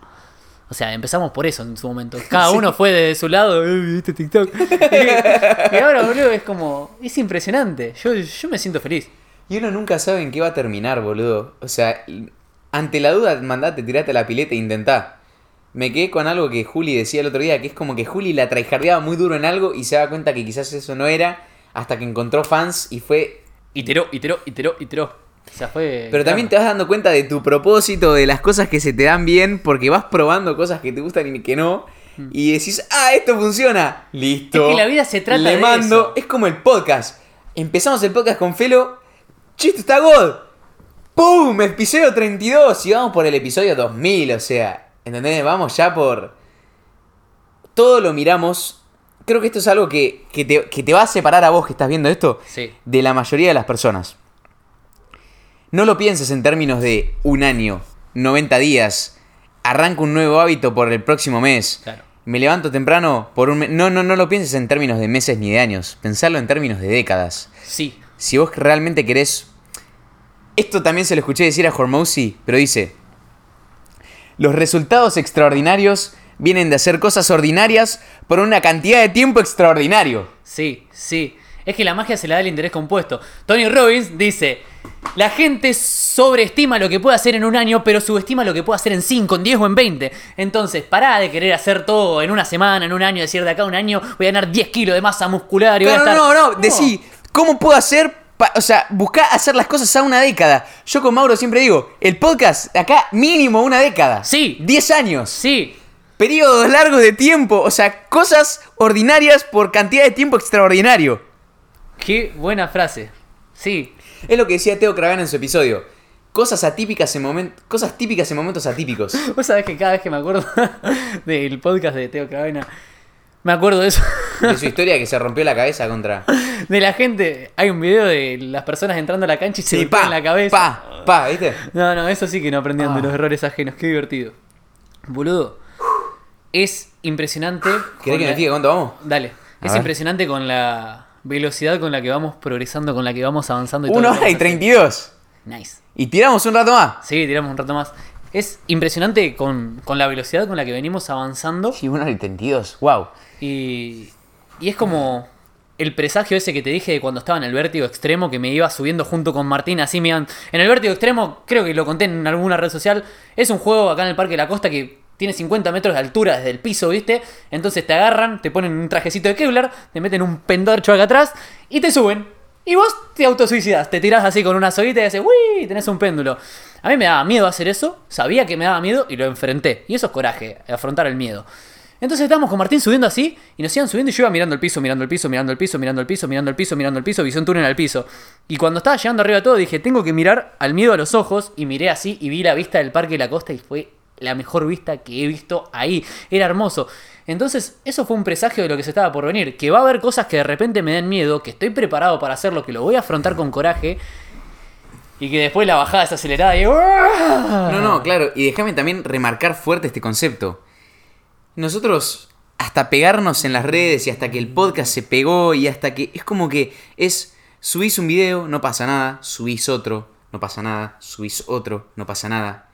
O sea, empezamos por eso en su momento. Cada uno fue de su lado, "Eh, ¿viste TikTok? [LAUGHS] Y, y ahora, boludo, es como. Es impresionante. Yo, yo me siento feliz. Y uno nunca sabe en qué va a terminar, boludo. O sea, ante la duda, mandate, tirate a la pileta e intentá. Me quedé con algo que Juli decía el otro día, que es como que Juli la traijardeaba muy duro en algo y se da cuenta que quizás eso no era, hasta que encontró fans y fue... Iteró, iteró, iteró, iteró. O sea, fue. Pero también te vas dando cuenta de tu propósito, de las cosas que se te dan bien, porque vas probando cosas que te gustan y que no. Y decís, ah, esto funciona. Listo. Es que la vida se trata Le de mando. eso. Es como el podcast. Empezamos el podcast con Felo. Chiste, está God. ¡Pum! Episodio 32. Y vamos por el episodio 2000. O sea, ¿entendés? Vamos ya por. Todo lo miramos. Creo que esto es algo que, que te, que te va a separar a vos que estás viendo esto Sí. de la mayoría de las personas. No lo pienses en términos de un año, 90 días, arranco un nuevo hábito por el próximo mes. Claro. Me levanto temprano por un mes. No, no, no lo pienses en términos de meses ni de años. Pensarlo en términos de décadas. Sí. Si vos realmente querés. Esto también se lo escuché decir a Hormozy, pero dice: Los resultados extraordinarios vienen de hacer cosas ordinarias por una cantidad de tiempo extraordinario. Sí, sí. Es que la magia se la da el interés compuesto. Tony Robbins dice, la gente sobreestima lo que puede hacer en un año, pero subestima lo que puede hacer en 5, en 10 o en 20. Entonces, pará de querer hacer todo en una semana, en un año, decir de acá a un año voy a ganar 10 kilos de masa muscular y voy a Claro, estar... no, no, decí, ¿cómo puedo hacer? pa- o sea, buscar hacer las cosas a una década. Yo con Mauro siempre digo, el podcast acá mínimo una década. Sí. 10 años. Sí, Periodos largos de tiempo. O sea, cosas ordinarias por cantidad de tiempo extraordinario. qué buena frase. Sí, Es lo que decía Teo Cravena en su episodio. Cosas atípicas en momentos. Cosas típicas en momentos atípicos. [LAUGHS] vos sabés que cada vez que me acuerdo [LAUGHS] del podcast de Teo Cravena, me acuerdo de eso. De su historia que se rompió la cabeza contra. De la gente, hay un video de las personas entrando a la cancha y se Sí, pa, la cabeza. pa, pa, ¿viste? No, no, eso sí que no aprendían de Ah. los errores ajenos. Qué divertido. Boludo. Es impresionante. ¿Querés que me fije cuánto vamos? Dale. A es ver. impresionante con la velocidad con la que vamos progresando, con la que vamos avanzando. Y Una hora y vamos haciendo. 32. Nice. Y tiramos un rato más. Sí, tiramos un rato más. Es impresionante con, con la velocidad con la que venimos avanzando. Sí, una hora y 32. Wow. Y, y es como el presagio ese que te dije de cuando estaba en el vértigo extremo, que me iba subiendo junto con Martín, así me. En el vértigo extremo, creo que lo conté en alguna red social, es un juego acá en el Parque de la Costa que tiene 50 metros de altura desde el piso, ¿viste? Entonces te agarran, te ponen un trajecito de Kevlar, te meten un pendorcho acá atrás y te suben. Y vos te autosuicidas, te tirás así con una soguita y haces, ¡uy! Tenés un péndulo. A mí me daba miedo hacer eso, sabía que me daba miedo y lo enfrenté. Y eso es coraje, afrontar el miedo. Entonces estábamos con Martín subiendo así y nos iban subiendo y yo iba mirando el piso, mirando el piso, mirando el piso, mirando el piso, mirando el piso, mirando el piso, visión túnel al piso. Y cuando estaba llegando arriba de todo dije, tengo que mirar al miedo a los ojos y miré así y vi la vista del Parque de la Costa y fue la mejor vista que he visto ahí. Era hermoso. Entonces, eso fue un presagio de lo que se estaba por venir. Que va a haber cosas que de repente me den miedo, que estoy preparado para hacerlo, que lo voy a afrontar con coraje. Y que después la bajada es acelerada y... No, no, claro. Y déjame también remarcar fuerte este concepto. Nosotros hasta pegarnos en las redes y hasta que el podcast se pegó y hasta que es como que es subís un video, no pasa nada, subís otro, no pasa nada, subís otro, no pasa nada.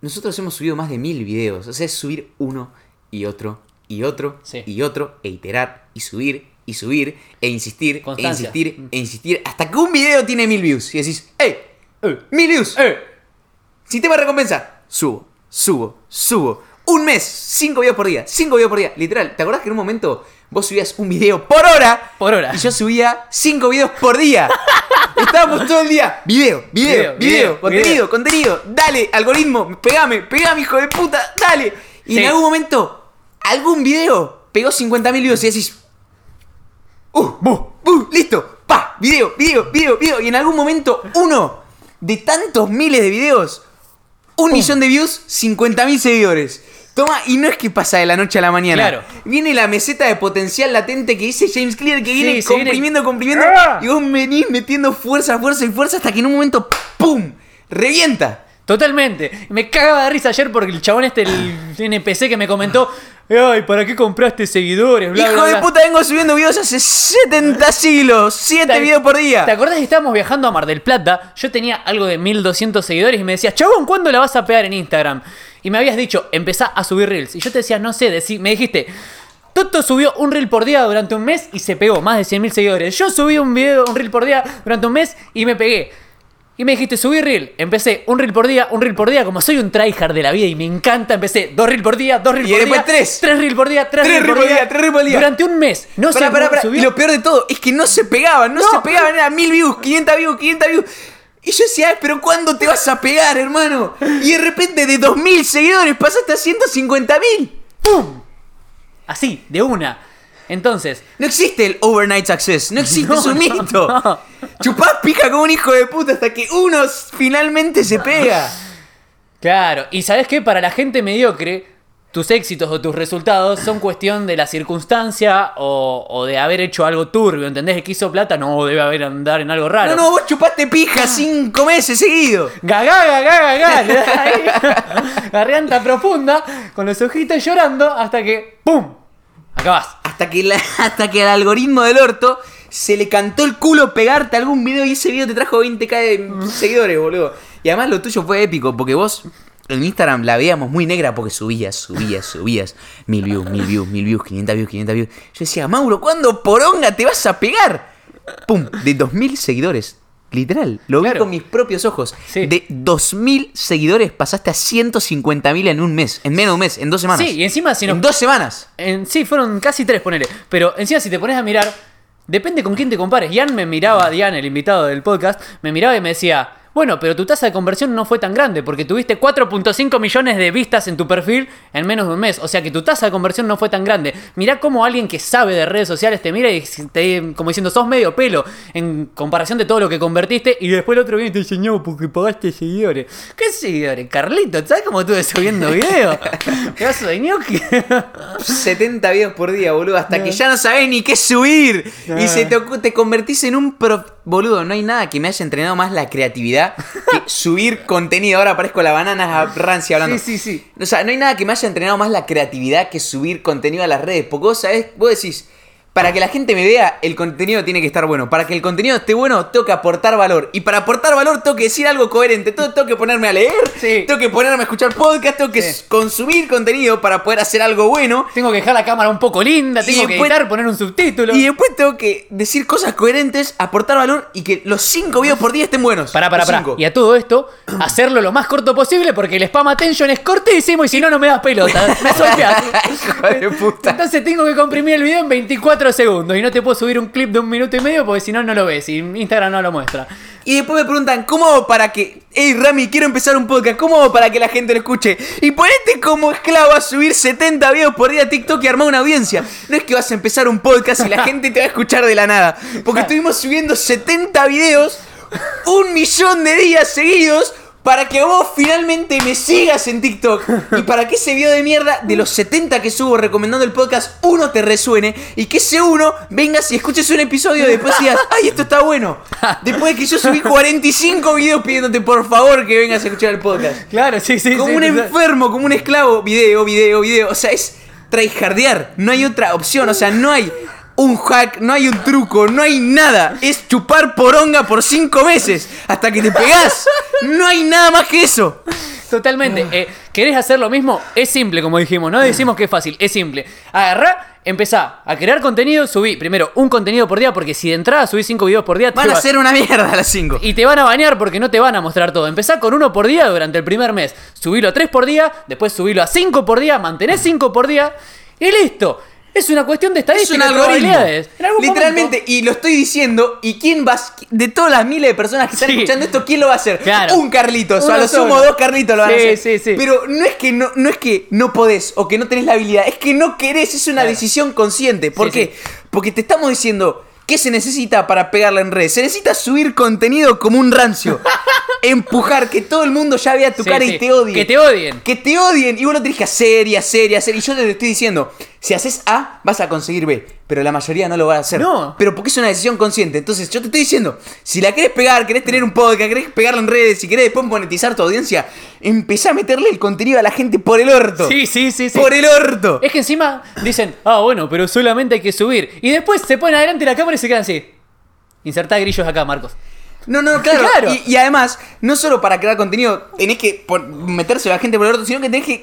Nosotros hemos subido más de mil videos, o sea, es subir uno y otro y otro Sí. y otro e iterar y subir y subir e insistir e insistir e insistir hasta que un video tiene mil views y decís, ¡Ey! Eh. ¡Mil views! Eh. Sistema de recompensa. Subo, subo, subo. Un mes, cinco videos por día, cinco videos por día. Literal, ¿te acordás que en un momento vos subías un video por hora? Por hora. Y yo subía cinco videos por día. [LAUGHS] Estábamos todo el día. Video, video, Video, contenido, video. contenido. Dale, algoritmo, pegame, pegame, hijo de puta, dale. Y Sí. en algún momento, algún video pegó 50.000 views y decís, Uh, bu, bu, listo, pa, video, video, video, video. Y en algún momento, uno de tantos miles de videos, un millón de views, 50.000 seguidores. Toma, y no es que pasa de la noche a la mañana. Claro. Viene la meseta de potencial latente que dice James Clear, que viene comprimiendo, comprimiendo. ¡Ah! Y vos venís metiendo fuerza, fuerza y fuerza hasta que en un momento, ¡pum! Revienta. Totalmente. Me cagaba de risa ayer porque el chabón este, el NPC que me comentó, ay, ¿para qué compraste seguidores? Bla, Hijo bla, de bla". puta, vengo subiendo videos hace 70 siglos. 7 ¿Te- videos por día. ¿Te acordás que estábamos viajando a Mar del Plata? Yo tenía algo de 1200 seguidores y me decías, chabón, ¿cuándo la vas a pegar en Instagram? Y me habías dicho, empezá a subir reels. Y yo te decía, no sé, decí- me dijiste, Toto subió un reel por día durante un mes y se pegó, más de 100.000 seguidores. Yo subí un video, un reel por día durante un mes y me pegué. Y me dijiste, subí reel. Empecé un reel por día, un reel por día. Como soy un tryhard de la vida y me encanta, empecé dos reel por día, dos reel Y por después día. tres. Tres reel por día, tres, Tres reel por día. tres reel por día. Durante un mes. No Pará, se pará, pará. Y lo peor de todo es que no se pegaban, no, No. se pegaban, era mil views, 500 views, 500 views. Y yo decía, "Ay, pero ¿cuándo te vas a pegar, hermano? Y de repente de 2000 seguidores pasaste a 150.000. ¡Pum! Así, de una. Entonces, No existe el overnight success, no existe, [LAUGHS] No, es un mito. no. Chupás pija como un hijo de puta hasta que uno finalmente se pega. claro, y sabes qué, para la gente mediocre, tus éxitos o tus resultados son cuestión de la circunstancia o, o de haber hecho algo turbio, ¿entendés? El que hizo plata no debe haber andar en algo raro. No, no, vos chupaste pija cinco meses seguidos. Gagá, gagá, gagá. [LAUGHS] Garganta profunda, con los ojitos llorando, hasta que ¡pum! Acabás. Hasta que, la- [LAUGHS] hasta que al algoritmo del orto se le cantó el culo pegarte algún video y ese video te trajo 20k de seguidores, boludo. Y además lo tuyo fue épico, porque vos en Instagram la veíamos muy negra porque subías, subías, subías. Mil views, mil views, mil views, 500 views, 500 views. Yo decía, Mauro, ¿cuándo poronga te vas a pegar? ¡Pum! De 2000 seguidores. Literal, lo vi Claro. con mis propios ojos. Sí. De 2000 seguidores pasaste a 150.000 en un mes, en menos de un mes, en dos semanas. Sí, y encima si nos En dos semanas. En, sí, fueron casi tres, ponele. Pero encima, si te pones a mirar, depende con quién te compares. Ian me miraba, Dian, el invitado del podcast, me miraba y me decía. Bueno, pero tu tasa de conversión no fue tan grande porque tuviste 4.5 millones de vistas en tu perfil en menos de un mes. O sea que tu tasa de conversión no fue tan grande. Mirá cómo alguien que sabe de redes sociales te mira y te como diciendo, sos medio pelo en comparación de todo lo que convertiste. Y después el otro viene y te dice, no, porque pagaste seguidores. ¿Qué seguidores? Carlito, ¿sabes cómo estuve subiendo [LAUGHS] videos? Pedazo de ñoqui. 70 videos por día, boludo, hasta que ya no sabés ni qué subir. Y se te, te convertís en un pro... Boludo, no hay nada que me haya entrenado más la creatividad que [LAUGHS] subir contenido. Ahora parezco la banana rancia hablando. Sí, sí, sí. O sea, no hay nada que me haya entrenado más la creatividad que subir contenido a las redes. Porque vos sabés, vos decís, para que la gente me vea, el contenido tiene que estar bueno. Para que el contenido esté bueno, tengo que aportar valor. Y para aportar valor, tengo que decir algo coherente. Tengo, tengo que ponerme a leer, Sí. tengo que ponerme a escuchar podcast, tengo que Sí. consumir contenido para poder hacer algo bueno. Tengo que dejar la cámara un poco linda, tengo que editar, poner un subtítulo. Y después tengo que decir cosas coherentes, aportar valor y que los 5 videos por día estén buenos. Los pará. cinco. Y a todo esto, [CLEARS THROAT] hacerlo lo más corto posible porque el spam attention es cortísimo y si no, no me das pelota. [LAUGHS] Me. Hijo de puta. Entonces tengo que comprimir el video en 24 segundos y no te puedo subir un clip de un minuto y medio porque si no, no lo ves y Instagram no lo muestra. Y después me preguntan, ¿cómo hago para que... Hey Rami, quiero empezar un podcast, ¿cómo hago para que la gente lo escuche? Y ponete como esclavo a subir 70 videos por día a TikTok y armar una audiencia. No es que vas a empezar un podcast y la [LAUGHS] gente te va a escuchar de la nada. Porque estuvimos subiendo 70 videos, un millón de días seguidos, para que vos finalmente me sigas en TikTok. [LAUGHS] Y para que ese video de mierda, de los 70 que subo recomendando el podcast, uno te resuene. Y que ese uno vengas y escuches un episodio y después digas, ¡ay, esto está bueno! [LAUGHS] Después de que yo subí 45 videos pidiéndote por favor que vengas a escuchar el podcast. Claro, sí, sí. Como sí, un enfermo, como un esclavo. Video, video, video. O sea, es tryhardear. No hay otra opción. O sea, no hay un hack, no hay un truco, no hay nada. Es chupar poronga por cinco meses hasta que te pegás. No hay nada más que eso. Totalmente. Eh, ¿Querés hacer lo mismo? Es simple, como dijimos. No decimos que es fácil, es simple. Agarrá, empezá a crear contenido, subí primero un contenido por día, porque si de entrada subís cinco videos por día, te Van a ser una mierda a las cinco. Y te van a bañar porque no te van a mostrar todo. Empezá con uno por día durante el primer mes. Subilo a tres por día, después subilo a cinco por día, mantenés cinco por día y listo. Es una cuestión de Es un estadística algoritmo. Literalmente, momento- y lo estoy diciendo, ¿y quién va? De todas las miles de personas que están Sí. escuchando esto, ¿quién lo va a hacer? Claro. Un Carlitos, o a lo sumo dos Carlitos lo van a hacer. sí, sí. Pero no es que no, no es que no podés o que no tenés la habilidad, es que no querés, es una Claro. decisión consciente. ¿Por Sí, qué? Porque te estamos diciendo. ¿Qué se necesita para pegarla en redes? Se necesita subir contenido como un rancio. [LAUGHS] Empujar, que todo el mundo ya vea tu Sí, cara sí. y te odie. Que te odien. Que te odien y vos lo tenés que hacer y hacer y hacer. Y yo te lo estoy diciendo, si haces A, vas a conseguir B. Pero la mayoría no lo va a hacer. No. Pero porque es una decisión consciente. Entonces yo te estoy diciendo, si la querés pegar, querés tener un podcast, querés pegarla en redes, si querés después monetizar tu audiencia, empezá a meterle el contenido a la gente por el orto. Sí, sí, sí, sí. Por el orto. Es que encima dicen, ah, bueno, pero solamente hay que subir. Y después se ponen adelante de la cámara y se quedan así. Insertá grillos acá, Marcos. No, no, claro. [LAUGHS] Claro. Y, y además, no solo para crear contenido tenés que meterse a la gente por el orto, sino que tenés que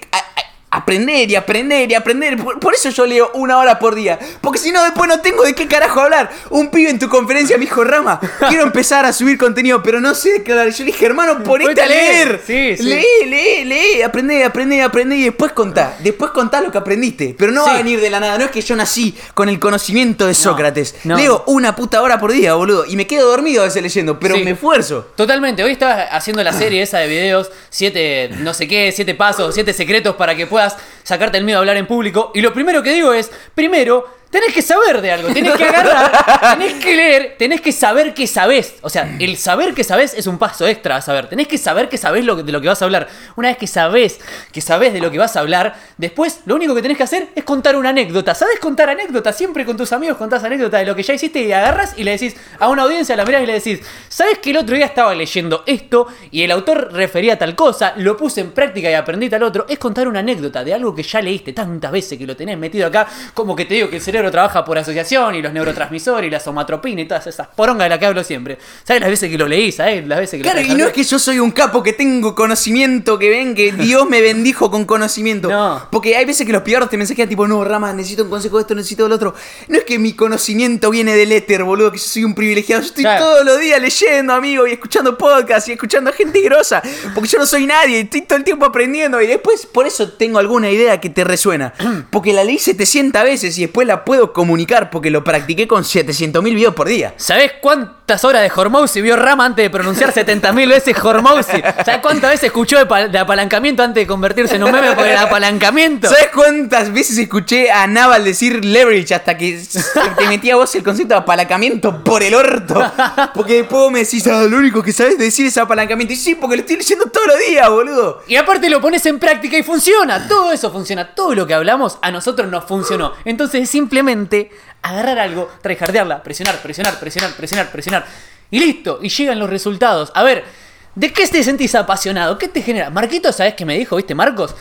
aprender y aprender y aprender. Por, por eso yo leo una hora por día. Porque si no, después no tengo de qué carajo hablar. Un pibe en tu conferencia me dijo, Rama, quiero empezar a subir contenido, pero no sé de qué hablar. Yo le dije, hermano, ponete a leer. Sí, sí. Lee, lee, lee, aprende, aprende, aprende y después contá. Después contá lo que aprendiste. Pero no va a venir de la nada. No es que yo nací con el conocimiento de Sócrates. no. Leo una puta hora por día, boludo. Y me quedo dormido a veces leyendo, pero me esfuerzo. Totalmente, hoy estaba haciendo la serie esa de videos, siete, no sé qué, siete pasos, siete secretos para que puedas sacarte el miedo a hablar en público. Y lo primero que digo es, primero, tenés que saber de algo, tenés que agarrar, [LAUGHS] tenés que leer, tenés que saber que sabés. O sea, el saber que sabés es un paso extra a saber. Tenés que saber que sabés lo que- de lo que vas a hablar. Una vez que sabés que sabés de lo que vas a hablar, después lo único que tenés que hacer es contar una anécdota. ¿Sabés contar anécdotas? Siempre con tus amigos contás anécdotas de lo que ya hiciste y agarras y le decís a una audiencia, la mirás y le decís, ¿sabes que el otro día estaba leyendo esto y el autor refería a tal cosa, lo puse en práctica y aprendí tal otro? Es contar una anécdota de algo que ya leíste tantas veces que lo tenés metido acá, como que te digo que el cerebro trabaja por asociación y los neurotransmisores y la somatropina y todas esas porongas de la que hablo siempre. ¿Sabes las veces que lo leí? ¿Sabes las veces que Claro, lo y no es que yo soy un capo que tengo conocimiento, que ven que Dios me bendijo con conocimiento. No. Porque hay veces que los pibardos te mensajean tipo, no, Rama, necesito un consejo de esto, necesito del otro. No es que mi conocimiento viene del éter, boludo, que yo soy un privilegiado. Yo estoy Claro. todos los días leyendo, amigo, y escuchando podcasts y escuchando a gente grosa. Porque yo no soy nadie, estoy todo el tiempo aprendiendo. Y después, por eso tengo alguna idea que te resuena. [CLEARS THROAT] Porque la leí 700 veces y después la puedo comunicar porque lo practiqué con 700 mil videos por día. ¿Sabés cuántas horas de Hormousi vio Rama antes de pronunciar 70.000 veces Hormousi? ¿Sabés cuántas veces escuchó de, pa- de apalancamiento antes de convertirse en un meme por el apalancamiento? ¿Sabes cuántas veces escuché a Naval decir leverage hasta que te metía vos el concepto de apalancamiento por el orto? Porque después me decís, ah, lo único que sabes decir es apalancamiento. Y sí, porque lo estoy leyendo todos los días, boludo. Y aparte lo pones en práctica y funciona. Todo eso funciona. Todo lo que hablamos a nosotros nos funcionó. Entonces es simplemente agarrar algo, tryhardearla, presionar, presionar, presionar, presionar, presionar. Y listo. Y llegan los resultados. A ver, ¿de qué te sentís apasionado? ¿Qué te genera? Marquitos, ¿sabés qué me dijo? ¿Viste, Marcos?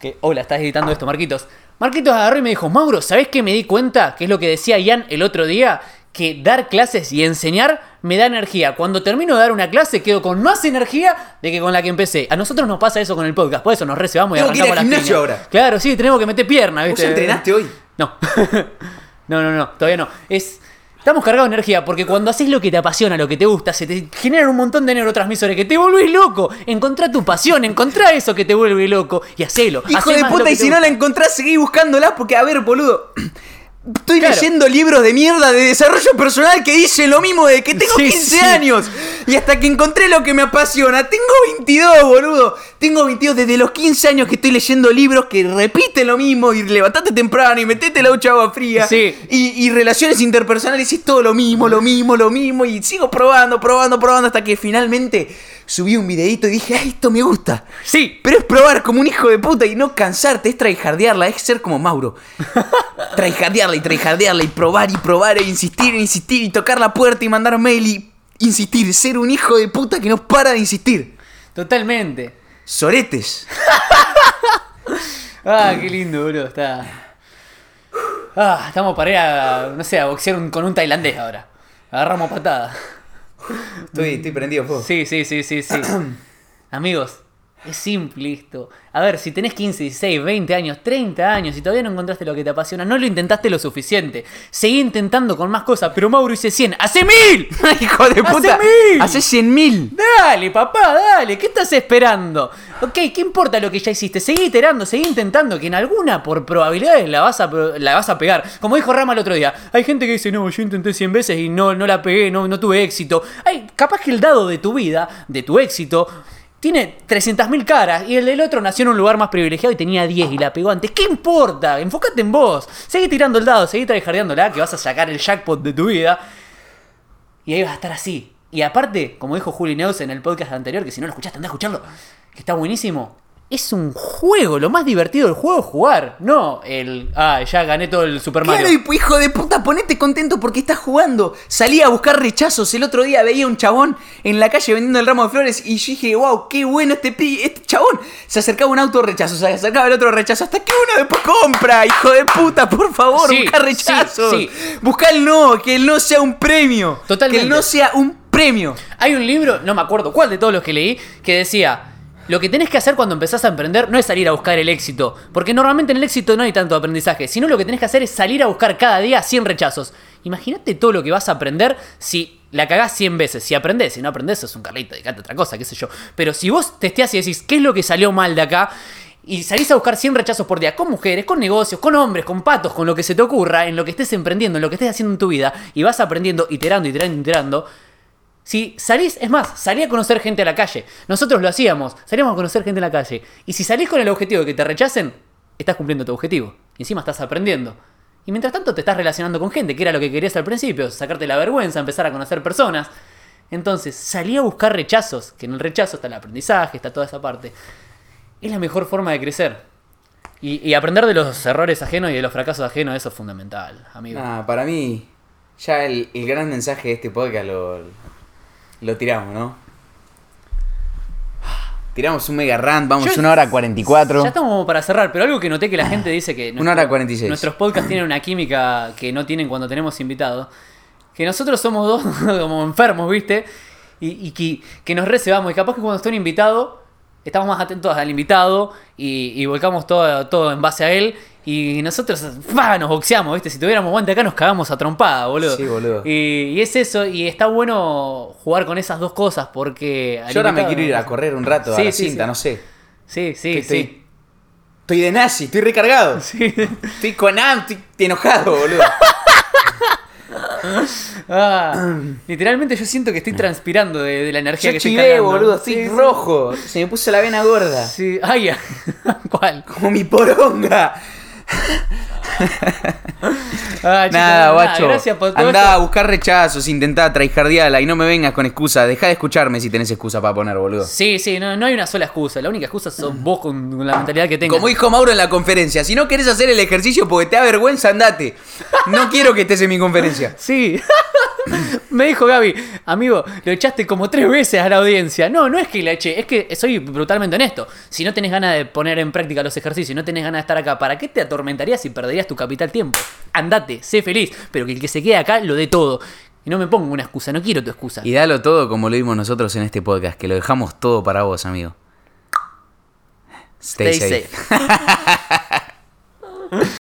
Que, hola, estás editando esto, Marquitos. Marquitos agarró y me dijo, Mauro, ¿sabés qué me di cuenta? Que es lo que decía Ian el otro día. Que dar clases y enseñar me da energía. Cuando termino de dar una clase quedo con más energía de que con la que empecé. A nosotros nos pasa eso con el podcast. Por eso nos recebamos y Tengo que ir arrancamos al gimnasio ahora. Claro, sí, tenemos que meter pierna, ¿Vos ¿viste? ya entrenaste hoy? No. [LAUGHS] no, no, no, todavía no. Es. Estamos cargados de energía porque cuando haces lo que te apasiona, lo que te gusta, se te generan un montón de neurotransmisores que te volvés loco. Encontrá tu pasión, encontrá eso que te vuelve loco y hacelo. Hijo Hacé de puta, y si no la encontrás, seguí buscándola porque, a ver, boludo. Estoy Claro. leyendo libros de mierda de desarrollo personal que dicen lo mismo de que tengo Sí, 15 sí. años. Y hasta que encontré lo que me apasiona. Tengo 22, boludo. Tengo 22 desde los 15 años que estoy leyendo libros que repiten lo mismo. Y levantate temprano y metete la ducha agua fría. Sí. Y, y relaciones interpersonales y es todo lo mismo, lo mismo, lo mismo. Y sigo probando, probando, probando hasta que finalmente subí un videito y dije, ay, esto me gusta. Sí, Pero es probar como un hijo de puta y no cansarte, es tryhardearla, es ser como Mauro. [LAUGHS] tryhardearla y tryhardearla y probar y probar e insistir e insistir y tocar la puerta y mandar mail y insistir. Ser un hijo de puta que no para de insistir. totalmente. Soretes. [LAUGHS] Ah, qué lindo, bro. Está. Ah, estamos para ir a, no sé, a boxear un- con un tailandés ahora. Agarramos patada. Estoy, estoy prendido fuego. Sí, sí, sí, sí, sí. [CLEARS THROAT] Amigos, es simple esto. A ver, si tenés 15, 16, 20 años, 30 años y todavía no encontraste lo que te apasiona, no lo intentaste lo suficiente. Seguí intentando con más cosas, pero Mauro hice 100. ¡Hace mil! [LAUGHS] Hijo de ¡Hace puta. mil! Hace 100 mil. Dale, papá, dale, ¿qué estás esperando? Ok, ¿qué importa lo que ya hiciste? Seguí iterando, seguí intentando, que en alguna por probabilidades la vas a, la vas a pegar. Como dijo Rama el otro día, hay gente que dice, no, yo intenté 100 veces y no, no la pegué, no, no tuve éxito. Ay, capaz que el dado de tu vida, de tu éxito, tiene 300.000 caras y el del otro nació en un lugar más privilegiado y tenía 10 y la pegó antes. ¿Qué importa? Enfócate en vos. Seguí tirando el dado, seguí tryhardeándola, que vas a sacar el jackpot de tu vida. Y ahí vas a estar así. Y aparte, como dijo Juli Neus en el podcast anterior, que si no lo escuchaste, anda a escucharlo, que está buenísimo. Es un juego, lo más divertido del juego es jugar, no el. Ah, ya gané todo el Super Mario. Claro, y hijo de puta, ponete contento porque estás jugando. Salí a buscar rechazos. El otro día veía un chabón en la calle vendiendo el ramo de flores y yo dije, wow, qué bueno este pi, este chabón. Se acercaba un auto rechazo, se acercaba el otro rechazo, hasta que uno después compra, hijo de puta, por favor, Sí, busca sí, rechazos. sí. Busca el no, que el no sea un premio. Totalmente. Que el no sea un premio. Hay un libro, no me acuerdo cuál de todos los que leí, que decía. Lo que tenés que hacer cuando empezás a emprender no es salir a buscar el éxito, porque normalmente en el éxito no hay tanto aprendizaje, sino lo que tenés que hacer es salir a buscar cada día 100 rechazos. Imagínate todo lo que vas a aprender si la cagás 100 veces. Si aprendés, si no aprendés, es un carlito, dedicate a otra cosa, qué sé yo. Pero si vos testeás y decís, ¿qué es lo que salió mal de acá? Y salís a buscar 100 rechazos por día, con mujeres, con negocios, con hombres, con patos, con lo que se te ocurra, en lo que estés emprendiendo, en lo que estés haciendo en tu vida, y vas aprendiendo, iterando, iterando, iterando, si salís, es más, salí a conocer gente a la calle. Nosotros lo hacíamos, salíamos a conocer gente en la calle. Y si salís con el objetivo de que te rechacen, estás cumpliendo tu objetivo. Y encima estás aprendiendo. Y mientras tanto te estás relacionando con gente, que era lo que querías al principio, sacarte la vergüenza, empezar a conocer personas. Entonces, salí a buscar rechazos, que en el rechazo está el aprendizaje, está toda esa parte. Es la mejor forma de crecer. Y, aprender de los errores ajenos y de los fracasos ajenos, eso es fundamental, amigo. Nah, para mí, ya el, el gran mensaje de este podcast lo tiramos, ¿no? Tiramos un mega rant, vamos Yo- una hora 44. Ya estamos como para cerrar, pero algo que noté que la gente dice que Una hora 46. nuestros podcasts tienen una química que no tienen cuando tenemos invitados. Que nosotros somos dos [LAUGHS] como enfermos, ¿viste? Y, y que, que nos recebamos. Y capaz que cuando está un invitado, estamos más atentos al invitado y, y volcamos todo, todo en base a él. Y nosotros nos boxeamos, ¿viste? Si tuviéramos guante acá nos cagamos a trompada, boludo. Sí, boludo. Y, y es eso, y está bueno jugar con esas dos cosas porque... Yo ahora me quiero ir a correr un rato Sí, a la sí, cinta, sí. no sé. Sí, sí, Que sí. estoy, estoy de nazi, estoy recargado. [LAUGHS] Sí. Estoy con am, estoy enojado, boludo. [LAUGHS] Ah, literalmente yo siento que estoy transpirando de, de la energía Yo que estoy chivé, cargando. boludo, estoy Sí, sí. rojo. Se me puso la vena gorda. Sí, ay. [LAUGHS] ¿cuál? Como mi poronga. [LAUGHS] Ah, Nada, guacho. Gracias por todo Andá a buscar rechazos, intentá traijardiala y no me vengas con excusa. Deja de escucharme si tenés excusa para poner, boludo. Sí, sí, no, no hay una sola excusa. La única excusa sos vos con, con la mentalidad que tengas. Como dijo Mauro en la conferencia, si no querés hacer el ejercicio porque te da vergüenza, andate. No quiero que estés en mi conferencia. [LAUGHS] Sí. [LAUGHS] Me dijo Gaby, amigo, lo echaste como tres veces a la audiencia. No, no es que la eché, es que soy brutalmente honesto. Si no tenés ganas de poner en práctica los ejercicios, y no tenés ganas de estar acá, ¿para qué te atormentarías y perderías tu capital tiempo? Andate, sé feliz, pero que el que se quede acá lo dé todo. Y no me pongo una excusa, no quiero tu excusa. Y dalo todo como lo vimos nosotros en este podcast, que lo dejamos todo para vos, amigo. Stay, Stay safe. [LAUGHS]